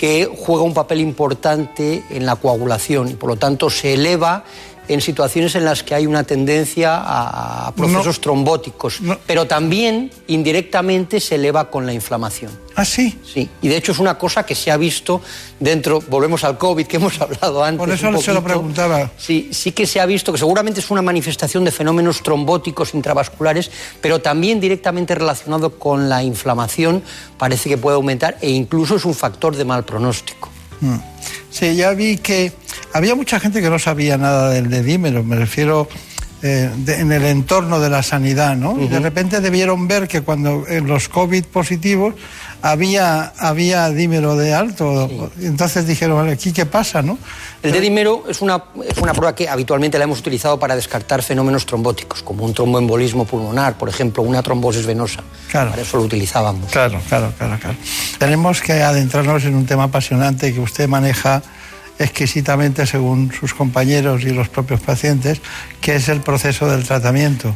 Speaker 42: que juega un papel importante en la coagulación y por lo tanto se eleva en situaciones en las que hay una tendencia a procesos trombóticos, pero también indirectamente se eleva con la inflamación.
Speaker 13: ¿Ah, sí?
Speaker 42: Sí, y de hecho es una cosa que se ha visto dentro, volvemos al COVID que hemos *laughs* hablado antes.
Speaker 13: Por eso se lo preguntaba.
Speaker 42: Sí, sí que se ha visto que seguramente es una manifestación de fenómenos trombóticos intravasculares, pero también directamente relacionado con la inflamación parece que puede aumentar e incluso es un factor de mal pronóstico.
Speaker 13: Mm. Sí, ya vi que había mucha gente que no sabía nada del dedímero, me refiero eh, en el entorno de la sanidad, ¿no? Y de repente debieron ver que cuando en los COVID positivos había, había dímero de alto. Entonces dijeron, vale, ¿aquí qué pasa, no?
Speaker 42: El dedímero es una, es una prueba que habitualmente la hemos utilizado para descartar fenómenos trombóticos, como un tromboembolismo pulmonar, por ejemplo, una trombosis venosa.
Speaker 13: Claro.
Speaker 42: Para eso lo utilizábamos.
Speaker 13: Claro, claro, claro, claro. Tenemos que adentrarnos en un tema apasionante que usted maneja exquisitamente según sus compañeros y los propios pacientes, que es el proceso del tratamiento.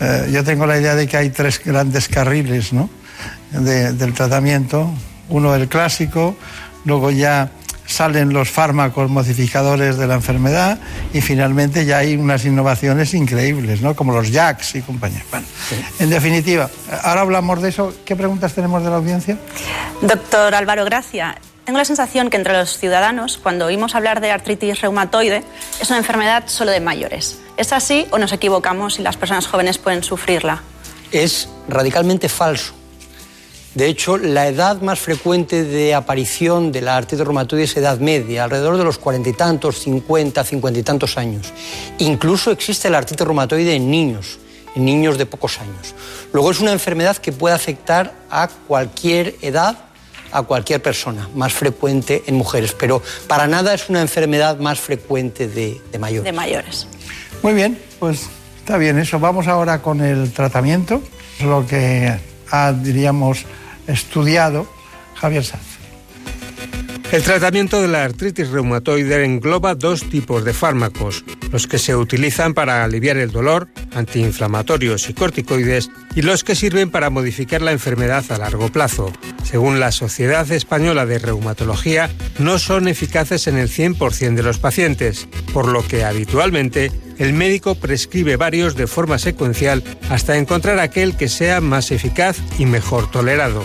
Speaker 13: Eh, yo tengo la idea de que hay tres grandes carriles ¿no? del tratamiento. Uno el clásico, luego ya salen los fármacos modificadores de la enfermedad y finalmente ya hay unas innovaciones increíbles, ¿no? como los JAKs y compañía. Bueno, En definitiva, ahora hablamos de eso. ¿Qué preguntas tenemos de la audiencia?
Speaker 43: Doctor Álvaro Gracia, tengo la sensación que entre los ciudadanos, cuando oímos hablar de artritis reumatoide, es una enfermedad solo de mayores. ¿Es así o nos equivocamos y las personas jóvenes pueden sufrirla?
Speaker 42: Es radicalmente falso. De hecho, la edad más frecuente de aparición de la artritis reumatoide es edad media, alrededor de los cuarenta y tantos, cincuenta, cincuenta y tantos años. Incluso existe la artritis reumatoide en niños, en niños de pocos años. Luego es una enfermedad que puede afectar a cualquier edad a cualquier persona, más frecuente en mujeres, pero para nada es una enfermedad más frecuente de, mayores.
Speaker 43: De mayores.
Speaker 13: Muy bien, pues está bien eso. Vamos ahora con el tratamiento, lo que ha, diríamos, estudiado Javier Sanz.
Speaker 17: El tratamiento de la artritis reumatoide engloba dos tipos de fármacos, los que se utilizan para aliviar el dolor, antiinflamatorios y corticoides, y los que sirven para modificar la enfermedad a largo plazo. Según la Sociedad Española de Reumatología, no son eficaces en el 100% de los pacientes, por lo que habitualmente el médico prescribe varios de forma secuencial hasta encontrar aquel que sea más eficaz y mejor tolerado.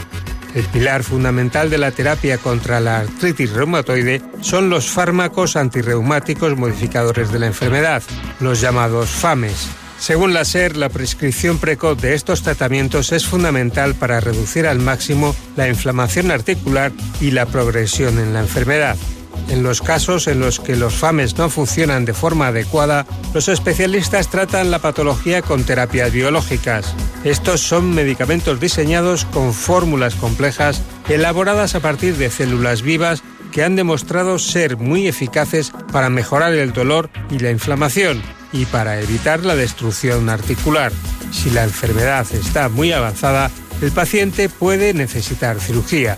Speaker 17: El pilar fundamental de la terapia contra la artritis reumatoide son los fármacos antirreumáticos modificadores de la enfermedad, los llamados FAMES. Según la SER, la prescripción precoz de estos tratamientos es fundamental para reducir al máximo la inflamación articular y la progresión en la enfermedad. En los casos en los que los FAMES no funcionan de forma adecuada, los especialistas tratan la patología con terapias biológicas. Estos son medicamentos diseñados con fórmulas complejas elaboradas a partir de células vivas que han demostrado ser muy eficaces para mejorar el dolor y la inflamación y para evitar la destrucción articular. Si la enfermedad está muy avanzada, el paciente puede necesitar cirugía.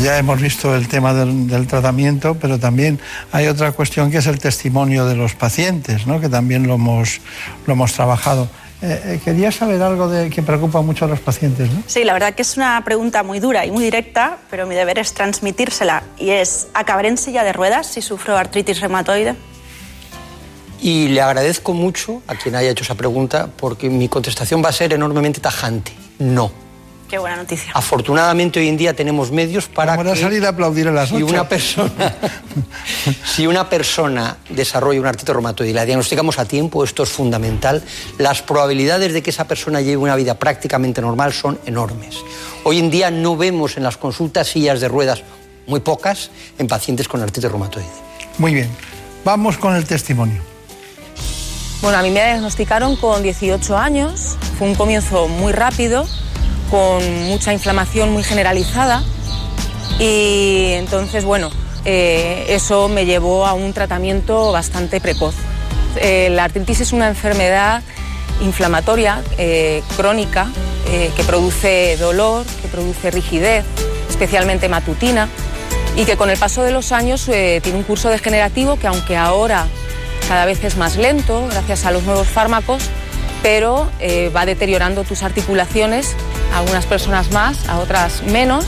Speaker 13: Ya hemos visto el tema del, tratamiento, pero también hay otra cuestión que es el testimonio de los pacientes, ¿no? que también lo hemos, lo hemos trabajado. Eh, eh, quería saber algo de, que preocupa mucho a los pacientes. ¿no?
Speaker 43: Sí, la verdad que es una pregunta muy dura y muy directa, pero mi deber es transmitírsela. Y es, ¿acabaré en silla de ruedas si sufro artritis reumatoide?
Speaker 42: Y le agradezco mucho a quien haya hecho esa pregunta porque mi contestación va a ser enormemente tajante. No.
Speaker 43: Qué buena noticia.
Speaker 42: Afortunadamente hoy en día tenemos medios para
Speaker 13: Vamos a salir a aplaudir a las
Speaker 42: si una persona *laughs* si una persona desarrolla un artritis reumatoide y la diagnosticamos a tiempo, esto es fundamental, las probabilidades de que esa persona lleve una vida prácticamente normal son enormes. Hoy en día no vemos en las consultas sillas de ruedas muy pocas en pacientes con artritis reumatoide.
Speaker 13: Muy bien. Vamos con el testimonio.
Speaker 44: Bueno, a mí me diagnosticaron con 18 años, fue un comienzo muy rápido con mucha inflamación muy generalizada y entonces, bueno, eh, eso me llevó a un tratamiento bastante precoz. Eh, la artritis es una enfermedad inflamatoria eh, crónica que produce dolor, que produce rigidez, especialmente matutina, y que con el paso de los años tiene un curso degenerativo que aunque ahora cada vez es más lento gracias a los nuevos fármacos, pero va deteriorando tus articulaciones a algunas personas más, a otras menos,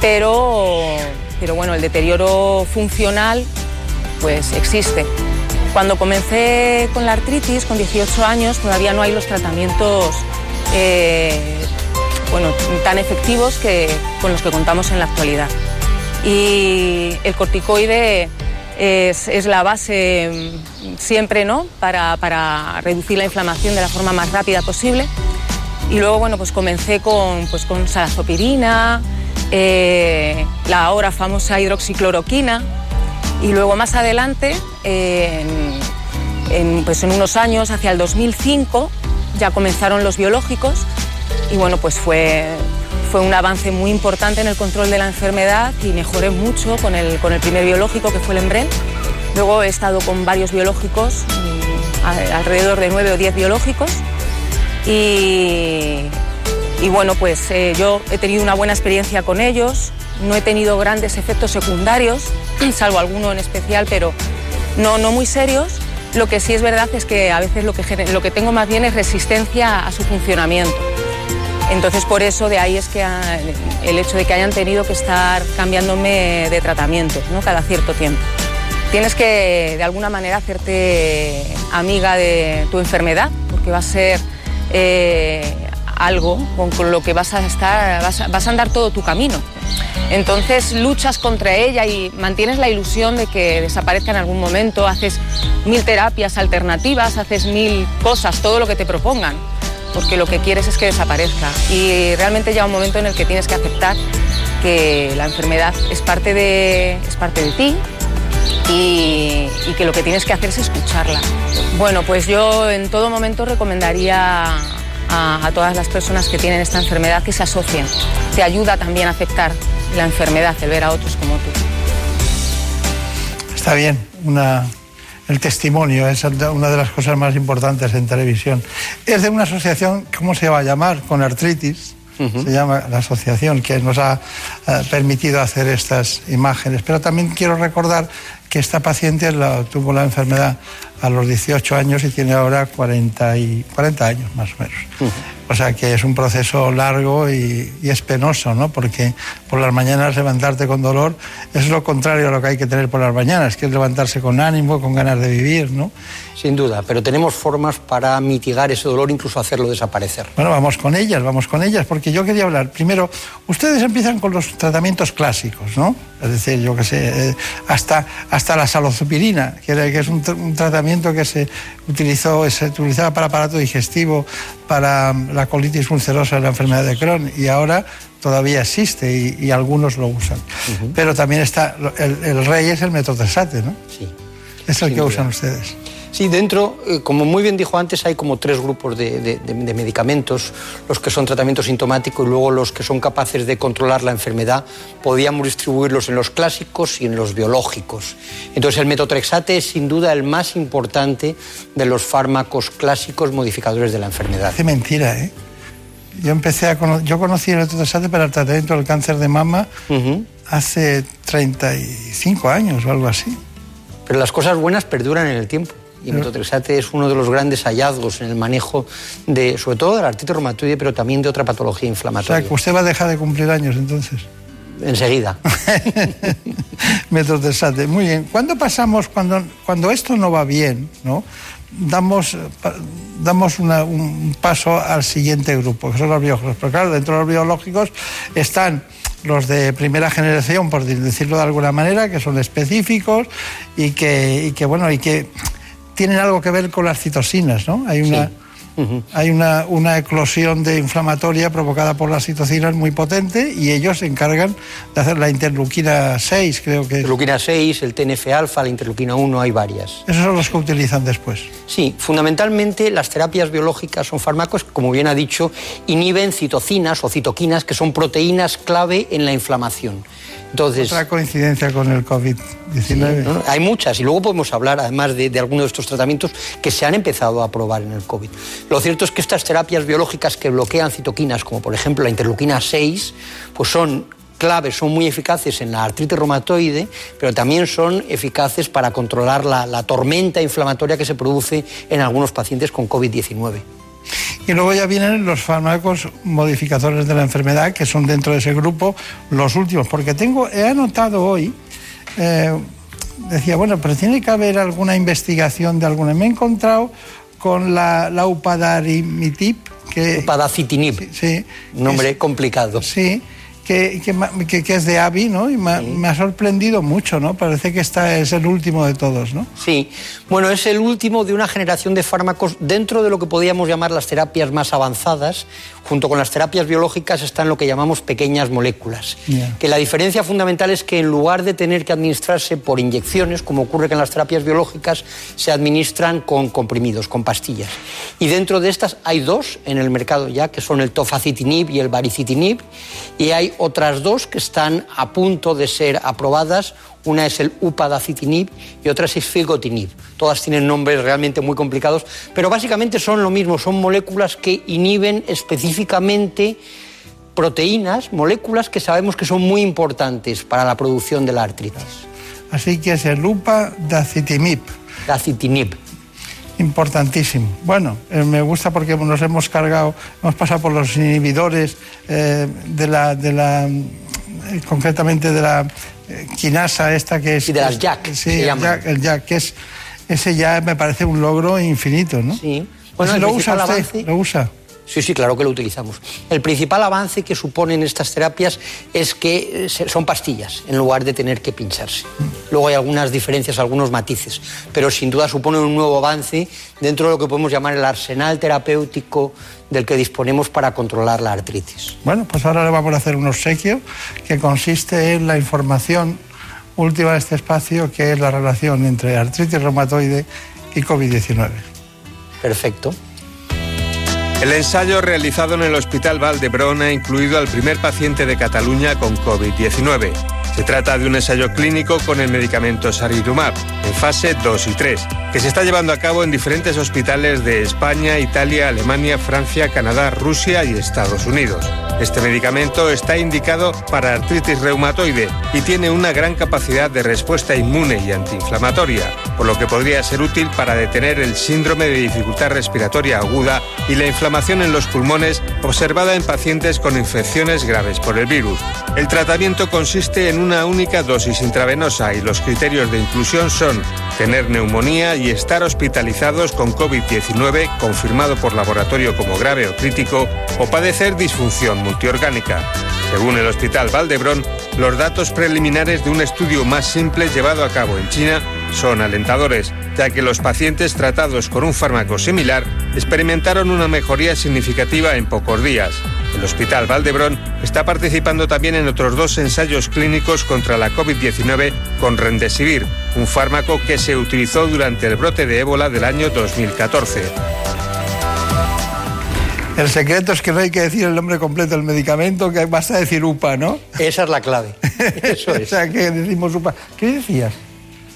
Speaker 44: pero, pero bueno, el deterioro funcional pues existe. Cuando comencé con la artritis, con 18 años, todavía no hay los tratamientos eh, bueno, tan efectivos que, con los que contamos en la actualidad. Y el corticoide es, la base mm, siempre ¿no? Para, para, reducir la inflamación de la forma más rápida posible. Y luego bueno, pues comencé con, pues con salazopirina, eh, la ahora famosa hidroxicloroquina y luego más adelante, en, pues en unos años, hacia el 2005, ya comenzaron los biológicos y bueno, pues fue, fue un avance muy importante en el control de la enfermedad y mejoré mucho con el, con el primer biológico que fue el Embren. Luego he estado con varios biológicos, mm, alrededor de nueve o diez biológicos y, y bueno, pues eh, yo he tenido una buena experiencia con ellos, no he tenido grandes efectos secundarios, *clears throat* salvo alguno en especial, pero no, no muy serios. Lo que sí es verdad es que a veces lo que, lo que tengo más bien es resistencia a su funcionamiento. Entonces por eso de ahí es que el hecho de que hayan tenido que estar cambiándome de tratamiento ¿no? cada cierto tiempo. Tienes que de alguna manera hacerte amiga de tu enfermedad porque va a ser eh, algo con, lo que vas a estar, vas a, andar todo tu camino. Entonces luchas contra ella y mantienes la ilusión de que desaparezca en algún momento, haces mil terapias alternativas, haces mil cosas, todo lo que te propongan, porque lo que quieres es que desaparezca. Y realmente llega un momento en el que tienes que aceptar que la enfermedad es parte de, es parte de ti y, que lo que tienes que hacer es escucharla. Bueno, pues yo en todo momento recomendaría a, todas las personas que tienen esta enfermedad que se asocien. Te ayuda también a aceptar la enfermedad, el ver a otros como tú.
Speaker 13: Está bien, una, el testimonio es una de las cosas más importantes en televisión. Es de una asociación, ¿cómo se va a llamar? Con artritis. Se llama la asociación que nos ha eh, permitido hacer estas imágenes. Pero también quiero recordar que esta paciente tuvo la enfermedad a los 18 años y tiene ahora 40, y, 40 años más o menos. O sea que es un proceso largo y, y, es penoso, ¿no? Porque por las mañanas levantarte con dolor es lo contrario a lo que hay que tener por las mañanas, que es levantarse con ánimo, con ganas de vivir, ¿no?
Speaker 42: Sin duda, pero tenemos formas para mitigar ese dolor, incluso hacerlo desaparecer.
Speaker 13: Bueno, vamos con ellas, vamos con ellas, porque yo quería hablar. Primero, ustedes empiezan con los tratamientos clásicos, ¿no? Es decir, yo qué sé, eh, hasta, hasta la salozupirina, que, que es un, tratamiento que se utilizó, se utilizaba para aparato digestivo, para la colitis ulcerosa, la enfermedad de Crohn, y ahora todavía existe y, algunos lo usan. Pero también está, el, rey es el metotrexate, ¿no?
Speaker 42: Sí.
Speaker 13: Es el que usan ustedes.
Speaker 42: Sí, dentro, eh, como muy bien dijo antes, hay como tres grupos de, medicamentos, los que son tratamientos sintomáticos y luego los que son capaces de controlar la enfermedad. Podíamos distribuirlos en los clásicos y en los biológicos. Entonces el metotrexate es sin duda el más importante de los fármacos clásicos modificadores de la enfermedad.
Speaker 13: Qué mentira, ¿eh? Yo empecé a yo conocí el metotrexate para el tratamiento del cáncer de mama hace 35 años o algo así.
Speaker 42: Pero las cosas buenas perduran en el tiempo y el metotrexate es uno de los grandes hallazgos en el manejo de, sobre todo de la artritis reumatoide, pero también de otra patología inflamatoria.
Speaker 13: O sea, que usted va a dejar de cumplir años entonces.
Speaker 42: Enseguida. *laughs*
Speaker 13: metotrexate, muy bien. ¿Cuándo pasamos, cuando, cuando esto no va bien, ¿no? damos, damos un paso al siguiente grupo, que son los biológicos. Pero claro, dentro de los biológicos están los de primera generación, por decirlo de alguna manera, que son específicos y que, y que bueno, y que tienen algo que ver con las citosinas, ¿no? Hay una, hay una, una, eclosión de inflamatoria provocada por las citocinas muy potente y ellos se encargan de hacer la interleuquina 6, creo que.
Speaker 42: Interleuquina 6, el TNF-alfa, la interleuquina 1, hay varias.
Speaker 13: Esos son los que utilizan después.
Speaker 42: Sí, fundamentalmente las terapias biológicas son fármacos que, como bien ha dicho, inhiben citocinas o citoquinas, que son proteínas clave en la inflamación.
Speaker 13: Otra coincidencia con el COVID-19.
Speaker 42: hay muchas y luego podemos hablar además de, algunos de estos tratamientos que se han empezado a probar en el COVID. Lo cierto es que estas terapias biológicas que bloquean citoquinas, como por ejemplo la interleuquina 6, pues son claves, son muy eficaces en la artritis reumatoide, pero también son eficaces para controlar la tormenta inflamatoria que se produce en algunos pacientes con COVID-19.
Speaker 13: Y luego ya vienen los fármacos modificadores de la enfermedad, que son dentro de ese grupo los últimos. Porque tengo, he anotado hoy eh, decía, bueno, pero tiene que haber alguna investigación de alguna. Me he encontrado con la, la upadacitinib, que...
Speaker 42: Upadacitinib.
Speaker 13: Sí.
Speaker 42: Nombre complicado.
Speaker 13: Sí que, que, que, es de AVI, ¿no? Y me, ha sorprendido mucho, ¿no? Parece que esta es el último de todos, ¿no?
Speaker 42: Sí, bueno, es el último de una generación de fármacos dentro de lo que podríamos llamar las terapias más avanzadas. Junto con las terapias biológicas están lo que llamamos pequeñas moléculas. Que la diferencia fundamental es que en lugar de tener que administrarse por inyecciones, como ocurre con las terapias biológicas, se administran con comprimidos, con pastillas. Y dentro de estas hay dos en el mercado ya, que son el tofacitinib y el baricitinib, y hay otras dos que están a punto de ser aprobadas. Una es el upadacitinib y otra es el filgotinib. Todas tienen nombres realmente muy complicados, pero básicamente son lo mismo, son moléculas que inhiben específicamente proteínas, moléculas que sabemos que son muy importantes para la producción de la artritis.
Speaker 13: Así que es el upadacitinib.
Speaker 42: Dacitinib
Speaker 13: importantísimo. Bueno, eh, me gusta porque nos hemos cargado, hemos pasado por los inhibidores eh, de la, de la eh, concretamente de la quinasa esta que es...
Speaker 42: Y de las JAK.
Speaker 13: Sí, el JAK, el JAK, que es, ese ya me parece un logro infinito, ¿no?
Speaker 42: Sí.
Speaker 13: Bueno, ¿Lo usa usted? ¿Lo usa?
Speaker 42: Sí, sí, claro que lo utilizamos. El principal avance que suponen estas terapias es que eh, son pastillas en lugar de tener que pincharse. Luego hay algunas diferencias, algunos matices, pero sin duda suponen un nuevo avance dentro de lo que podemos llamar el arsenal terapéutico del que disponemos para controlar la artritis.
Speaker 13: Bueno, pues ahora le vamos a hacer un obsequio que consiste en la información última de este espacio, que es la relación entre artritis reumatoide y COVID-19.
Speaker 42: Perfecto.
Speaker 17: El ensayo realizado en el Hospital Valdebrón ha incluido al primer paciente de Cataluña con COVID-19. Se trata de un ensayo clínico con el medicamento Sarirumab, en fase 2 y 3, que se está llevando a cabo en diferentes hospitales de España, Italia, Alemania, Francia, Canadá, Rusia y Estados Unidos. Este medicamento está indicado para artritis reumatoide y tiene una gran capacidad de respuesta inmune y antiinflamatoria, por lo que podría ser útil para detener el síndrome de dificultad respiratoria aguda y la inflamación en los pulmones observada en pacientes con infecciones graves por el virus. El tratamiento consiste en una única dosis intravenosa y los criterios de inclusión son tener neumonía y estar hospitalizados con COVID-19 confirmado por laboratorio como grave o crítico o padecer disfunción multiorgánica. Según el Hospital Valdebrón, los datos preliminares de un estudio más simple llevado a cabo en China son alentadores, ya que los pacientes tratados con un fármaco similar experimentaron una mejoría significativa en pocos días. El Hospital Valdebrón está participando también en otros dos ensayos clínicos contra la COVID-19 con Rendesivir, un fármaco que se utilizó durante el brote de ébola del año 2014.
Speaker 13: El secreto es que no hay que decir el nombre completo del medicamento, que basta decir UPA, ¿no?
Speaker 42: Esa es la clave. *laughs* Eso es.
Speaker 13: o sea, que decimos UPA. ¿Qué decías?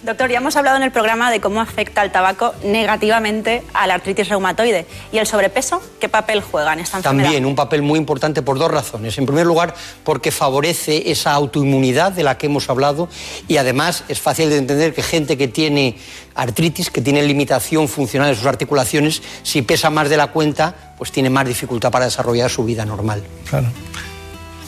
Speaker 43: Doctor, ya hemos hablado en el programa de cómo afecta el tabaco negativamente a la artritis reumatoide. ¿Y el sobrepeso qué papel juega en esta enfermedad?
Speaker 42: También un papel muy importante por dos razones. En primer lugar, porque favorece esa autoinmunidad de la que hemos hablado y además es fácil de entender que gente que tiene artritis, que tiene limitación funcional en sus articulaciones, si pesa más de la cuenta, pues tiene más dificultad para desarrollar su vida normal.
Speaker 13: Claro.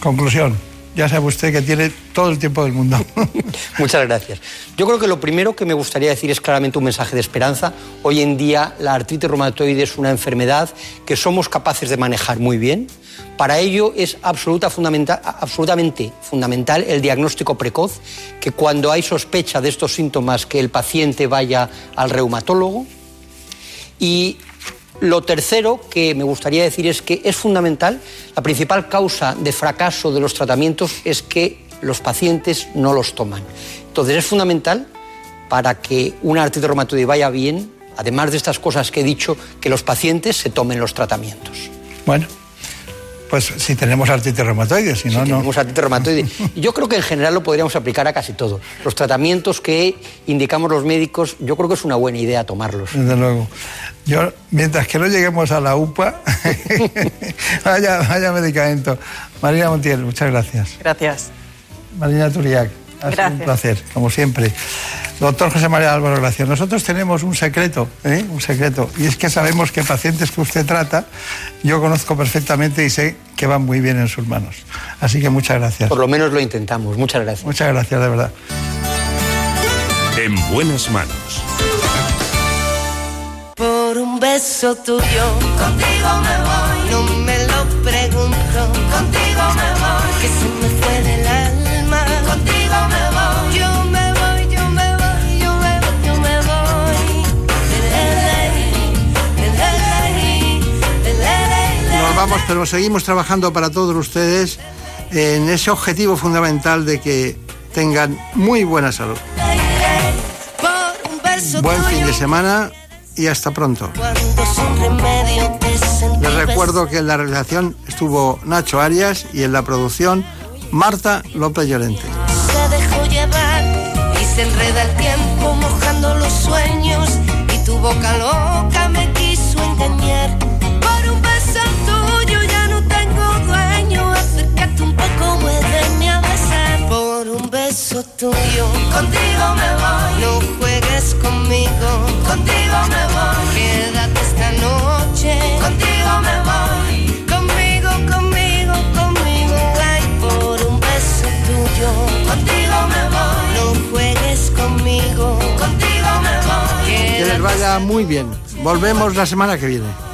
Speaker 13: Conclusión ya sabe usted que tiene todo el tiempo del mundo. *laughs*
Speaker 42: Muchas gracias. Yo creo que lo primero que me gustaría decir es claramente un mensaje de esperanza. Hoy en día la artritis reumatoide es una enfermedad que somos capaces de manejar muy bien. Para ello es absoluta, absolutamente fundamental el diagnóstico precoz, que cuando hay sospecha de estos síntomas que el paciente vaya al reumatólogo. Y lo tercero que me gustaría decir es que es fundamental, la principal causa de fracaso de los tratamientos es que los pacientes no los toman. Entonces es fundamental para que una artritis reumatoide vaya bien, además de estas cosas que he dicho, que los pacientes se tomen los tratamientos.
Speaker 13: Bueno, pues si tenemos artritis reumatoide, si no, no.
Speaker 42: Tenemos artritis reumatoide. Yo creo que en general lo podríamos aplicar a casi todo. Los tratamientos que indicamos los médicos, yo creo que es una buena idea tomarlos.
Speaker 13: Desde luego. Yo, mientras que no lleguemos a la UPA, *laughs* vaya, vaya medicamento. Marina Montiel, muchas gracias.
Speaker 45: Gracias.
Speaker 13: Marina Turiac, ha sido un placer, como siempre. Doctor José María Álvaro Gracia, nosotros tenemos un secreto, ¿eh? un secreto, y es que sabemos que pacientes que usted trata, yo conozco perfectamente y sé que van muy bien en sus manos. Así que muchas gracias.
Speaker 42: Por lo menos lo intentamos, muchas gracias.
Speaker 13: Muchas gracias, de verdad.
Speaker 8: En buenas manos.
Speaker 43: Por un beso tuyo, contigo me voy. No me lo pregunto, contigo me voy. Que
Speaker 13: pero seguimos trabajando para todos ustedes en ese objetivo fundamental de que tengan muy buena salud. Buen fin de semana y hasta pronto. Les recuerdo que en la realización estuvo Nacho Arias y en la producción Marta López Llorente.
Speaker 43: se dejó llevar y se enreda el tiempo mojando los sueños y tu boca loca me quiso engañar. Beso tuyo, contigo me voy. No juegues conmigo, contigo me voy. Quédate esta noche, contigo me voy. Conmigo, conmigo, conmigo, ay, por un beso tuyo. Contigo me voy. No juegues conmigo. Contigo me voy.
Speaker 13: Que les vaya muy bien. Volvemos la semana que viene.